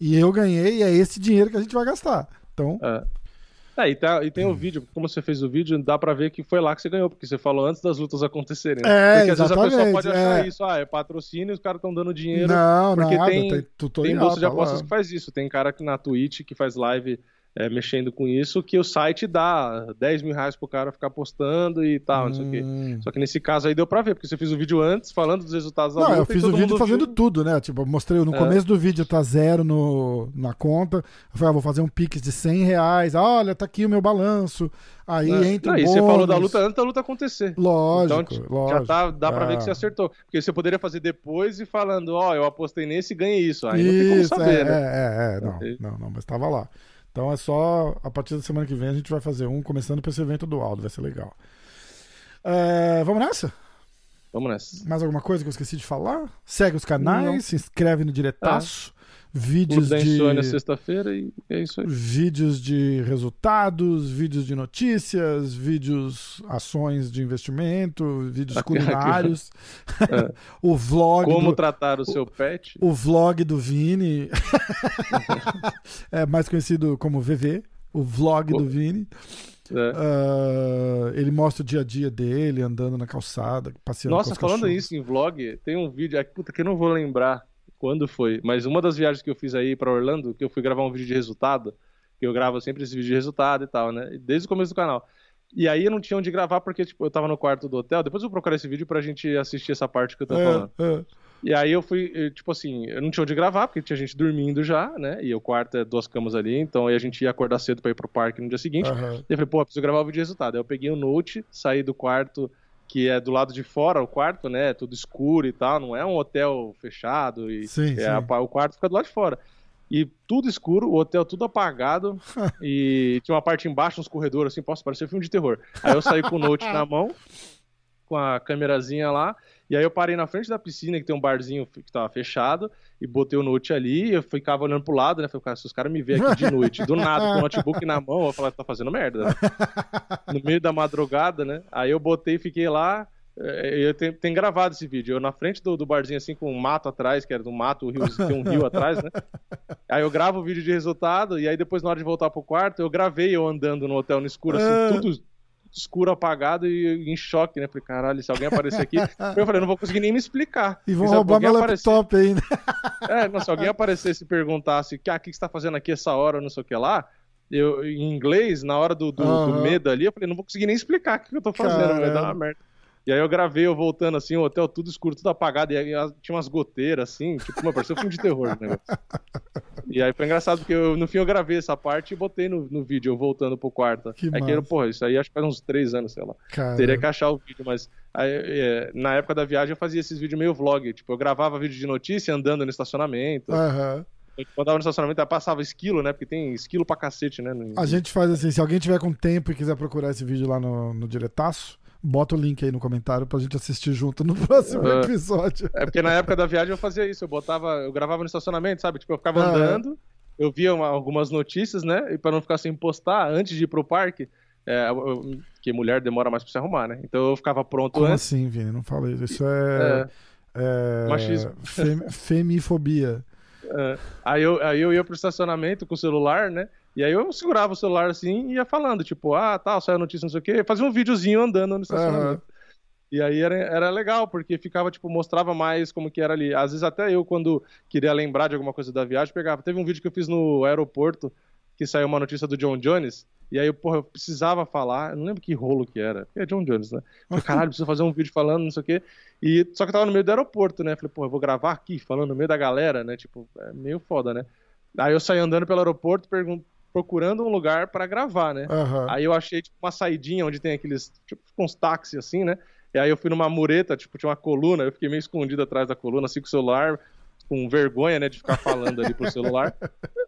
e eu ganhei, e é esse dinheiro que a gente vai gastar. Então, É. É, e, tá- e tem o vídeo, como você fez o vídeo, dá pra ver que foi lá que você ganhou, porque você falou antes das lutas acontecerem. né? É, porque às vezes a pessoa pode achar é. isso, ah, é patrocínio e os caras estão dando dinheiro. não, porque nada, tem- tem, tutorial. Tem bolsa de tá apostas lá. que faz isso. Tem cara que na Twitch que faz live é, mexendo com isso, que o site dá 10 mil reais pro cara ficar postando e tal, não sei o quê. Hum. Só que nesse caso aí deu pra ver, porque você fez o vídeo antes, falando dos resultados da Não, luta. eu fiz o vídeo fazendo viu. tudo, né? Tipo, eu mostrei no É. começo do vídeo tá zero no, na conta. Eu falei, ah, vou fazer um pix de 100 reais. Ah, olha, tá aqui o meu balanço. Aí É. entra Não, o você falou da luta antes da luta acontecer. Lógico, Então, lógico. já tá, dá pra ver É. que você acertou. Porque você poderia fazer depois e falando, ó, eu apostei nesse e ganhei isso. Aí não tem como Isso, saber, é, né? é, é, é, não, Ok. não, não, mas tava lá. Então é só a partir da semana que vem a gente vai fazer um, começando por esse evento do Aldo, vai ser legal. É, vamos nessa? Vamos nessa. Mais alguma coisa que eu esqueci de falar? Segue os canais, Não. se inscreve no Diretaço. Vídeos da de, insônia sexta-feira e é isso aí. vídeos de resultados, vídeos de notícias, vídeos, ações de investimento, vídeos Aqui- aqui- culinários, É. [laughs] o vlog Como do, tratar o seu pet. o vlog do Vini, [laughs] é mais conhecido como VV, o vlog do Vini. né? Ah, ele mostra o dia a dia dele, andando na calçada, passeando Nossa, falando cachorros. isso em vlog, tem um vídeo, ah, puta, que eu não vou lembrar quando foi, mas uma das viagens que eu fiz aí pra Orlando, que eu fui gravar um vídeo de resultado, que eu gravo sempre esse vídeo de resultado e tal, né? Desde o começo do canal. E aí eu não tinha onde gravar porque, tipo, eu tava no quarto do hotel. Depois eu vou procurar esse vídeo pra gente assistir essa parte que eu tô falando. É, é. E aí eu fui, eh, tipo assim, eu não tinha onde gravar, porque tinha gente dormindo já, né? E o quarto é duas camas ali, então aí a gente ia acordar cedo pra ir pro parque no dia seguinte. Aham. E eu falei, pô, eu preciso gravar o vídeo de resultado. Aí eu peguei o Note, saí do quarto, que é do lado de fora, o quarto, né? Tudo escuro e tal, não é um hotel fechado. E Sim, é, sim. a- o quarto fica do lado de fora. E tudo escuro, o hotel tudo apagado. [laughs] e tinha uma parte embaixo, uns corredores assim, posso parecer filme de terror. Aí eu saí com o Note [laughs] na mão, com a câmerazinha lá. E aí eu parei na frente da piscina, que tem um barzinho que tava fechado, e botei o note ali, e eu ficava olhando pro lado, né? Falei, cara, se os caras me verem aqui de noite, do nada, com o notebook na mão, eu falei, tá fazendo merda, né? [laughs] No meio da madrugada, né? Aí eu botei e fiquei lá. eh, Eu tenho, tenho gravado esse vídeo. Eu na frente do, do barzinho, assim, com um mato atrás, que era do mato, o rio, tem um rio atrás, né? Aí eu gravo o vídeo de resultado, e aí depois, na hora de voltar pro quarto, eu gravei eu andando no hotel no escuro, assim, Ah. tudo escuro, apagado e em choque, né? Falei, caralho, se alguém aparecer aqui. [laughs] eu falei, não vou conseguir nem me explicar. E vão roubar meu laptop aparecer... ainda. [laughs] é, não, se alguém aparecesse e perguntasse, ah, o que, que você tá fazendo aqui essa hora, não sei o que lá. Eu, em inglês, na hora do, do, uhum. do medo ali, eu falei, não vou conseguir nem explicar o que eu tô fazendo, vai dar uma merda. E aí eu gravei eu voltando assim, o hotel tudo escuro, tudo apagado, e aí tinha umas goteiras assim, tipo, mano, parecia um filme de terror negócio. E aí foi engraçado, porque eu, no fim eu gravei essa parte e botei no, no vídeo, eu voltando pro quarto. Que é que, porra, isso aí acho que faz uns três anos, sei lá. Caramba. Teria que achar o vídeo, mas aí, é, na época da viagem eu fazia esses vídeos meio vlog, tipo, eu gravava vídeo de notícia andando no estacionamento. Aham. Uhum. Eu andava no estacionamento, passava esquilo, né? Porque tem esquilo pra cacete, né? No... A gente faz assim, se alguém tiver com tempo e quiser procurar esse vídeo lá no, no Diretaço, Bota o link aí no comentário pra gente assistir junto no próximo uh, [laughs] episódio. É porque na época da viagem eu fazia isso, eu botava, eu gravava no estacionamento, sabe? Tipo, eu ficava ah, andando, eu via uma, algumas notícias, né? E pra não ficar sem postar, antes de ir pro parque, é, eu, que mulher demora mais pra se arrumar, né? Então eu ficava pronto Como antes. assim, Vini? Não fala isso. Isso é. é... é Machismo. Fem, femifobia. É. Aí, eu, aí eu ia pro estacionamento com o celular, né? E aí eu segurava o celular assim e ia falando, tipo, ah, tal, saiu a notícia, não sei o quê. Fazia um videozinho andando no estacionamento. Uhum. E aí era, era legal, porque ficava, tipo, mostrava mais como que era ali. Às vezes até eu, quando queria lembrar de alguma coisa da viagem, pegava. Teve um vídeo que eu fiz no aeroporto, que saiu uma notícia do John Jones, e aí, porra, eu precisava falar, eu não lembro que rolo que era. É John Jones, né? Falei, [laughs] caralho, preciso fazer um vídeo falando, não sei o quê. E, só que eu tava no meio do aeroporto, né? Falei, porra, eu vou gravar aqui, falando no meio da galera, né? Tipo, é meio foda, né? Aí eu saí andando pelo aeroporto, pergunto, procurando um lugar para gravar, né? Uhum. Aí eu achei tipo, uma saidinha onde tem aqueles, tipo, uns táxis assim, né? E aí eu fui numa mureta, tipo, tinha uma coluna, eu fiquei meio escondido atrás da coluna, assim com o celular, com vergonha, né, de ficar falando ali pro celular.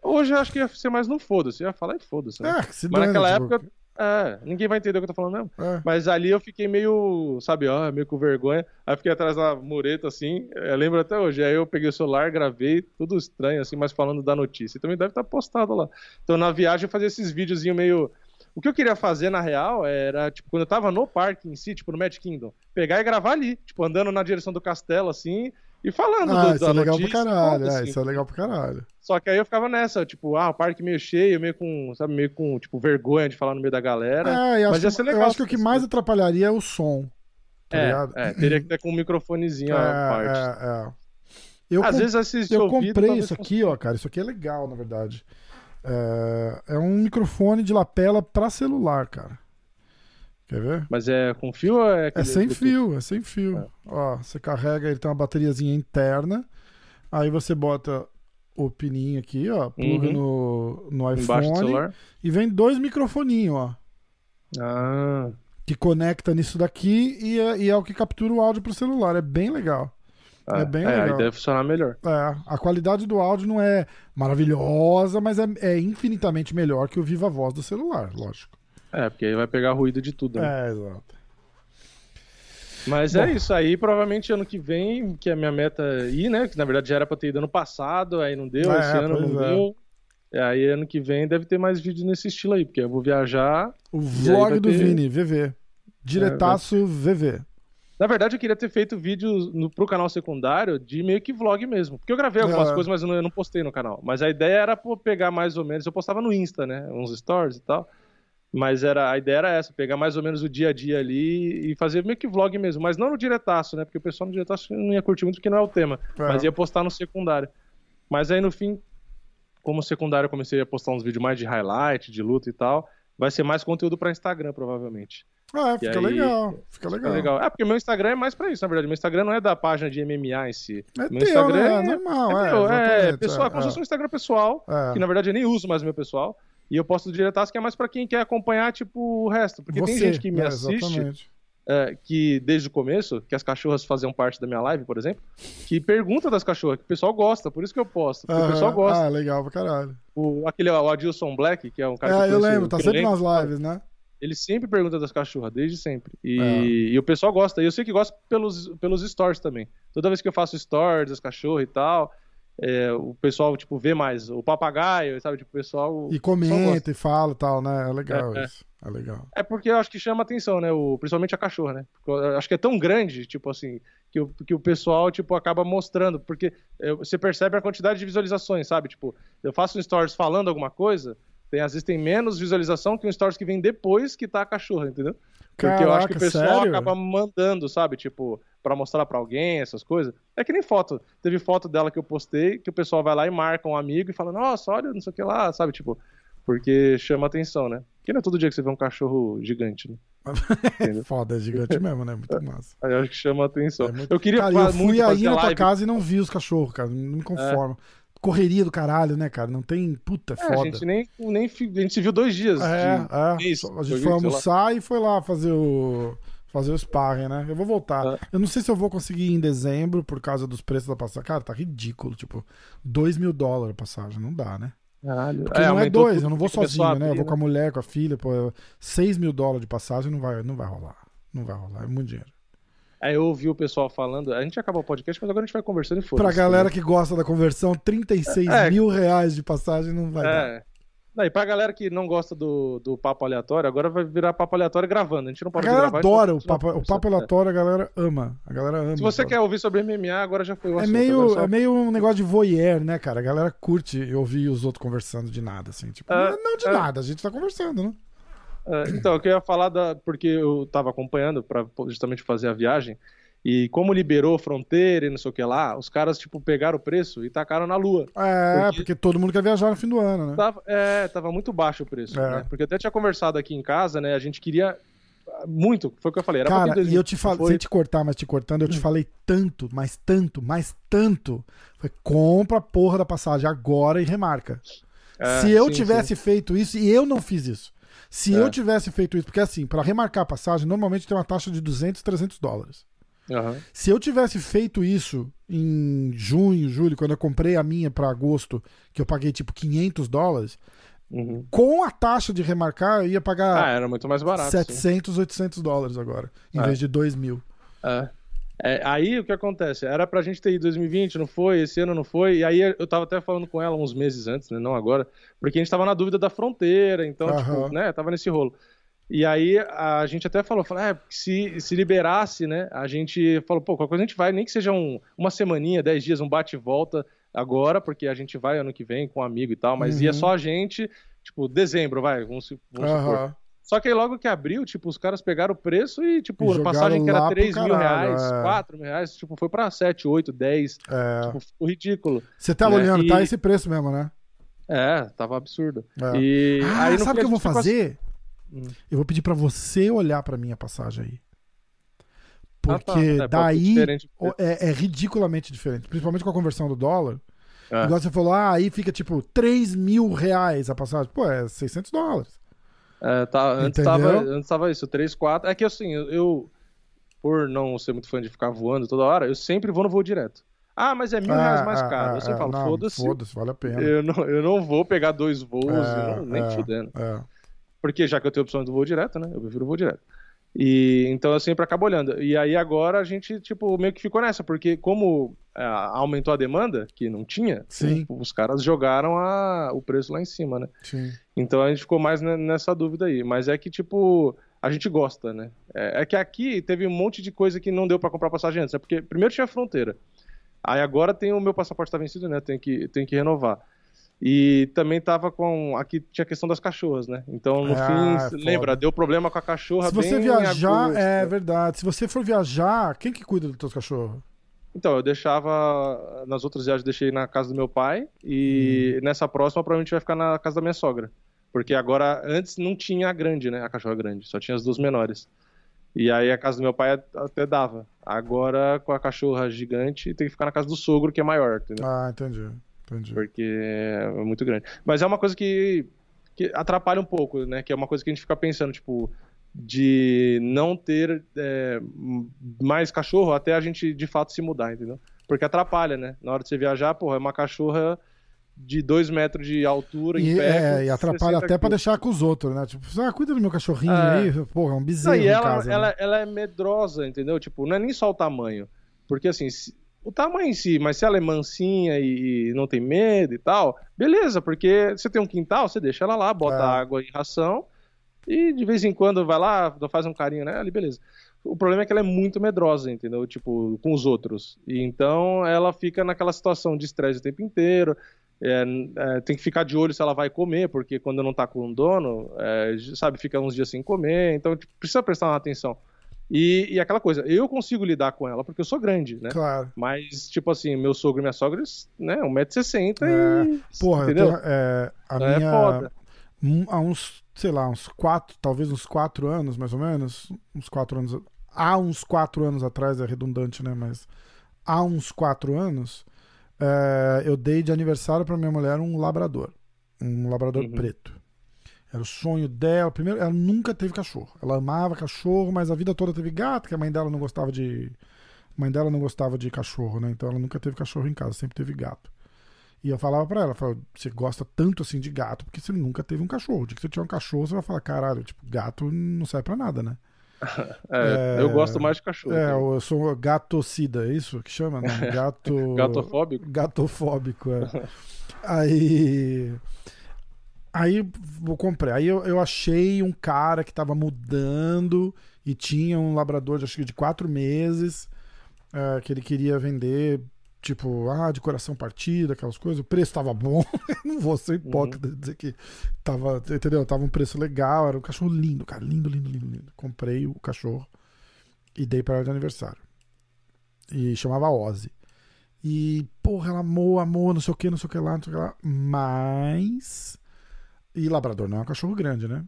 Hoje eu acho que ia ser mais no foda-se, ia falar e foda-se, né? É, Mas naquela época é, ninguém vai entender o que eu tô falando mesmo. É. Mas ali eu fiquei meio, sabe, ó, meio com vergonha. Aí fiquei atrás da mureta, assim, eu lembro até hoje. Aí eu peguei o celular, gravei, tudo estranho, assim, mas falando da notícia. E também deve estar postado lá. Então na viagem eu fazia esses videozinhos meio. O que eu queria fazer, na real, era, tipo, quando eu tava no parque em si, tipo, no Magic Kingdom, pegar e gravar ali, tipo, andando na direção do castelo, assim, e falando ah, do, isso da é legal notícia, pra caralho, é, isso é legal pra caralho. Só que aí eu ficava nessa, tipo, ah, o parque meio cheio, meio com, sabe, meio com, tipo, vergonha de falar no meio da galera. É, eu mas ia ser legal. Eu acho que o que mais atrapalharia é o som. Tá é, é, teria que [clears throat] ter com um microfonezinho é, à parte. É, é. Eu Às vezes assiste Eu ouvido, comprei isso aqui, ó, cara. Isso aqui é legal, na verdade. É, é um microfone de lapela pra celular, cara. Quer ver? Mas é com fio ou é É sem fio, é sem fio. É. Ó, você carrega, ele tem uma bateriazinha interna. Aí você bota o pininho aqui, ó, pluga uhum. no, no iPhone e vem dois microfoninhos, ó. Ah. Que conecta nisso daqui e é, e é o que captura o áudio pro celular. É bem legal. É, é bem é, legal. Aí deve funcionar melhor. É, a qualidade do áudio não é maravilhosa, mas é, é infinitamente melhor que o viva voz do celular, lógico. É, porque aí vai pegar ruído de tudo. Né? É, exato. Mas é Bom. é isso aí, provavelmente ano que vem, que é a minha meta ir, né? Que na verdade já era pra ter ido ano passado, aí não deu, é, esse ano não é. deu. E aí ano que vem deve ter mais vídeos nesse estilo aí, porque eu vou viajar. O vlog do ter... Vini, VV. Diretaço é. VV. Na verdade, eu queria ter feito vídeos no, pro canal secundário de meio que vlog mesmo. Porque eu gravei algumas é. coisas, mas eu não, eu não, postei no canal. Mas a ideia era pegar mais ou menos. Eu postava no Insta, né? Uns stories e tal. Mas era, a ideia era essa, pegar mais ou menos o dia a dia ali e fazer meio que vlog mesmo, mas não no diretaço, né? Porque o pessoal no diretaço não ia curtir muito porque não é o tema, é. mas ia postar no secundário. Mas aí no fim, como secundário eu comecei a postar uns vídeos mais de highlight, de luta e tal, vai ser mais conteúdo para Instagram provavelmente. Ah, é, fica aí, legal. Fica legal. legal. É, porque meu Instagram é mais pra isso, na verdade. Meu Instagram não é da página de MMA em si. É meu teu, Instagram né? é, normal, é. Meu, é, é pessoal, é, como se fosse um Instagram pessoal, é. que na verdade eu nem uso mais meu pessoal. E eu posto do diretaço que é mais para quem quer acompanhar, tipo, o resto. Porque Você, tem gente que me é, assiste. É, que desde o começo, que as cachorras faziam parte da minha live, por exemplo, que pergunta das cachorras, que o pessoal gosta, por isso que eu posto, porque o pessoal gosta. Ah, legal pra caralho. O, aquele, o Adilson Black, que é um cara é, que eu lembro, tá sempre nas lives, né? Ele sempre pergunta das cachorras, desde sempre. E, é. e, o pessoal gosta. E eu sei que gosta pelos, pelos stories também. Toda vez que eu faço stories das cachorras e tal, é, o pessoal, tipo, vê mais o papagaio, sabe? Tipo, o pessoal. E comenta e fala e tal, né? É legal é, é. isso. É. é legal. É porque eu acho que chama atenção, né? O, principalmente a cachorra, né? Porque acho que é tão grande, tipo assim, que o, que o pessoal, tipo, acaba mostrando. Porque você percebe a quantidade de visualizações, sabe? Tipo, eu faço um stories falando alguma coisa, tem, às vezes tem menos visualização que um stories que vem depois que tá a cachorra, entendeu? Porque eu acho que o pessoal sério? acaba mandando, sabe? Tipo, pra mostrar pra alguém, essas coisas. É que nem foto. Teve foto dela que eu postei, que o pessoal vai lá e marca um amigo e fala, nossa, olha, não sei o que lá, sabe? Tipo, porque chama atenção, né? Porque não é todo dia que você vê um cachorro gigante, né? [laughs] Foda, é gigante mesmo, né? Muito [laughs] massa. Aí eu acho que chama atenção. É muito- Eu queria Cara, eu fui muito aí na tua live. casa e não vi os cachorros, cara. Não me conformo. Correria do caralho, né, cara? Não tem. Puta, É, a foda. gente nem, nem a gente se viu dois dias. É, de- é. isso, a gente foi almoçar e foi lá fazer o. Fazer o sparring, né? Eu vou voltar. É. Eu não sei se eu vou conseguir ir em dezembro por causa dos preços da passagem. Cara, tá ridículo. Tipo, 2 mil dólares a passagem. Não dá, né? Caralho. Porque não é dois, eu não vou sozinho, a né? Eu abrir, vou com a mulher, com a filha, pô. 6 mil dólares de passagem não vai, não vai rolar. Não vai rolar, é muito dinheiro. Aí eu ouvi o pessoal falando. A gente acabou o podcast, mas agora a gente vai conversando e foda Pra galera que gosta da conversão, 36 É. mil reais de passagem não vai dar. É. Daí, pra galera que não gosta do, do papo aleatório, agora vai virar papo aleatório gravando. A gente não A pode galera gravar. adora o então a papo, o papo aleatório, a galera ama. A galera ama. É. Se você Pô. quer ouvir sobre MMA, agora já foi o É assunto. meio, agora só- é meio um negócio de voyeur, né, cara? A galera curte ouvir os outros conversando de nada, assim. Tipo, É, não de é. nada, a gente tá conversando, né? É, então, eu queria falar da. Porque eu tava acompanhando pra justamente fazer a viagem. E como liberou fronteira e não sei o que lá, os caras, tipo, pegaram o preço e tacaram na lua. É, Porque- porque todo mundo quer viajar no fim do ano, né? Tava, é, tava muito baixo o preço, É. né? Porque eu até tinha conversado aqui em casa, né? A gente queria ah, muito, foi o que eu falei. Era Cara, e eu te falei, foi- sem te cortar, mas te cortando, eu te falei tanto, mas tanto, mas tanto. Foi, compra a porra da passagem agora e remarca. É, Se eu sim, tivesse feito isso, e eu não fiz isso. Se É. eu tivesse feito isso, porque assim, pra remarcar a passagem, normalmente tem uma taxa de 200, 300 dólares. sim. Aham. Se eu tivesse feito isso em junho, julho, quando eu comprei a minha pra agosto, que eu paguei tipo 500 dólares, Uhum. com a taxa de remarcar, eu ia Ah, pagar era muito mais barato. sim. 700, 800 dólares agora, em É. vez de 2 mil. É. É, aí o que acontece? Era pra gente ter ido em 2020, não foi? Esse ano não foi. E aí eu tava até falando com ela uns meses antes, né? Não agora. Porque a gente tava na dúvida da fronteira, então, Aham. tipo, né? Tava nesse rolo. E aí a gente até falou, falou é, se, se liberasse, né? A gente falou, pô, qualquer coisa a gente vai, nem que seja um, uma semaninha, 10 dias, um bate e volta agora, porque a gente vai ano que vem com um amigo e tal, mas Uhum. ia só a gente, tipo, dezembro, vai, vamos, vamos supor. Só que aí logo que abriu, tipo, os caras pegaram o preço e, tipo, E passagem que era pro 3 mil caralho, reais, é. 4 mil reais, tipo, foi pra 7, 8, 10. É. Tipo, ficou ridículo. Você tava né, olhando, e- tá esse preço mesmo, né? É, tava absurdo. É. E Ah, aí sabe o que eu vou gente ficou fazer? Hum. Eu vou pedir pra você olhar pra minha passagem aí. Ah, Porque tá. É, daí é, é ridiculamente diferente. Principalmente com a conversão do dólar. É. Igual você falou, ah, aí fica tipo 3 mil reais a passagem. Pô, é 600 dólares. É, tá, antes, tava, antes tava isso, 3, 4. É que assim, eu, eu, por não ser muito fã de ficar voando toda hora, eu sempre vou no voo direto. Ah, mas é mil reais mais Ah, caro. ah, eu sempre ah, falo, foda-se. Foda-se, vale a pena. Eu não, eu não vou pegar dois voos, É, não- nem é. fudendo. É. Porque já que eu tenho opção do voo direto, né? Eu prefiro o voo direto. E então eu sempre acabo olhando. E aí agora a gente, tipo, meio que ficou nessa, porque como ah, aumentou a demanda, que não tinha, Sim. os caras jogaram a- o preço lá em cima, né? Sim. Então a gente ficou mais ne- nessa dúvida aí. Mas é que, tipo, a gente gosta, né? É, é que aqui teve um monte de coisa que não deu pra comprar passagem antes, né? Porque primeiro tinha a fronteira. Aí agora tem o meu passaporte tá vencido, né? Tem que, tem que renovar. E também tava com. Aqui tinha a questão das cachorras, né? Então, no Ah, fim, é lembra, deu problema com a cachorra Se você viajar, é verdade. Se você for viajar, quem que cuida dos teus cachorros? Então, eu deixava. Nas outras viagens, eu deixei na casa do meu pai. Hum. E nessa próxima, provavelmente vai ficar na casa da minha sogra. Porque agora, antes não tinha a grande, né? A cachorra grande, só tinha as duas menores. E aí a casa do meu pai até dava. Agora, com a cachorra gigante, tem que ficar na casa do sogro, que é maior, entendeu? Ah, entendi. Entendi. Porque é muito grande. Mas é uma coisa que, que atrapalha um pouco, né? Que é uma coisa que a gente fica pensando, tipo, de não ter é, mais cachorro até a gente de fato se mudar, entendeu? Porque atrapalha, né? Na hora de você viajar, porra, é uma cachorra de dois metros de altura em E, pé. é, e atrapalha 60 até pra quilos. deixar com os outros, né? Tipo, ah, cuida do meu cachorrinho É. aí. Porra, é um Não, bezerro e em ela, casa. ela, né? ela é medrosa, entendeu? Tipo, não é nem só o tamanho. Porque assim, se- o tamanho em si, mas se ela é mansinha e não tem medo e tal, beleza, porque você tem um quintal, você deixa ela lá, bota É. água e ração, e de vez em quando vai lá, faz um carinho nela e beleza. O problema é que ela é muito medrosa, entendeu? Tipo, com os outros. E então ela fica naquela situação de estresse o tempo inteiro. é, é, tem que ficar de olho se ela vai comer, porque quando não tá com o dono, é, sabe, fica uns dias sem comer, então tipo, precisa prestar atenção. E, e, aquela coisa, eu consigo lidar com ela porque eu sou grande, né? Claro. Mas, tipo assim, meu sogro e minha sogra, né, 1,60m é, e. Porra, entendeu? É, a É minha. foda. um- há uns, sei lá, uns quatro, talvez uns quatro anos, mais ou menos. Uns quatro anos. Há uns quatro anos atrás, é redundante, né? Mas há uns quatro anos, é, eu dei de aniversário pra minha mulher um labrador. Um labrador Uhum. preto. Era o sonho dela. Primeiro, ela nunca teve cachorro. Ela amava cachorro, mas a vida toda teve gato, que a mãe dela não gostava de. A mãe dela não gostava de cachorro, né? Então ela nunca teve cachorro em casa, sempre teve gato. E eu falava pra ela, falava, você gosta tanto assim de gato, porque você nunca teve um cachorro. Dia que você tiver um cachorro, você vai falar, caralho, tipo, gato não serve pra nada, né? É, [laughs] É, Eu gosto mais de cachorro. É, eu sou gatocida, é isso que chama? Não, [laughs] gato... Gatofóbico? Gatofóbico, é. [laughs] aí. Aí eu comprei. Aí eu, eu achei um cara que tava mudando e tinha um labrador, acho que de quatro meses, é, que ele queria vender, tipo, ah, de coração partido, aquelas coisas. O preço tava bom. [laughs] Não vou ser hipócrita dizer que tava, entendeu? Tava um preço legal. Era um cachorro lindo, cara. Lindo, lindo, lindo, lindo. Comprei o cachorro e dei pra ela de aniversário. E chamava Ozzy. E, porra, ela amou, amou, não sei o que, não sei o que lá, não sei o que lá. Mas. E Labrador não é um cachorro grande, né?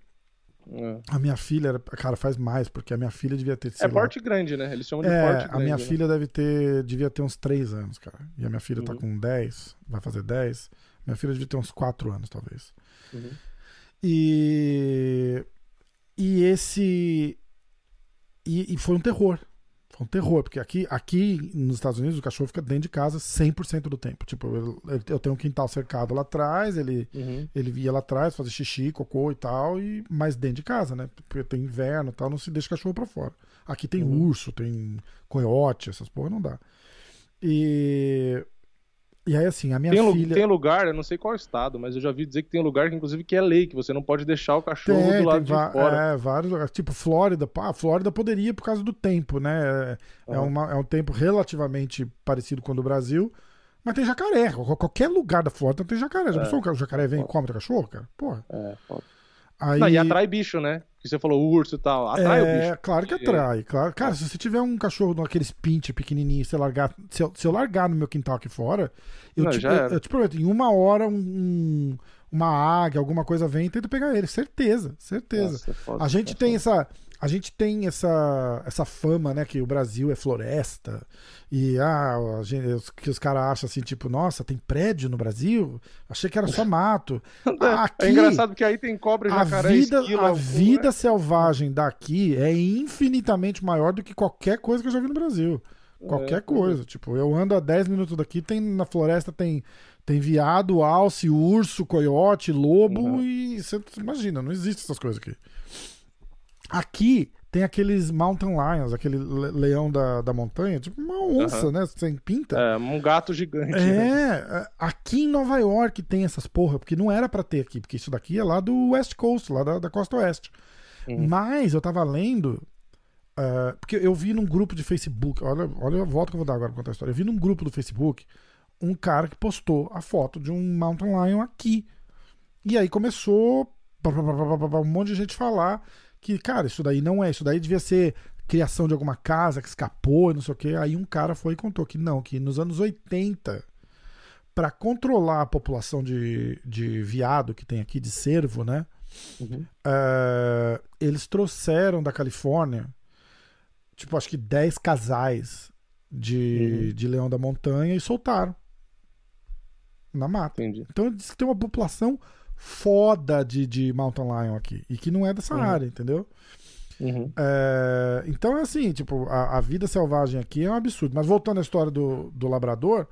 É. A minha filha, era... cara, faz mais, porque a minha filha devia ter. É sei lá, porte grande, né? Eles chamam de é, porte a grande. minha né? filha deve ter, devia ter uns 3 anos, cara. E a minha filha tá Uhum. com 10, vai fazer 10. Minha filha devia ter uns 4 anos, talvez. Uhum. E. E esse. E, e foi um terror. Foi um terror, porque aqui, aqui nos Estados Unidos o cachorro fica dentro de casa 100% do tempo. Tipo, eu, eu tenho um quintal cercado lá atrás, ele, Uhum. ele ia lá atrás fazer xixi, cocô e tal, e, mas dentro de casa, né? Porque tem inverno e tal, não se deixa cachorro pra fora. Aqui tem Uhum. urso, tem coiote, essas porra não dá. E. E aí, assim, a minha Tem, filha. tem lugar, eu não sei qual estado, mas eu já vi dizer que tem lugar que, inclusive, que é lei, que você não pode deixar o cachorro Tem, do lado de fora. É, vários lugares. Tipo, Flórida. Pá, Flórida poderia por causa do tempo, né? É, Aham. uma- é um tempo relativamente parecido com o do Brasil. Mas tem jacaré. Qual- Qualquer lugar da Flórida tem jacaré. Já É. pensou que o jacaré vem e come teu cachorro, cara? Porra. É, foda. Aí, Não, e atrai bicho, né? Que você falou urso e tal. Atrai é, o bicho. claro que atrai. Claro. Cara, se você tiver um cachorro daqueles pinch pequenininho, você largar, se, eu, se eu largar no meu quintal aqui fora, eu, Não, te, eu, eu te prometo, em uma hora um- um- uma águia, alguma coisa vem e tenta pegar ele. Certeza, certeza. Nossa, é foda. A gente É tem essa. A gente tem essa, essa fama, né, que o Brasil é floresta e ah, gente- os- que os caras acham assim, tipo, nossa, tem prédio no Brasil? Achei que era só mato. [laughs] Aqui, É engraçado porque aí tem cobra, a jacaré, vida, esquilo, a vida selvagem daqui é infinitamente maior do que qualquer coisa que eu já vi no Brasil. Qualquer É, coisa. Tipo, eu ando a 10 minutos daqui, tem na floresta tem tem viado, alce, urso, coiote, lobo Uhum. e você imagina, não existe essas coisas aqui. Aqui tem aqueles mountain lions, aquele le- leão da, da montanha, tipo uma onça, né, sem pinta. É, um gato gigante. né? É, aqui em Nova York tem essas porra, porque não era pra ter aqui, porque isso daqui é lá do West Coast, lá da, da costa oeste. Uhum. Mas eu tava lendo, ah, porque eu vi num grupo de Facebook, olha, olha a volta que eu vou dar agora pra contar a história. Eu vi num grupo do Facebook um cara que postou a foto de um Mountain Lion aqui. E aí começou um monte de gente falar que, cara, isso daí não é, isso daí devia ser criação de alguma casa que escapou e não sei o que. Aí um cara foi e contou que não, que nos anos 80, para controlar a população de, de viado que tem aqui, de cervo, né? Uhum. eh, eles trouxeram da Califórnia, tipo, acho que 10 casais de, Uhum. de leão da montanha e soltaram na mata. Entendi. Então diz que tem uma população foda de, de mountain lion aqui e que não é dessa Uhum. área, entendeu? Uhum. É, então é assim, tipo, a, a vida selvagem aqui é um absurdo. Mas voltando à história do, do labrador,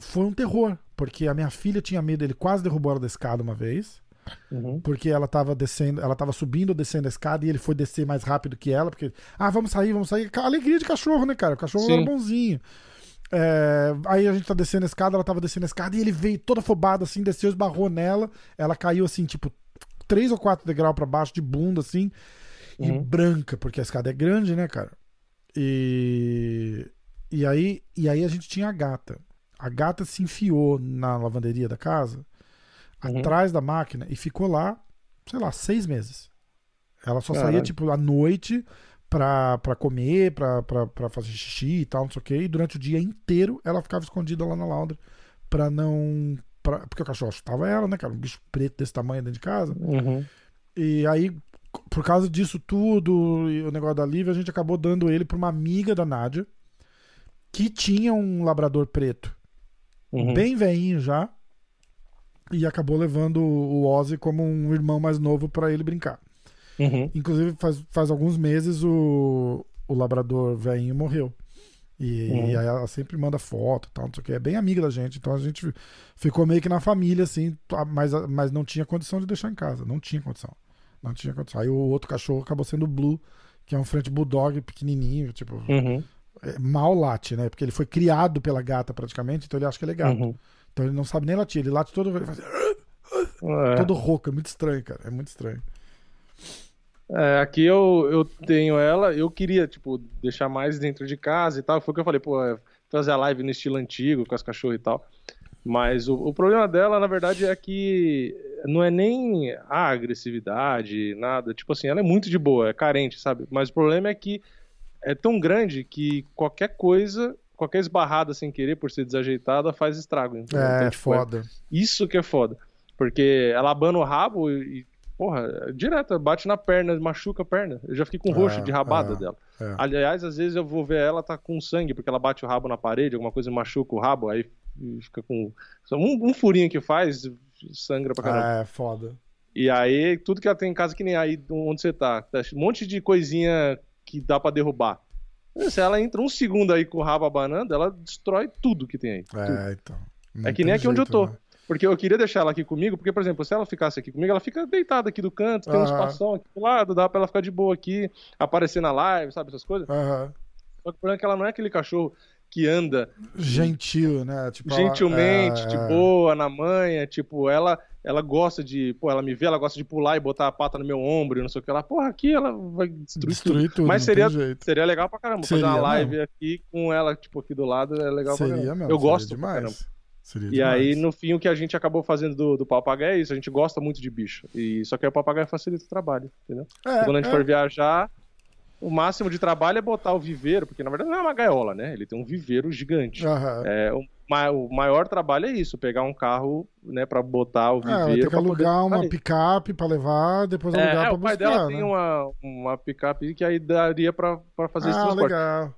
foi um terror, porque a minha filha tinha medo, ele quase derrubou ela da escada uma vez, Uhum. porque ela tava descendo, ela tava subindo ou descendo a escada e ele foi descer mais rápido que ela, porque, ah, vamos sair, vamos sair. Alegria de cachorro, né, cara? O cachorro Sim. era bonzinho. É, aí a gente tá descendo a escada, ela tava descendo a escada e ele veio toda afobada assim, desceu, esbarrou nela. Ela caiu assim, tipo, três ou quatro degraus pra baixo de bunda, assim, e Uhum. branca, porque a escada é grande, né, cara? E. E aí, e aí a gente tinha a gata. A gata se enfiou na lavanderia da casa, Uhum. atrás da máquina, e ficou lá, sei lá, seis meses. Ela só saía, Caralho. tipo, à noite pra, pra comer, pra fazer xixi e tal, não sei o quê. E durante o dia inteiro ela ficava escondida lá na laundry pra não. Pra, porque o cachorro assustava ela, né, cara? Um bicho preto desse tamanho dentro de casa. Uhum. E aí, por causa disso tudo e o negócio da Lívia, a gente acabou dando ele pra uma amiga da Nádia que tinha um labrador preto, Uhum. bem veinho já, e acabou levando o Ozzy como um irmão mais novo pra ele brincar. Uhum. Inclusive, faz, faz alguns meses o, o labrador velhinho morreu. E, Uhum. e aí ela sempre manda foto e tal, não sei o que. É bem amiga da gente, então a gente ficou meio que na família, assim, tá, mas, mas não tinha condição de deixar em casa. Não tinha condição. Não tinha condição. Aí o outro cachorro acabou sendo o Blue, que é um French Bulldog pequenininho, tipo, Uhum. é, mal late, né? Porque ele foi criado pela gata praticamente, então ele acha que ele é gato. Uhum. Então ele não sabe nem latir, ele late todo, ele faz, É. todo rouco, é muito estranho, cara. É muito estranho. É, aqui eu, eu tenho ela, eu queria, tipo, deixar mais dentro de casa e tal. Foi o que eu falei, pô, é, fazer a live no estilo antigo, com as cachorras e tal. Mas o, o problema dela, na verdade, é que não é nem a agressividade, nada. Tipo assim, ela é muito de boa, é carente, sabe? Mas o problema é que é tão grande que qualquer coisa, qualquer esbarrada sem querer, por ser desajeitada, faz estrago. entendeu? É, Então, tipo, foda. isso que é foda. Porque ela abana o rabo e, porra, direto, bate na perna, machuca a perna. Eu já fiquei com roxo É, de rabada é, dela. é. Aliás, às vezes eu vou ver ela tá com sangue, porque ela bate o rabo na parede, alguma coisa machuca o rabo, aí fica com. Um, um furinho que faz, sangra pra caramba. É, foda. E aí, tudo que ela tem em casa, que nem aí onde você tá, tá um monte de coisinha que dá pra derrubar. Se ela entra um segundo aí com o rabo abanando, ela destrói tudo que tem aí. tudo. É, então. Não É que nem aqui onde eu jeito, tô. né? Porque eu queria deixar ela aqui comigo, porque, por exemplo, se ela ficasse aqui comigo, ela fica deitada aqui do canto, tem um Aham. espação aqui do lado, dá pra ela ficar de boa aqui, aparecer na live, sabe, essas coisas. Aham. Só que o problema é que ela não é aquele cachorro que anda Gentil, né? Tipo, ela- gentilmente, é, de é. boa, na manha, tipo, ela ela gosta de, pô, ela me vê, ela gosta de pular e botar a pata no meu ombro, e não sei o que lá. Porra, aqui ela vai destruir, Destruir tudo, Mas não seria, seria legal pra caramba. Seria fazer uma live aqui com ela, tipo, aqui do lado, é legal pra Seria caramba. mesmo. eu gosto pra demais. Seria E demais. aí, no fim, o que a gente acabou fazendo do, do papagaio é isso. A gente gosta muito de bicho. E só que o papagaio facilita o trabalho, entendeu? É, Quando a gente é. for viajar, o máximo de trabalho é botar o viveiro, porque na verdade não é uma gaiola, né? Ele tem um viveiro gigante. Aham. É, o, ma- o maior trabalho é isso, pegar um carro, né, pra botar o É, viveiro. ter que pra poder alugar uma sair. picape pra levar, depois É, alugar é, pra o pai buscar, dela né? tem uma, uma picape que aí daria pra, pra fazer esse Ah, transporte. legal.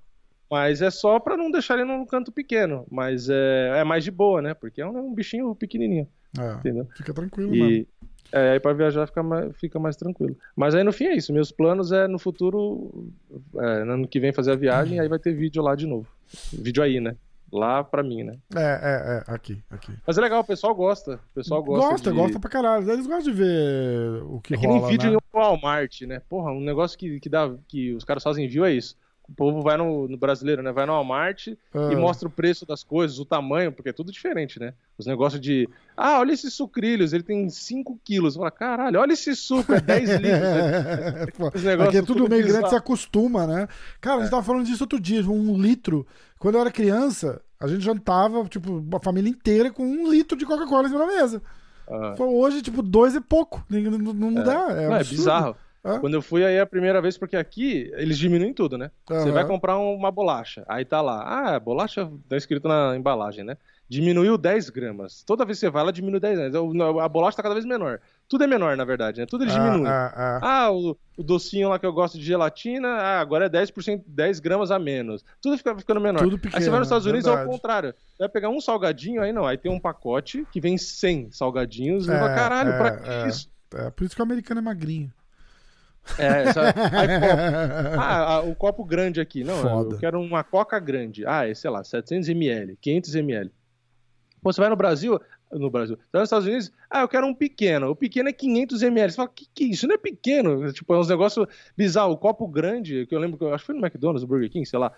Mas é só pra não deixar ele num canto pequeno. Mas é, é mais de boa, né? Porque é um, um bichinho pequenininho, É, entendeu? fica tranquilo mesmo. E é, aí pra viajar fica mais, fica mais tranquilo. Mas aí no fim é isso. Meus planos é no futuro, é, no ano que vem fazer a viagem, aí vai ter vídeo lá de novo. Vídeo aí, né? Lá pra mim, né? É, é, é, aqui, aqui. Mas é legal, o pessoal gosta. O pessoal gosta. Gosta, de... gosta pra caralho. Eles gostam de ver o que É que rola, nem vídeo né? em Walmart, né? Porra, um negócio que, que, dá, que os caras fazem view é isso. O povo vai no, no brasileiro, né? Vai no Walmart Ah. e mostra o preço das coisas, o tamanho, porque é tudo diferente, né? Os negócios de. Ah, olha esses sucrilhos, ele tem 5 quilos. Fala, caralho, olha esse suco, é 10 litros. né? [laughs] Pô, Os negócios é tudo tudo meio grande, você acostuma, né? Cara, a gente tava falando disso outro dia, um litro. Quando eu era criança, a gente jantava, tipo, a família inteira com um litro de Coca-Cola em cima da mesa. Ah. Hoje, tipo, dois é pouco. Não, não, não dá. É, Não, é bizarro. É. Quando eu fui aí a primeira vez, porque aqui eles diminuem tudo, né? Você Aham. vai comprar um- uma bolacha, aí tá lá, ah, bolacha tá escrito na embalagem, né? Diminuiu 10 gramas. Toda vez que você vai, ela diminui 10 gramas. A bolacha tá cada vez menor. Tudo é menor, na verdade, né? Tudo eles diminuem. Ah, ah, ah. Ah, o, o docinho lá que eu gosto de gelatina, ah, agora é 10%, 10 gramas a menos. Tudo fica ficando menor. Tudo aí você pequeno, vai nos Estados Unidos é o verdade. contrário. Você vai pegar um salgadinho, aí não. Aí tem um pacote que vem 100 salgadinhos. e É, você fala, caralho, é, pra que é. isso? É, por isso que o americano é magrinho. É, [laughs] pô, ah, ah, o copo grande aqui. Não, Foda. eu quero uma coca grande. Ah, é, sei lá, 700ml, 500ml. Pô, você vai no Brasil, no Brasil, você vai nos Estados Unidos, ah, eu quero um pequeno. O pequeno é 500ml. Você fala, que que é isso? Não é pequeno. Tipo, é uns negócios bizarros. O copo grande, que eu lembro que eu acho que foi no McDonald's, Burger King, sei lá.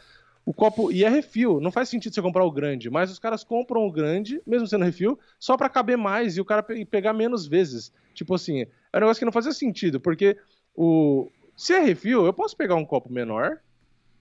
O copo, e é refil, não faz sentido você comprar o grande, mas os caras compram o grande, mesmo sendo refil, só pra caber mais e o cara pe- pegar menos vezes. Tipo assim, é um negócio que não fazia sentido, porque o se é refil, eu posso pegar um copo menor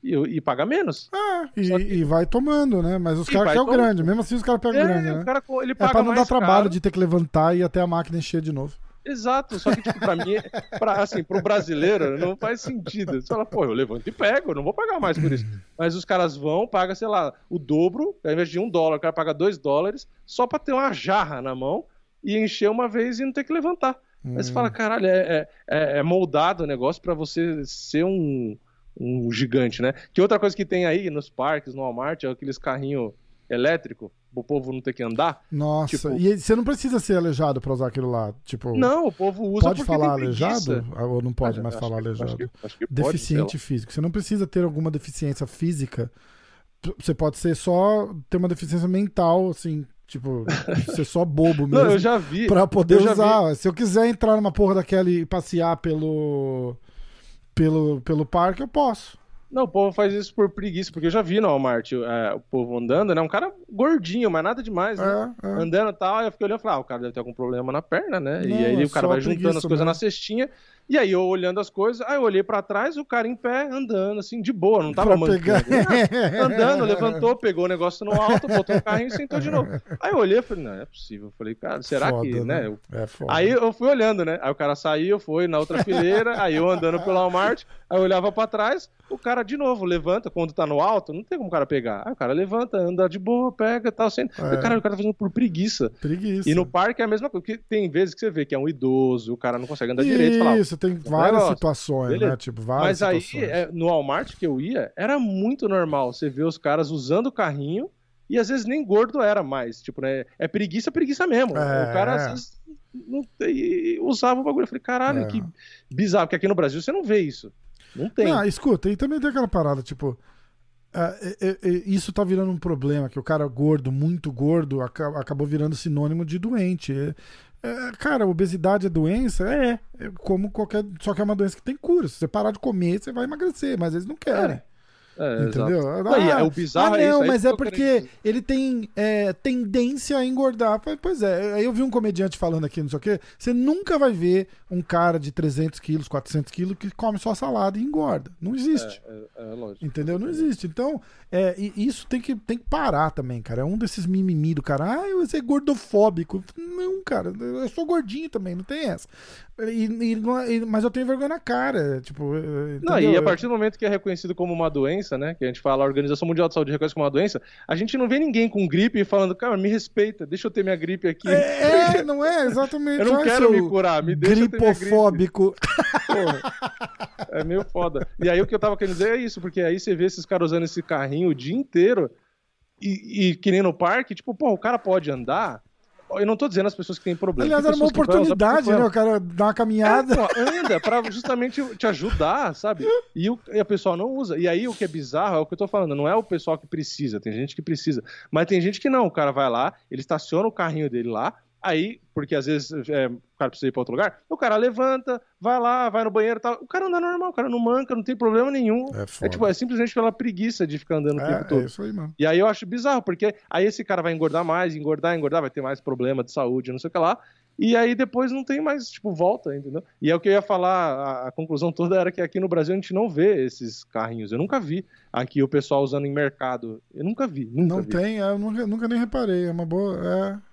e, e paga menos. Ah, e, que- e vai tomando, né? Mas os caras querem o tomando. grande. Mesmo assim, os caras pegam o grande, É, né? o cara, ele É pra não dar trabalho caro. de ter que levantar e até a máquina encher de novo. Exato, só que, tipo, pra mim, pra, assim, pro brasileiro não faz sentido. Você fala, pô, eu levanto e pego, eu não vou pagar mais por isso. Mas os caras vão, pagam, sei lá, o dobro, ao invés de um dólar, o cara paga dois dólares, só pra ter uma jarra na mão e encher uma vez e não ter que levantar. Aí você Hum. fala, caralho, é, é- é- é moldado o negócio pra você ser um, um gigante, né? Que outra coisa que tem aí nos parques, no Walmart, é aqueles carrinhos elétricos, o povo não ter que andar. Nossa, Tipo- e você não precisa ser aleijado pra usar aquilo lá. Tipo, Não, o povo usa pode falar aleijado? Ah, Ou não pode Ah, mais falar que- aleijado? Acho que, acho que pode, deficiente físico. Você não precisa ter alguma deficiência física. Você pode ser só ter uma deficiência mental, assim, tipo, ser só bobo [laughs] Não, mesmo. eu já vi. Pra poder eu usar. Se eu quiser entrar numa porra daquela e passear pelo. Pelo, pelo parque, eu posso. Não, o povo faz isso por preguiça, porque eu já vi no Walmart é, o povo andando, né? Um cara gordinho, mas nada demais, né? É, é. Andando e tal, aí eu fiquei olhando e falei, ah, o cara deve ter algum problema na perna, né? Não, e aí é o cara vai juntando as coisas mesmo. na cestinha, e aí eu olhando as coisas, aí eu olhei pra trás, o cara em pé, andando, assim, de boa, não tava mancando. Ah, [laughs] andando, levantou, pegou o negócio no alto, botou o carrinho e sentou de novo. Aí eu olhei e falei, não, é possível. Eu falei, cara, será Foda, que, né? Eu- É. Aí eu fui olhando, né? Aí o cara saiu, foi na outra fileira, aí eu andando pelo Walmart, aí eu olhava pra trás, o cara de novo levanta, quando tá no alto, não tem como o cara pegar. Aí o cara levanta, anda de boa, pega e tal, senta. É. Cara, o cara tá fazendo por preguiça. Preguiça. E no parque é a mesma coisa, porque tem vezes que você vê que é um idoso, o cara não consegue andar direito, você fala, Isso, tem várias negócio. situações, Beleza. né? Tipo, várias mas aí, situações. é, no Walmart que eu ia, era muito normal você ver os caras usando o carrinho e às vezes nem gordo era mais. Tipo, né? É preguiça, preguiça mesmo. É. O cara às vezes não usava o bagulho. Eu falei, caralho, É. que bizarro, porque aqui no Brasil você não vê isso. Não tem. Não, escuta, e também tem aquela parada, tipo. é, é, é, isso tá virando um problema, que o cara gordo, muito gordo, aca- acabou virando sinônimo de doente. É, cara, obesidade é doença? É, é como qualquer. Só que é uma doença que tem cura. Se você parar de comer, você vai emagrecer, mas eles não querem. É, exato. entendeu? E é- o bizarro ah, é isso, não, é mas é porque dizer. ele tem é, tendência a engordar. Pois é, aí eu vi um comediante falando aqui, não sei o quê. Você nunca vai ver um cara de 300 quilos, 400 quilos que come só salada e engorda. Não existe. É, é, é lógico. Entendeu? Não existe. Então, é, isso tem que, tem que parar também, cara. É um desses mimimi do cara. Ah, você é gordofóbico. Não, cara, eu sou gordinho também, não tem essa. E, e é- e- mas eu tenho vergonha na cara. Tipo, eh, Não, e a partir do momento que é reconhecido como uma doença, né? Que a gente fala, a Organização Mundial de Saúde reconhece como uma doença, a gente não vê ninguém com gripe falando, cara, me respeita, deixa eu ter minha gripe aqui. É, é, não é? Exatamente. [laughs] Eu não quero me curar, me deixa. Gripofóbico. [laughs] É meio foda. E aí o que eu tava querendo dizer é isso, porque aí você vê esses caras usando esse carrinho o dia inteiro e, e que nem no parque, tipo, pô, o cara pode andar. Eu não tô dizendo as pessoas que têm problema. Aliás, era uma oportunidade, né? O cara dar uma É, caminhada. pô, anda pra justamente te ajudar, sabe? E, o, e a pessoa não usa. E aí o que é bizarro é o que eu tô falando, não é o pessoal que precisa, tem gente que precisa. Mas tem gente que não, o cara vai lá, ele estaciona o carrinho dele lá, aí, porque às vezes é, o cara precisa ir pra outro lugar, o cara levanta, vai lá, vai no banheiro e tal. O cara anda normal, o cara não manca, não tem problema nenhum. É É, tipo, é simplesmente pela preguiça de ficar andando o tempo É, todo. é isso aí, mano. E aí eu acho bizarro, porque aí esse cara vai engordar mais, engordar, engordar, vai ter mais problema de saúde, não sei o que lá. E aí depois não tem mais, tipo, volta, entendeu? E é o que eu ia falar, a, a conclusão toda era que aqui no Brasil a gente não vê esses carrinhos. Eu nunca vi aqui o pessoal usando em mercado. Eu nunca vi, nunca Não vi. tem, é, eu nunca, nunca nem reparei. É uma boa. É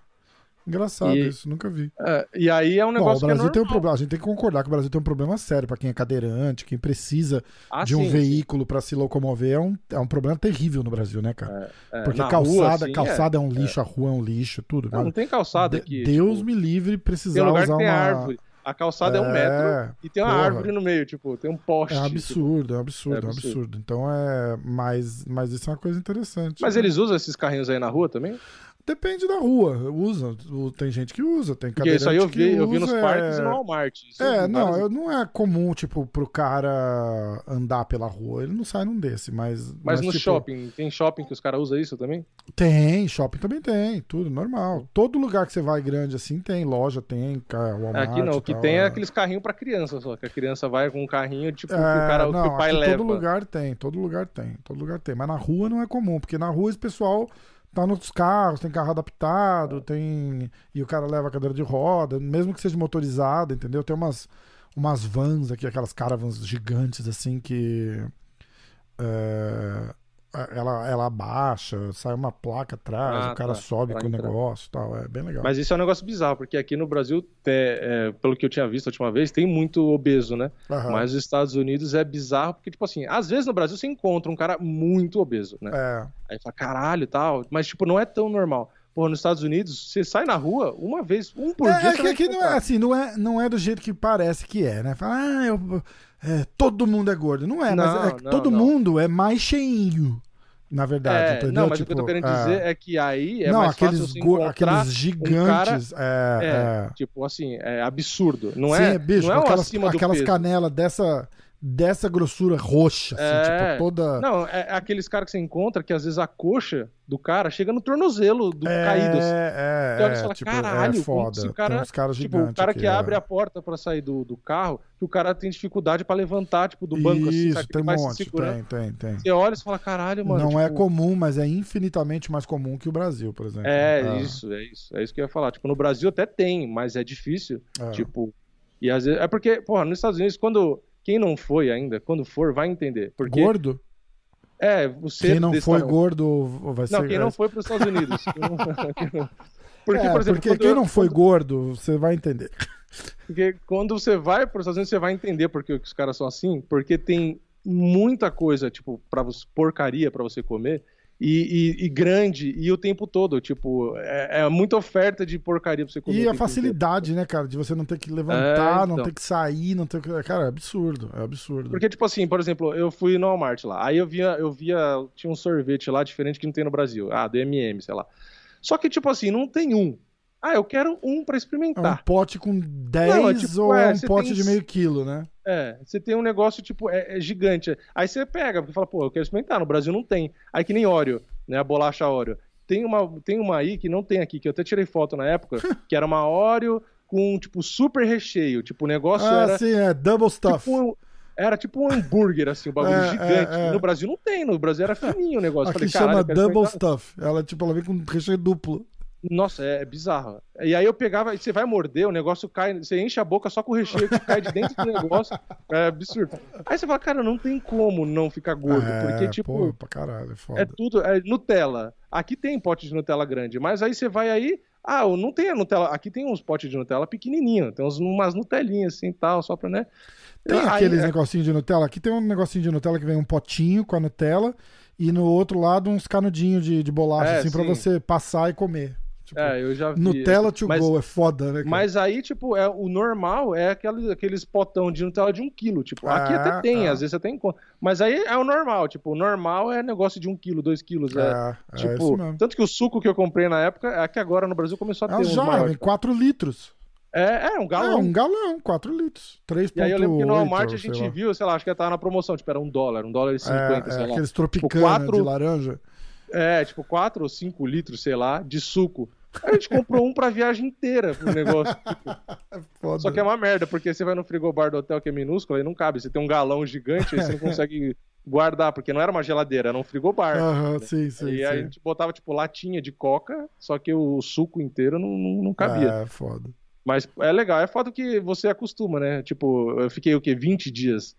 engraçado E- isso, nunca vi. É, e aí é um Bom, o negócio é Brasil tem um problema. A gente tem que concordar que o Brasil tem um problema sério pra quem é cadeirante, quem precisa Ah, de um sim, veículo pra se locomover. É um, é um problema terrível no Brasil, né, cara? é, Porque na calçada, rua, assim, calçada é. um lixo, a rua é um lixo, tudo. Não, não tem calçada aqui. Deus tipo, me livre precisar Tem lugar usar que tem uma. árvore. A calçada é, um metro e tem uma porra. árvore no meio, tipo, tem um poste. É um tipo. absurdo, é um absurdo, É é um absurdo. absurdo. Então é. Mas, mas isso é uma coisa interessante. Mas eles usam esses carrinhos aí na rua também? Depende da rua. Usa. Tem gente que usa, tem Porque isso aí eu cadeirante vi, eu vi nos usa, parques é- e no Walmart. Isso É, não, várias- não é comum, tipo, pro cara andar pela rua. Ele não sai num desse, mas. Mas no tipo, shopping, tem shopping que os caras usam isso também? Tem, shopping também tem, tudo normal. Todo lugar que você vai grande assim tem, loja tem, Walmart. Aqui não, o que tem é é. aqueles carrinhos pra criança só, que a criança vai com um carrinho, tipo, É, que o, cara, não, que o pai leva. Todo lugar tem, todo lugar tem, todo lugar tem. Mas na rua não é comum, porque na rua esse pessoal tá nos carros, tem carro adaptado, tem. E o cara leva a cadeira de roda, mesmo que seja motorizado, entendeu? Tem umas, umas vans aqui, aquelas caravans gigantes assim que. é, ela, ela abaixa, sai uma placa atrás, Ah, o cara tá, sobe com o negócio e tal. É bem legal. Mas isso é um negócio bizarro, porque aqui no Brasil, te- é, pelo que eu tinha visto a última vez, tem muito obeso, né? Aham. Mas nos Estados Unidos é bizarro, porque, tipo assim, às vezes no Brasil você encontra um cara muito obeso, né? É. Aí fala, caralho e tal, mas, tipo, não é tão normal. Porra, nos Estados Unidos, você sai na rua uma vez, um por É, dia. é que aqui não é assim, não é, não é do jeito que parece que é, né? Fala, ah, eu, é, todo mundo é gordo. Não é, mas Não, é que não, todo não. mundo é mais cheinho, na verdade, É, entendeu? não, mas o que eu tô Tipo, querendo é. dizer é que aí é não, mais aqueles, fácil go- aqueles gigantes, é, É, é. tipo assim, é absurdo. Não Sim, é, bicho, não é aquelas, acima aquelas canelas dessa, dessa grossura roxa, assim, É. tipo, toda... Não, é, é aqueles caras que você encontra que às vezes a coxa do cara chega no tornozelo do é, caído. assim. é, Você olha e é, fala, tipo, caralho, é foda. esse cara- Tem uns caras Tipo, o cara que aqui, abre é. a porta pra sair do, do carro, que o cara tem dificuldade pra levantar, tipo, do banco assim, Isso, sabe? Que tem um monte, tem, tem, tem. Você olha e fala, caralho, mano. não é tipo, comum, mas é infinitamente mais comum que o Brasil, por exemplo. É, Ah, isso, é isso. É isso que eu ia falar. Tipo, no Brasil até tem, mas é difícil. é. Tipo, e às vezes. É porque, porra, nos Estados Unidos, quando. Quem não foi ainda, quando for, vai entender. Porque. Gordo? É, ser Quem não foi tamanho. gordo vai ser. Não, quem não foi para os Estados Unidos. porque, É, por exemplo, porque quem eu- não foi gordo, você vai entender. Porque quando você vai para os Estados Unidos, você vai entender por que os caras são assim, porque tem muita coisa, tipo, para você, porcaria para você comer. E, e- e grande, e o tempo todo, tipo, é, é muita oferta de porcaria pra você comer. E a inteiro. facilidade, né, cara, de você não ter que levantar, É, não então. ter que sair, não ter que. Cara, é absurdo, é absurdo. Porque, tipo assim, por exemplo, eu fui no Walmart lá, aí eu via, eu via, tinha um sorvete lá diferente que não tem no Brasil, ah, do MM, sei lá. Só que, tipo assim, não tem um. Ah, eu quero um pra É um experimentar. pote com 10 Não, tipo, ou é um pote tem- de meio quilo, né? É, você tem um negócio, tipo, é, é gigante. Aí você pega, porque fala, pô, eu quero experimentar, no Brasil não tem. Aí que nem Oreo, né, a bolacha Oreo. Tem uma, tem uma aí que não tem aqui, que eu até tirei foto na época, [laughs] que era uma Oreo com, tipo, super recheio. Tipo, o negócio Ah, era sim, é double stuff. tipo era tipo um hambúrguer, assim, um bagulho [laughs] É, gigante. é, é. No Brasil não tem, no Brasil era fininho o negócio. Aqui Falei, chama double stuff. Ela, tipo, ela vem com recheio duplo. Nossa, é, é bizarro. E aí eu pegava, e você vai morder, o negócio cai, você enche a boca só com o recheio que cai de dentro do negócio. [laughs] É absurdo. Aí você fala, cara, não tem como não ficar gordo, É, porque, tipo, Pô, pra caralho, é foda. é tudo, é Nutella. Aqui tem pote de Nutella grande, mas aí você vai aí, ah, não tem a Nutella, aqui tem uns potes de Nutella pequenininho, tem uns, umas Nutelinhas assim e tal, só pra, né? Tem Aí, aqueles é, negocinhos de Nutella. Aqui tem um negocinho de Nutella que vem um potinho com a Nutella e no outro lado uns canudinhos de, de bolacha, É, assim, pra sim. você passar e comer. Tipo, é, eu já vi. Nutella to mas- go, é foda, né? cara? Mas aí, tipo, é, o normal é aqueles, aqueles potão de Nutella de um quilo. Tipo, aqui Ah, até tem, ah. às vezes você tem. Mas aí é o normal. Tipo, o normal é negócio de um quilo, dois quilos. É, É, é isso tipo, mesmo. tanto que o suco que eu comprei na época é que agora no Brasil começou a É ter um jarro, vem 4 litros. É, é, um É, galão. um galão, 4 litros. 3,8. E aí eu lembro que no Walmart a sei gente lá. viu, sei lá, acho que tava na promoção, tipo, era um dólar, um dólar e cinquenta, É, sei é, lá. aqueles tropicana Tipo, quatro- de laranja. É, tipo, 4 ou 5 litros, sei lá, de suco. Aí a gente comprou um pra viagem inteira pro negócio. É [laughs] foda. Só que é uma merda, porque você vai no frigobar do hotel que é minúsculo, aí não cabe. Você tem um galão gigante, aí você não [laughs] consegue guardar, porque não era uma geladeira, era um frigobar. Aham, sim, sim. e sim. aí a gente botava, tipo, latinha de coca, só que o suco inteiro não, não, não cabia. É, foda. Mas é legal, é foda que você acostuma, né? Tipo, eu fiquei o quê? 20 dias.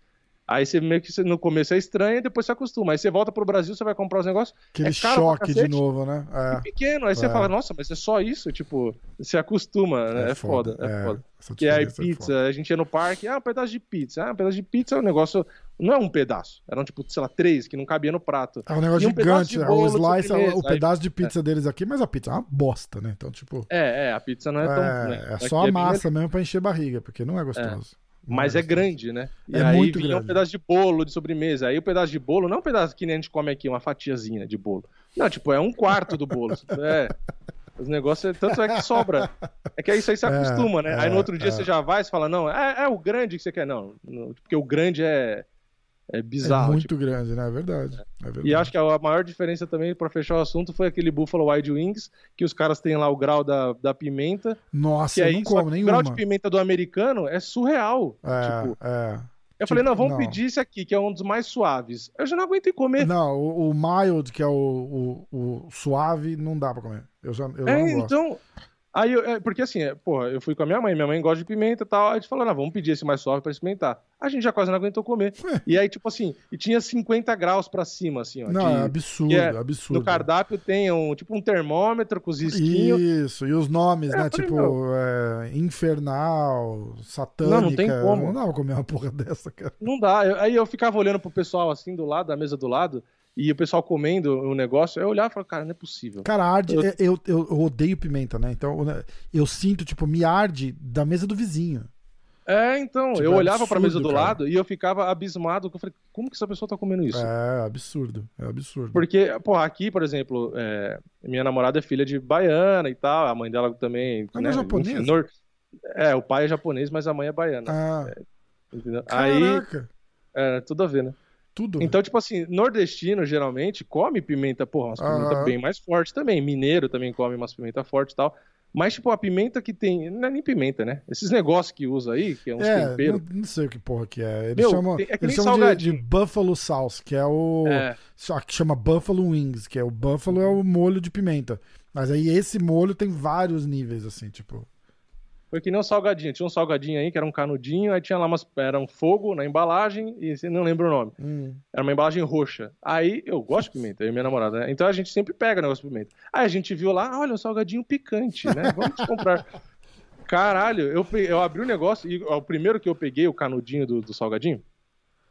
Aí você meio que no começo é estranho e depois você acostuma. Aí você volta pro Brasil, você vai comprar os negócios. Aquele É choque de novo, né? É pequeno. Aí você É. fala, nossa, mas é só isso? Tipo, você acostuma, né? É, foda, é, foda. Essa Que aí é pizza, foda. a gente ia no parque, ah, um pedaço de pizza. Ah, um pedaço de pizza é um negócio. Não é um pedaço. Eram, tipo, sei lá, três que não cabia no prato. É um negócio um gigante, bolo O slice, sobremesa. o pedaço de pizza deles aqui, mas a pizza é uma bosta, né? Então, tipo, É, é, a pizza não é tão. é, né? é só a massa mesmo pra encher barriga, porque não é gostoso. Mas é grande, né? E É aí muito vinha um grande. pedaço de bolo de sobremesa. Aí o pedaço de bolo, não é um pedaço que nem a gente come aqui, uma fatiazinha de bolo. Não, tipo, é um quarto do bolo. [laughs] É. Os negócios, é- tanto é que sobra. É que é isso aí você É, acostuma, né? aí no outro dia é. você já vai e fala, não, é, é o grande que você quer. Não, não, porque o grande é, é É bizarro. muito tipo. grande, né? É verdade. É verdade. E acho que a maior diferença também, pra fechar o assunto, foi aquele Buffalo Wild Wings, que os caras têm lá o grau da, da pimenta. Nossa, Que eu aí, não como que o grau nenhuma. de pimenta do americano é surreal. É, Tipo, é. eu falei, não, vamos não. pedir esse aqui, que é um dos mais suaves. Eu já não aguentei comer. Não, o, o mild, que é o, o, o suave, não dá pra comer. Eu já eu é, não gosto. então. Aí, eu, é, porque assim, é, porra, eu fui com a minha mãe, minha mãe gosta de pimenta e tal. Aí a gente falou, não, vamos pedir esse mais suave pra experimentar. A gente já quase não aguentou comer. e aí, tipo assim, e tinha 50 graus pra cima, assim, ó. Não, de- é absurdo, é- absurdo. No cardápio tem um, tipo um termômetro com os risquinhos. Isso, e os nomes, É, né? Tipo, é, Infernal, Satânica. Não, não tem como. Não dava pra comer uma porra dessa, cara. Não dá. Eu- aí eu ficava olhando pro pessoal assim do lado, da mesa do lado, e o pessoal comendo o negócio, eu olhava e falava, cara, não é possível. Cara, arde. Eu- Eu, eu, eu odeio pimenta, né? Então né, eu sinto, tipo, me arde da mesa do vizinho. É, então, Tipo, eu é olhava pra mesa absurdo, do cara. lado e eu ficava abismado, eu falei, como que essa pessoa tá comendo isso? É absurdo. É absurdo. Porque, pô, aqui, por exemplo, é, minha namorada é filha de baiana e tal, a mãe dela também. Ela é japonesa? nor- É, o pai é japonês, mas a mãe é baiana. Ah, entendeu? Aí, é, tudo a ver, né? Tudo. Então, tipo assim, nordestino geralmente come pimenta, porra, umas pimenta bem mais forte também. Mineiro também come umas pimenta forte e tal. Mas, tipo, a pimenta que tem. Não é nem pimenta, né? Esses negócios que usa aí, que é uns é, temperos. não, não sei o que porra que é. Eles Meu, chamam, tem- é eles chamam de, de Buffalo Sauce, que é o. É, Só que chama Buffalo Wings, que é o Buffalo é o molho de pimenta. Mas aí esse molho tem vários níveis, assim, tipo. Foi que nem um salgadinho. Tinha um salgadinho aí que era um canudinho, aí tinha lá umas. Era um fogo na embalagem, e não lembra o nome. hum, Era uma embalagem roxa. Aí eu gosto de pimenta, eu e minha namorada, né? Então a gente sempre pega negócio de pimenta. Aí a gente viu lá, olha, um salgadinho picante, né? Vamos comprar. [laughs] Caralho, eu, eu abri o negócio e ó, o primeiro que eu peguei, o canudinho do, do salgadinho,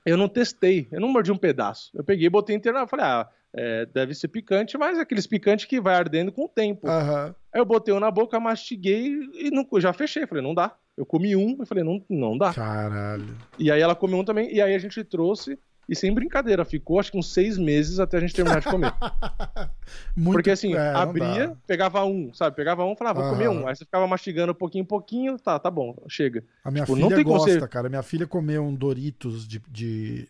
eu não testei, eu não mordi um pedaço. Eu peguei, botei inteiro, falei, ah, é, deve ser picante, mas é aqueles picantes que vai ardendo com o tempo. Aham. Aí eu botei um na boca, mastiguei e não, já fechei. Falei, não dá. Eu comi um, eu falei, não, não dá. Caralho. E aí ela comeu um também, e aí a gente trouxe, e sem brincadeira, ficou acho que uns seis meses até a gente terminar de comer. [laughs] Muito, Porque assim, é, não abria, pegava um, sabe? Pegava um, falava, vou comer um. Aí você ficava mastigando pouquinho em pouquinho, tá, tá bom, chega. A minha Tipo, não filha tem como gosta, você- cara. Minha filha comeu um Doritos de, de, de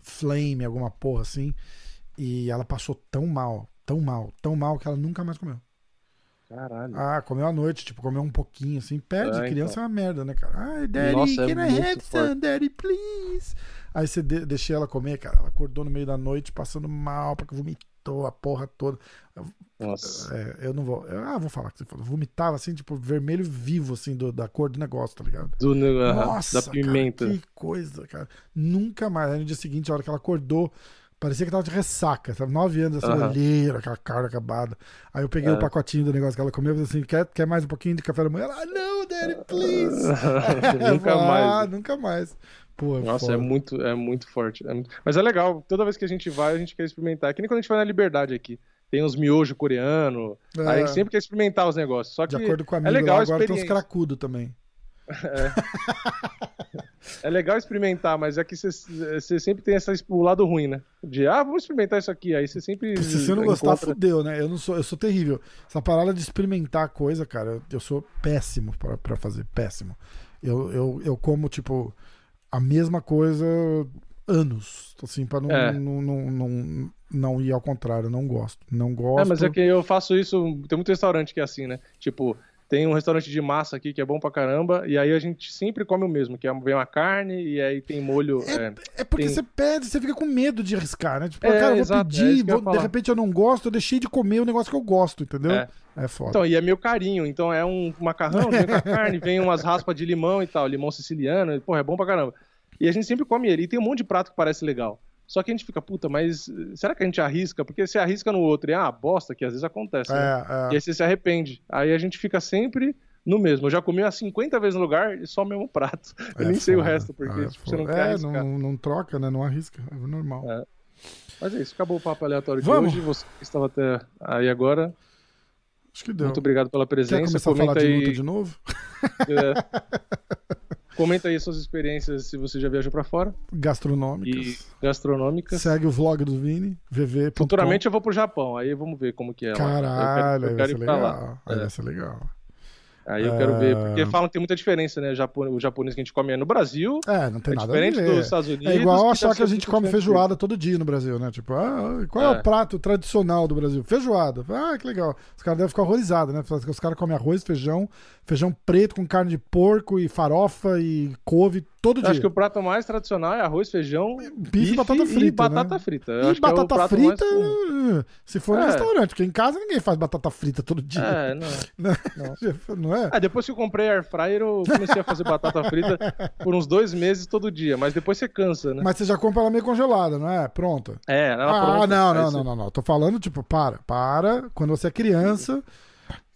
flame, alguma porra assim. E ela passou tão mal, tão mal, tão mal que ela nunca mais comeu. Caralho. Ah, comeu à noite, tipo, comeu um pouquinho, assim. Pede, É, criança é uma merda, né, cara? Ai, daddy, Nossa, é can I muito have some, daddy, please? Aí você de deixei ela comer, cara. Ela acordou no meio da noite passando mal, porque vomitou a porra toda. Nossa. É, eu não vou. ah, vou falar que você falou. Vomitava assim, tipo, vermelho vivo, assim, do- da cor do negócio, tá ligado? Do, Nossa, da pimenta. Cara, que coisa, cara. Nunca mais. Aí no dia seguinte, a hora que ela acordou, parecia que tava de ressaca. Sabe? Nove anos, essa Aham. olheira, aquela cara acabada. Aí eu peguei É. o pacotinho do negócio que ela comeu e falei assim: quer, quer mais um pouquinho de café da manhã? Ela, ah, não, daddy, please. [laughs] Nunca mais. Nunca mais. Pô, é Nossa, foda. é muito, é muito forte. é muito- Mas é legal, toda vez que a gente vai, a gente quer experimentar. É que nem quando a gente vai na Liberdade aqui. Tem uns miojos coreano. É. Aí a gente sempre quer experimentar os negócios. Só que De acordo com a é amiga legal lá, agora tem uns experiência. cracudo também. [laughs] É legal experimentar, mas é que você- sempre tem essa, o lado ruim, né? De, ah, vamos experimentar isso aqui. Aí você sempre. Se você não gostar, encontra- fudeu, né? Eu não sou, eu sou terrível. Essa parada de experimentar coisa, cara, eu, sou péssimo pra, pra fazer, péssimo. Eu, eu, eu como, tipo, a mesma coisa anos, assim, pra não, É. não, não, não, não ir ao contrário. Não gosto. Não gosto. É, mas é que eu faço isso. Tem muito restaurante que é assim, né? Tipo, tem um restaurante de massa aqui que é bom pra caramba, e aí a gente sempre come o mesmo, que é, vem uma carne e aí tem molho. É, É porque tem- você pede, você fica com medo de arriscar, né? Tipo, É, cara, eu vou exato, é pedir, vou- de repente eu não gosto, eu deixei de comer o negócio que eu gosto, entendeu? É. É, foda. Então, e é meio carinho. Então é um macarrão, vem com a carne, vem umas raspas de limão e tal, limão siciliano, e, porra, é bom pra caramba. E a gente sempre come ele. E tem um monte de prato que parece legal. Só que a gente fica, puta, mas será que a gente arrisca? Porque se arrisca no outro e é uma bosta, que às vezes acontece, né? é, E aí você se arrepende. Aí a gente fica sempre no mesmo. Eu já comi umas 50 vezes no lugar e só o mesmo prato. [laughs] Eu é nem sei o foda. resto, porque Ah, é tipo, você não foda. quer É, arriscar. não, não troca, né? Não arrisca. É normal. É. Mas é isso, acabou o papo aleatório Vamos. de hoje. Você que estava até aí agora. Acho que deu. Muito obrigado pela Quer presença. começar a Comenta falar de aí. luta de novo? É. [laughs] Comenta aí suas experiências se você já viajou pra fora e Gastronômicas. gastronômicas. Segue o vlog do Vini, vv. Futuramente eu vou pro Japão, aí vamos ver como que é lá. Caralho, eu aí quero, vai eu ser quero ir pra lá. legal. Aí É. vai ser legal. Aí eu quero ver, Ah. porque falam que tem muita diferença, né? O japonês que a gente come é no Brasil, É, não tem é nada a diferente ver. dos Estados Unidos. É igual que achar que a gente come feijoada todo dia no Brasil, né? Tipo, ah, qual é. É. o prato tradicional do Brasil? Feijoada. Ah, que legal. Os caras devem ficar horrorizados, né? Os caras comem arroz, feijão, feijão preto com carne de porco e farofa e couve Todo Eu dia. acho que o prato mais tradicional é arroz, feijão, Bife e batata frita, E batata né? frita. E é batata prato frita, mais- eh, se for no É. restaurante, porque em casa ninguém faz batata frita todo dia. É, não. [laughs] [laughs] Não é? Ah, depois que eu comprei air fryer, eu comecei a fazer batata [laughs] frita por uns dois meses todo dia, mas depois você cansa, né? Mas você já compra ela meio congelada, não é? Pronta. É, ela ah, pronta, não, não, você- não, não, não. Tô falando, tipo, para, para. Quando você é criança,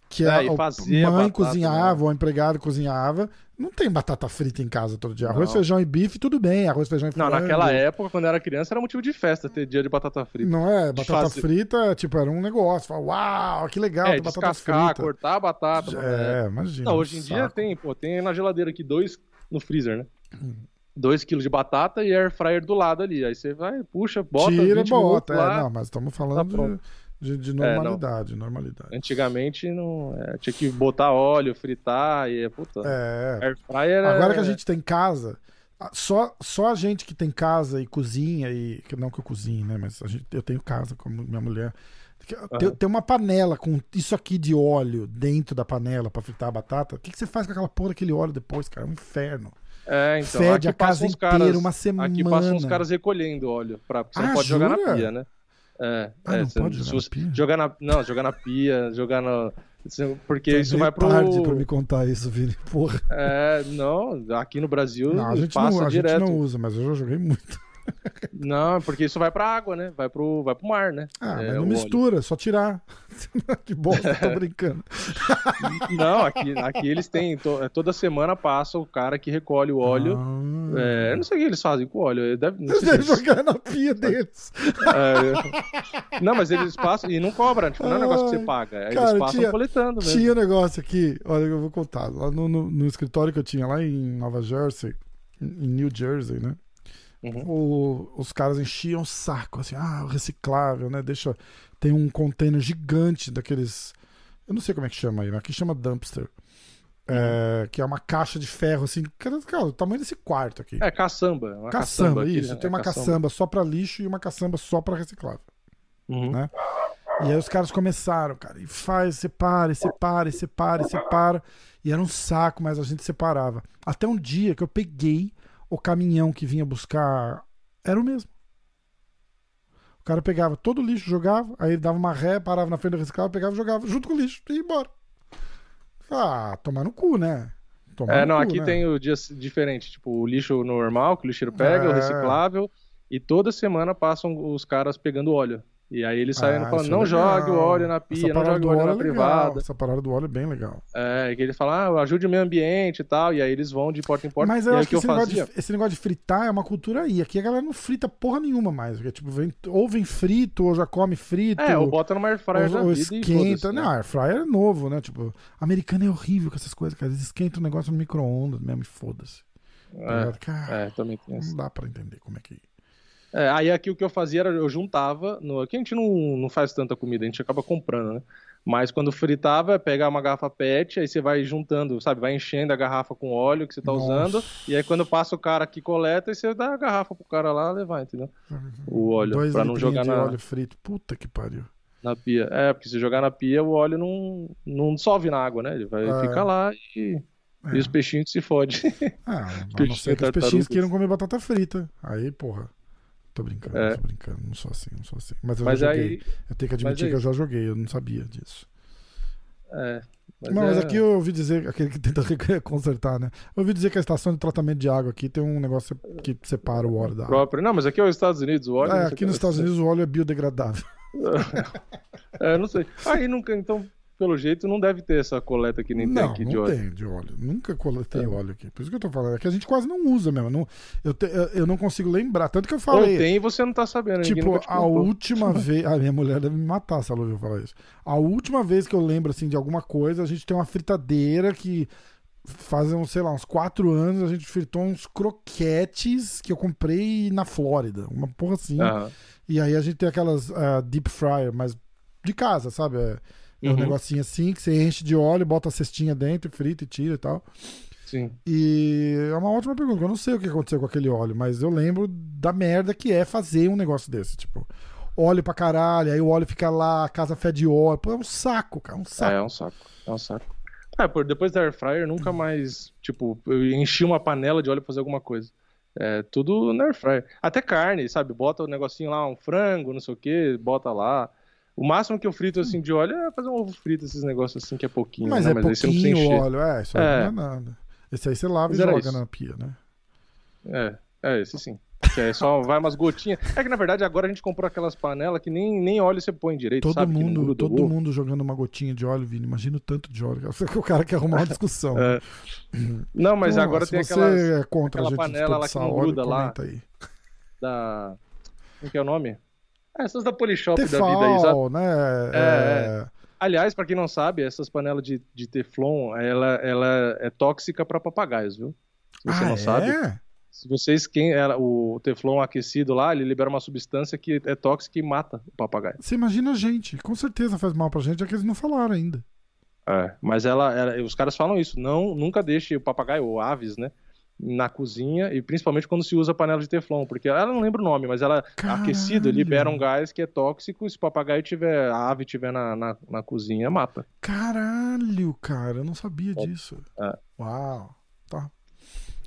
que É, a, mãe batata, cozinhava, né? ou o empregado cozinhava, não tem batata frita em casa todo dia. Arroz, Não. feijão e bife, tudo bem. Arroz, feijão e Não, frango. naquela época, quando eu era criança, era motivo de festa ter dia de batata frita. Não é? Batata fazer. frita, tipo, era um negócio. Fala, uau, que legal, é, batata frita. cortar a batata. É, imagina. Não, hoje em dia saco. tem, pô, tem na geladeira aqui dois no freezer, né? 2 quilos de batata e air fryer do lado ali. Aí você vai, puxa, bota, Tira, 20 bota. É, lá. não, mas estamos tá falando de, de, de É, normalidade, normalidade. Antigamente não, é, tinha que botar óleo, fritar e puta. É, Air fryer é- Agora que a gente tem casa, só, só a gente que tem casa e cozinha, e que não que eu cozinhe, né? Mas a gente, eu tenho casa com minha mulher. Tem, tem uma panela com isso aqui de óleo dentro da panela pra fritar a batata. O que, que você faz com aquela porra daquele óleo depois, cara? É um inferno. É, então, Fede a casa inteira caras, uma semana. Aqui passam uns caras recolhendo óleo, pra, porque você Ah, não pode jogar na jura? pia, né? É, Ah, é, não pode se jogar na? Jogar na, não, jogar na pia, jogar na. Porque Tá isso vai pro. tarde pra me contar isso, Vini. Porra. É, não, aqui no Brasil Não, a gente, passa não, a direto. gente não usa, mas eu já joguei muito. Não, porque isso vai pra água, né? Vai pro, vai pro mar, né? Ah, É, mas não óleo. mistura, só tirar. [laughs] que bosta, tô brincando. [laughs] Não, aqui, aqui eles têm. to- toda semana passa o cara que recolhe o óleo. Ah. É, eu não sei o que eles fazem com o óleo. Deve, não, Eles devem eles- jogar na pia [laughs] deles. é, não, mas eles passam e não cobram. Tipo, não é um negócio que você paga. Eles cara, passam tinha- coletando mesmo. Tinha um negócio aqui, olha, eu vou contar. Lá no, no- no escritório que eu tinha lá em Nova Jersey, em New Jersey, né? Uhum. O- os caras enchiam o saco, assim, ah, o reciclável, né? Deixa. Tem um container gigante daqueles. Eu não sei como é que chama aí, mas aqui chama dumpster. É, que é uma caixa de ferro, assim, cara, o tamanho desse quarto aqui. É, caçamba. Uma caçamba, aqui, isso. né? Tem uma É caçamba. só pra lixo e uma caçamba só pra reciclável. Uhum. né? E aí os caras começaram, cara, e faz, separa, e separa, separa, separa. E era um saco, mas a gente separava. Até um dia que eu peguei o caminhão que vinha buscar. Era o mesmo. O cara pegava todo o lixo, jogava, aí ele dava uma ré, parava na frente do reciclável, pegava e jogava junto com o lixo e ia embora. Ah, tomar no cu, né? Tomar É, não, cu, aqui né? tem o dia diferente. Tipo, o lixo normal, que o lixeiro pega, É. o reciclável. E toda semana passam os caras pegando óleo. E aí eles saem Ah, falando, é não legal. jogue o óleo na pia, não jogue o óleo na é privada. Essa parada do óleo é bem legal. É, que eles falam, ah, ajude o meio ambiente e tal. E aí eles vão de porta em porta. Mas eu acho que, eu esse, negócio de, esse negócio de fritar é uma cultura aí. Aqui a galera não frita porra nenhuma mais. Porque, tipo, vem, ou vem frito, ou já come frito. É, ou bota no air fryer ou, ou e esquenta. né? Não, air fryer é novo, né? Tipo, americano é horrível com essas coisas, cara. Eles esquentam o negócio no micro-ondas mesmo e foda-se. Tá? Cara, É, é, também tem não dá pra entender como é que. É, aí aqui o que eu fazia era, eu juntava, no, aqui a gente não, não faz tanta comida, a gente acaba comprando, né? Mas quando fritava, é pegar uma garrafa PET, aí você vai juntando, sabe? Vai enchendo a garrafa com óleo que você tá Nossa. usando, e aí quando passa o cara que coleta, aí você dá a garrafa pro cara lá levar, entendeu? O óleo, Dois pra não jogar de na, óleo frito. Puta que pariu. na pia. É, porque se jogar na pia, o óleo não, não dissolve na água, né? Ele vai É. ficar lá e, É. e os peixinhos se fodem. Ah, [laughs] a não ser que os peixinhos queiram comer batata frita. Aí, porra. Tô brincando, É. tô brincando. Não sou assim, não sou assim. Mas eu Mas já joguei. aí. Eu tenho que admitir aí- que eu já joguei, eu não sabia disso. É, mas Não, mas é- aqui eu ouvi dizer, aquele que tenta [laughs] consertar, né? Eu ouvi dizer que a estação de tratamento de água aqui tem um negócio que separa o óleo da água. próprio. Não, mas aqui é os Estados Unidos, o óleo. É, aqui nos que- Estados Unidos o óleo é biodegradável. [laughs] É, não sei. Aí nunca, então, pelo jeito, não deve ter essa coleta que nem tem Não, aqui de não óleo. tem de óleo. Nunca coletei É. óleo aqui. Por isso que eu tô falando. É que a gente quase não usa mesmo. Não, eu, te- eu, eu não consigo lembrar. Tanto que eu Ou falei. tem e você não tá sabendo. Tipo, a última [laughs] vez. A minha mulher deve me matar se ela ouvir eu falar isso. A última vez que eu lembro, assim, de alguma coisa, a gente tem uma fritadeira que faz, sei lá, uns quatro anos, a gente fritou uns croquetes que eu comprei na Flórida. Uma porra assim. Aham. E aí a gente tem aquelas ah, deep fryer, mas de casa, sabe? É, é um Uhum. negocinho assim que você enche de óleo, bota a cestinha dentro, frita e tira e tal. Sim. E é uma ótima pergunta. Eu não sei o que aconteceu com aquele óleo, mas eu lembro da merda que é fazer um negócio desse. Tipo, óleo pra caralho, aí o óleo fica lá, a casa fede óleo. Pô, é um saco, cara, é um É, saco. é um saco. É um saco. Ah, por depois da air fryer nunca mais, tipo, eu enchi uma panela de óleo pra fazer alguma coisa. É, tudo na air fryer. Até carne, sabe? Bota o um negocinho lá, um frango, não sei o que, bota lá. O máximo que eu frito assim de óleo é fazer um ovo frito, esses negócios assim que é pouquinho. Mas né? é Mas aí você não pouquinho encher. óleo, é, isso aí É. não é nada. Esse aí você lava Mas e joga isso. na pia, né? É, é, esse sim. Que é só vai umas gotinhas. É que na verdade agora a gente comprou aquelas panelas que nem, nem óleo você põe direito, Todo sabe? Mundo, todo ovo. mundo jogando uma gotinha de óleo, Vini. Imagina o tanto de óleo. Que [laughs] o cara quer arrumar uma discussão. É. Não, mas Então, agora tem aquelas é contra aquela a gente panela lá que não gruda lá. aí. da. Como que é o nome? Ah, essas da Polishop da vida aí, sabe? Tefal, né? É, Aliás, pra quem não sabe, essas panelas de, de Teflon, ela, ela é tóxica pra papagaios, viu? Se você Ah, não sabe. é? Se vocês quem ela, o Teflon aquecido lá, ele libera uma substância que é tóxica e mata o papagaio. Você imagina a gente. Com certeza faz mal pra gente, é que eles não falaram ainda. É, mas ela, ela- os caras falam isso, não, nunca deixe o papagaio ou aves, né, na cozinha e principalmente quando se usa panela de Teflon, porque ela não lembra o nome, mas ela Caralho. aquecida libera um gás que é tóxico, se o papagaio tiver, a ave tiver na, na, na cozinha, mata. Caralho, cara, eu não sabia disso. É. Uau. Tá.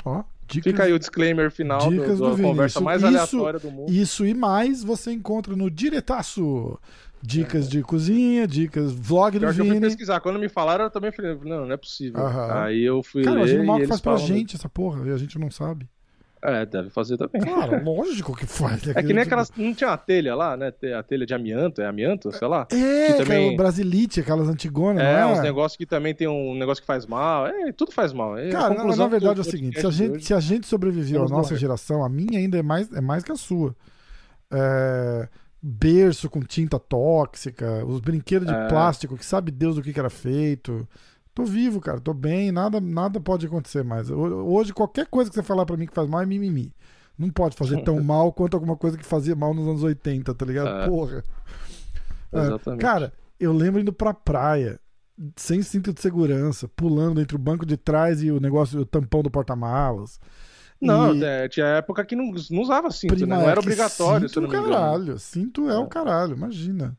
Ó, dicas, Fica aí o disclaimer final do- Dicas da do Vini. conversa mais isso- aleatória do mundo. Isso e mais você encontra no Diretaço. Dicas de cozinha, dicas, vlog do Pior que eu fui Vini. pesquisar, quando me falaram eu também falei, não, não é possível. Aham. Aí eu fui Cara, ler imagina o mal e que eles faz pra falam- gente essa porra e a gente não sabe. É, deve fazer também. Claro, lógico que faz. É que nem aquelas. Não tinha uma telha lá, né? A telha de amianto, é amianto, sei lá. É, que também- é o Brasilite, aquelas antigonas, É, não uns é? negócios que também tem um negócio que faz mal. É, tudo faz mal. É, a Cara, na, na verdade é o seguinte, se a gente, se a gente sobreviveu à nossa geração, a minha ainda é mais, é mais que a sua. É, berço com tinta tóxica, os brinquedos de É. plástico, que sabe Deus do que, que era feito. Tô vivo, cara, tô bem, nada, nada pode acontecer mais. Ho- Hoje, qualquer coisa que você falar pra mim que faz mal é mimimi. Não pode fazer tão [laughs] mal quanto alguma coisa que fazia mal nos anos 80, tá ligado? É. Porra. É. Cara, eu lembro indo pra praia, sem cinto de segurança, pulando entre o banco de trás e o negócio, o tampão do porta-malas. Não, E- é, tinha época que não, não usava cinto, Prima, né? Não é era obrigatório, se cinto me engano. caralho. Cinto é, o É. caralho, imagina.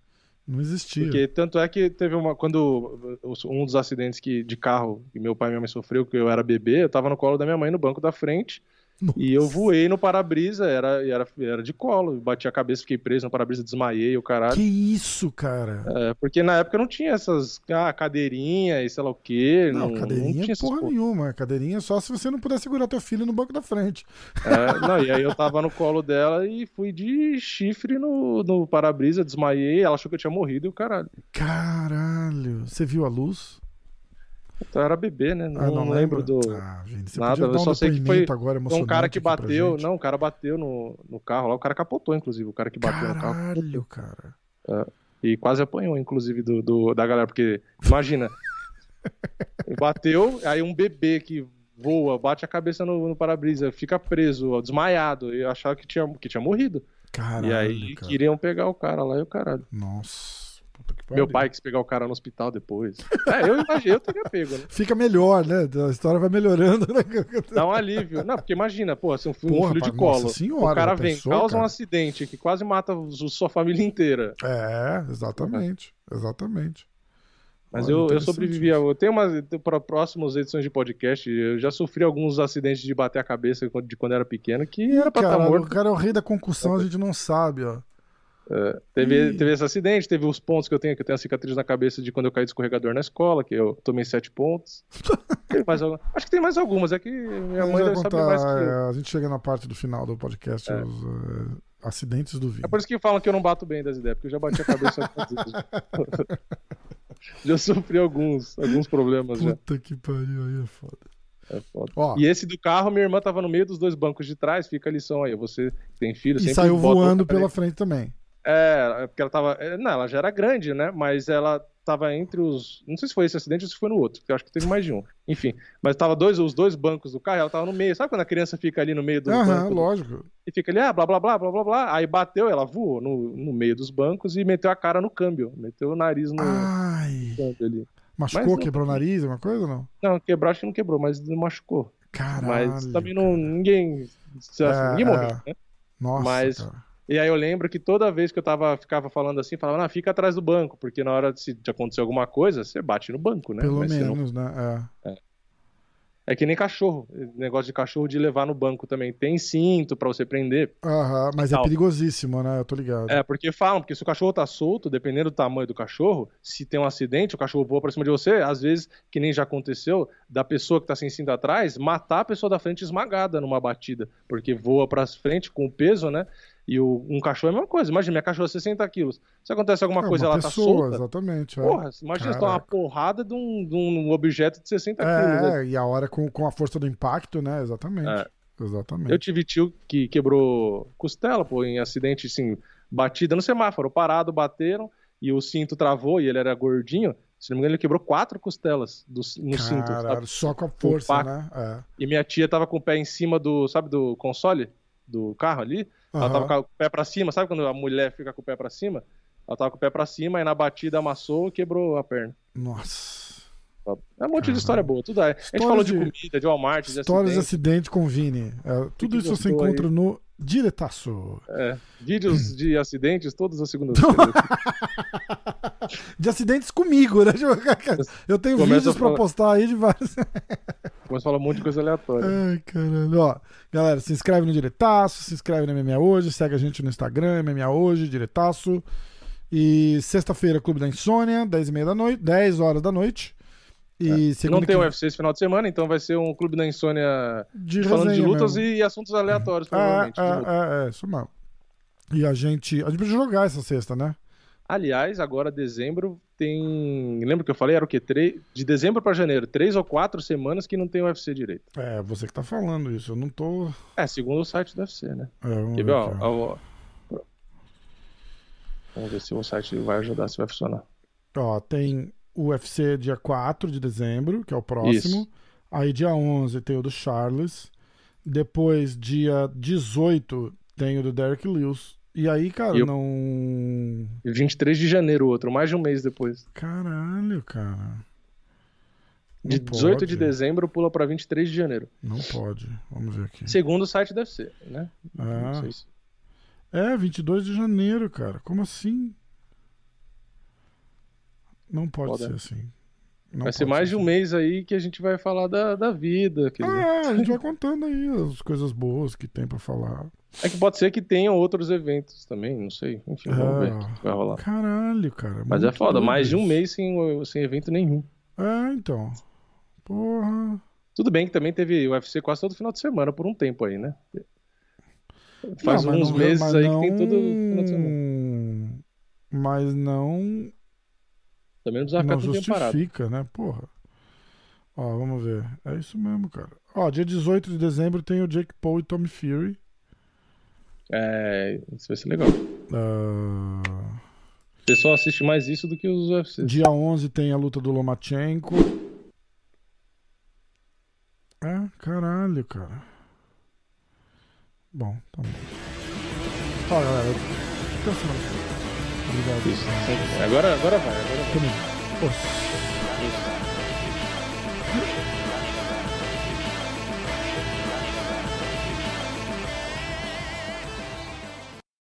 Não existia. Porque tanto é que teve uma. Quando um dos acidentes que, de carro que meu pai e minha mãe sofreu, que eu era bebê, eu tava no colo da minha mãe no banco da frente. Nossa. E eu voei no para-brisa, era, era, era de colo. Bati a cabeça, fiquei preso no para-brisa, desmaiei o caralho. Que isso, cara? É, porque na época não tinha essas ah, cadeirinha e sei lá o quê. Não, Não, cadeirinha não tinha porra porra. nenhuma. Cadeirinha só se você não puder segurar teu filho no banco da frente. É, não, e aí eu tava no colo dela e fui de chifre no, no para-brisa, desmaiei, ela achou que eu tinha morrido e o caralho. Caralho. Você viu a luz? Então era bebê, né? Não, ah, não, lembro do. Ah, gente, você nada, eu um só sei que foi agora um cara que bateu, não, o cara bateu no, no carro lá, o cara capotou, inclusive, o cara que bateu no carro. Caralho, cara. E quase apanhou, inclusive, do, do- da galera, porque, imagina, [laughs] bateu, aí um bebê que voa, bate a cabeça no, no para-brisa, fica preso, desmaiado, e achava que tinha, que tinha morrido. Caralho, e aí cara. queriam pegar o cara lá e o caralho. Nossa. Que Meu pai quis pegar o cara no hospital depois. É, eu imaginei, eu teria pego, né? Fica melhor, né? A história vai melhorando, né? Dá um alívio. Não, porque imagina, pô, se um filho, um Porra, filho de colo, senhora, o cara vem, pensou, causa um cara? acidente que quase mata o- sua família inteira. É, exatamente. Exatamente. Mas Olha, eu, eu sobrevivi. a- Eu tenho umas. Para próximas edições de podcast, eu já sofri alguns acidentes de bater a cabeça de quando era pequeno, que era pra estar Caralho, o morto. cara é o rei da concussão, a gente não sabe, ó. Teve, Ih. teve esse acidente, teve os pontos que eu tenho, que eu tenho a cicatriz na cabeça de quando eu caí de escorregador na escola, que eu tomei sete pontos. [laughs] Mais alguma- Acho que tem mais algumas, é que minha mãe deve saber contar, mais que é, a gente chega na parte do final do podcast, É. os eh, acidentes do vídeo. É por isso que falam que eu não bato bem das ideias, porque eu já bati a cabeça. [laughs] [laughs] Já sofri alguns, alguns problemas já. Puta que pariu, aí é foda. É foda. Ó, E esse do carro, minha irmã tava no meio dos dois bancos de trás, fica a lição aí. Você tem filho, e sempre saiu bota voando pela frente também. É, é porque ela tava. é, Não, ela já era grande, né? Mas ela tava entre os. Não sei se foi esse acidente ou se foi no outro, porque eu acho que teve mais de um. Enfim. Mas tava dois, os dois bancos do carro, ela tava no meio. Sabe quando a criança fica ali no meio do Aham, banco? do- lógico. E fica ali, ah, blá blá blá blá blá blá. Aí bateu, ela voou no, no meio dos bancos e meteu a cara no câmbio. Meteu o nariz no Ai. câmbio ali. Machucou, Mas não- quebrou o nariz, alguma coisa ou não? Não, quebrou, acho que não quebrou, mas machucou. Caralho. mas também não. Ninguém. É, ninguém morreu, é. né? Nossa, mas- cara. E aí eu lembro que toda vez que eu tava, ficava falando assim, falava, ah, fica atrás do banco, porque na hora de, se acontecer alguma coisa, você bate no banco, né? Pelo Mas você não- menos, né? É. É que nem cachorro. Negócio de cachorro de levar no banco também. Tem cinto pra você prender. Aham, mas é perigosíssimo, né? Eu tô ligado. É, porque falam, porque se o cachorro tá solto, dependendo do tamanho do cachorro, se tem um acidente, o cachorro voa pra cima de você, às vezes, que nem já aconteceu, da pessoa que tá sem cinto atrás, matar a pessoa da frente esmagada numa batida, porque voa pra frente com o peso, né? E o, um cachorro é a mesma coisa. Imagina, minha cachorra é 60 quilos. Se acontece alguma É, coisa ela tá pessoa, solta, exatamente. é. porra, imagina você tomar uma Caraca. porrada de um, de um objeto de 60 quilos. né? É, e a hora com, com a força do impacto, né? Exatamente. É. Exatamente. Eu tive tio que quebrou costela, pô, em acidente, assim, batida no semáforo, parado, bateram, e o cinto travou, e ele era gordinho, se não me engano, ele quebrou quatro costelas do, no cinto, sabe? Só com a força, né? É. E minha tia tava com o pé em cima do, sabe, do console do carro ali? Ela Aham. tava com o pé pra cima, sabe quando a mulher fica com o pé pra cima? Ela tava com o pé pra cima, e na batida amassou e quebrou a perna. Nossa. É um monte de história boa, tudo aí. A gente Histórias falou de, de- comida, de Walmart, de Histórias de acidente. acidente com Vini. É, tudo isso você encontra no Diretaço. É, vídeos de [clears throat] acidentes todas as segundas-feiras. [laughs] [laughs] De acidentes comigo, né? [laughs] Eu tenho Começa vídeos pra falar- postar aí de vários. [laughs] Começa a falar um monte de coisa aleatória. Ai, caralho. Ó, galera, se inscreve no Diretaço, se inscreve no MMA Hoje, segue a gente no Instagram, MMA Hoje, Diretaço. E sexta-feira, Clube da Insônia, 10 e meia da noite, 10 horas da noite. E É. Não tem que- UFC esse final de semana, então vai ser um clube da insônia de falando de lutas mesmo. e assuntos aleatórios, É, provavelmente. luta. é, é, é, isso mesmo. E a gente. A gente precisa jogar essa sexta, né? Aliás, agora dezembro tem. Lembra que eu falei? Era o quê? Tre- De dezembro pra janeiro, três ou quatro semanas que não tem UFC direito. É, você que tá falando isso. Eu não tô. É, segundo o site do UFC, né? É, vamos Quer ver ó. ó, ó. Vamos ver se o site vai ajudar, se vai funcionar. Ó, tem o UFC dia 4 de dezembro, que é o próximo. Isso. Aí dia 11 tem o do Charles. Depois, dia 18, tem o do Derek Lewis. E aí, cara, E eu- não. E 23 de janeiro, outro, mais de um mês depois. Caralho, cara. De Não 18 pode. de dezembro pula pra 23 de janeiro. Não pode. Vamos ver aqui. Segundo o site do UFC, né? Ah. Não sei se- É, 22 de janeiro, cara. Como assim? Não pode ser assim. Não Vai ser mais de um assim. mês aí que a gente vai falar da, da vida. Ah, a gente vai [laughs] contando aí as coisas boas que tem pra falar. É que pode ser que tenham outros eventos também, não sei. Enfim, vamos ver o que vai rolar. Caralho, cara. Mas é foda, mais de um mês sem, sem evento nenhum. É, então. Porra. Tudo bem que também teve UFC quase todo final de semana por um tempo aí, né? Faz Não, uns não- meses aí não... que tem todo final de semana. Mas não, Também não não justifica, né? Porra. Ó, vamos ver. É isso mesmo, cara. Ó, dia 18 de dezembro tem o Jake Paul e Tommy Fury. É, isso vai ser legal. Ah, O pessoal assiste mais isso do que os UFC. Dia 11 tem a luta do Lomachenko. É, caralho, cara. Bom, tá bom. Ó, galera. Até semana. Obrigado. Isso. Agora, agora vai, agora vai. Isso.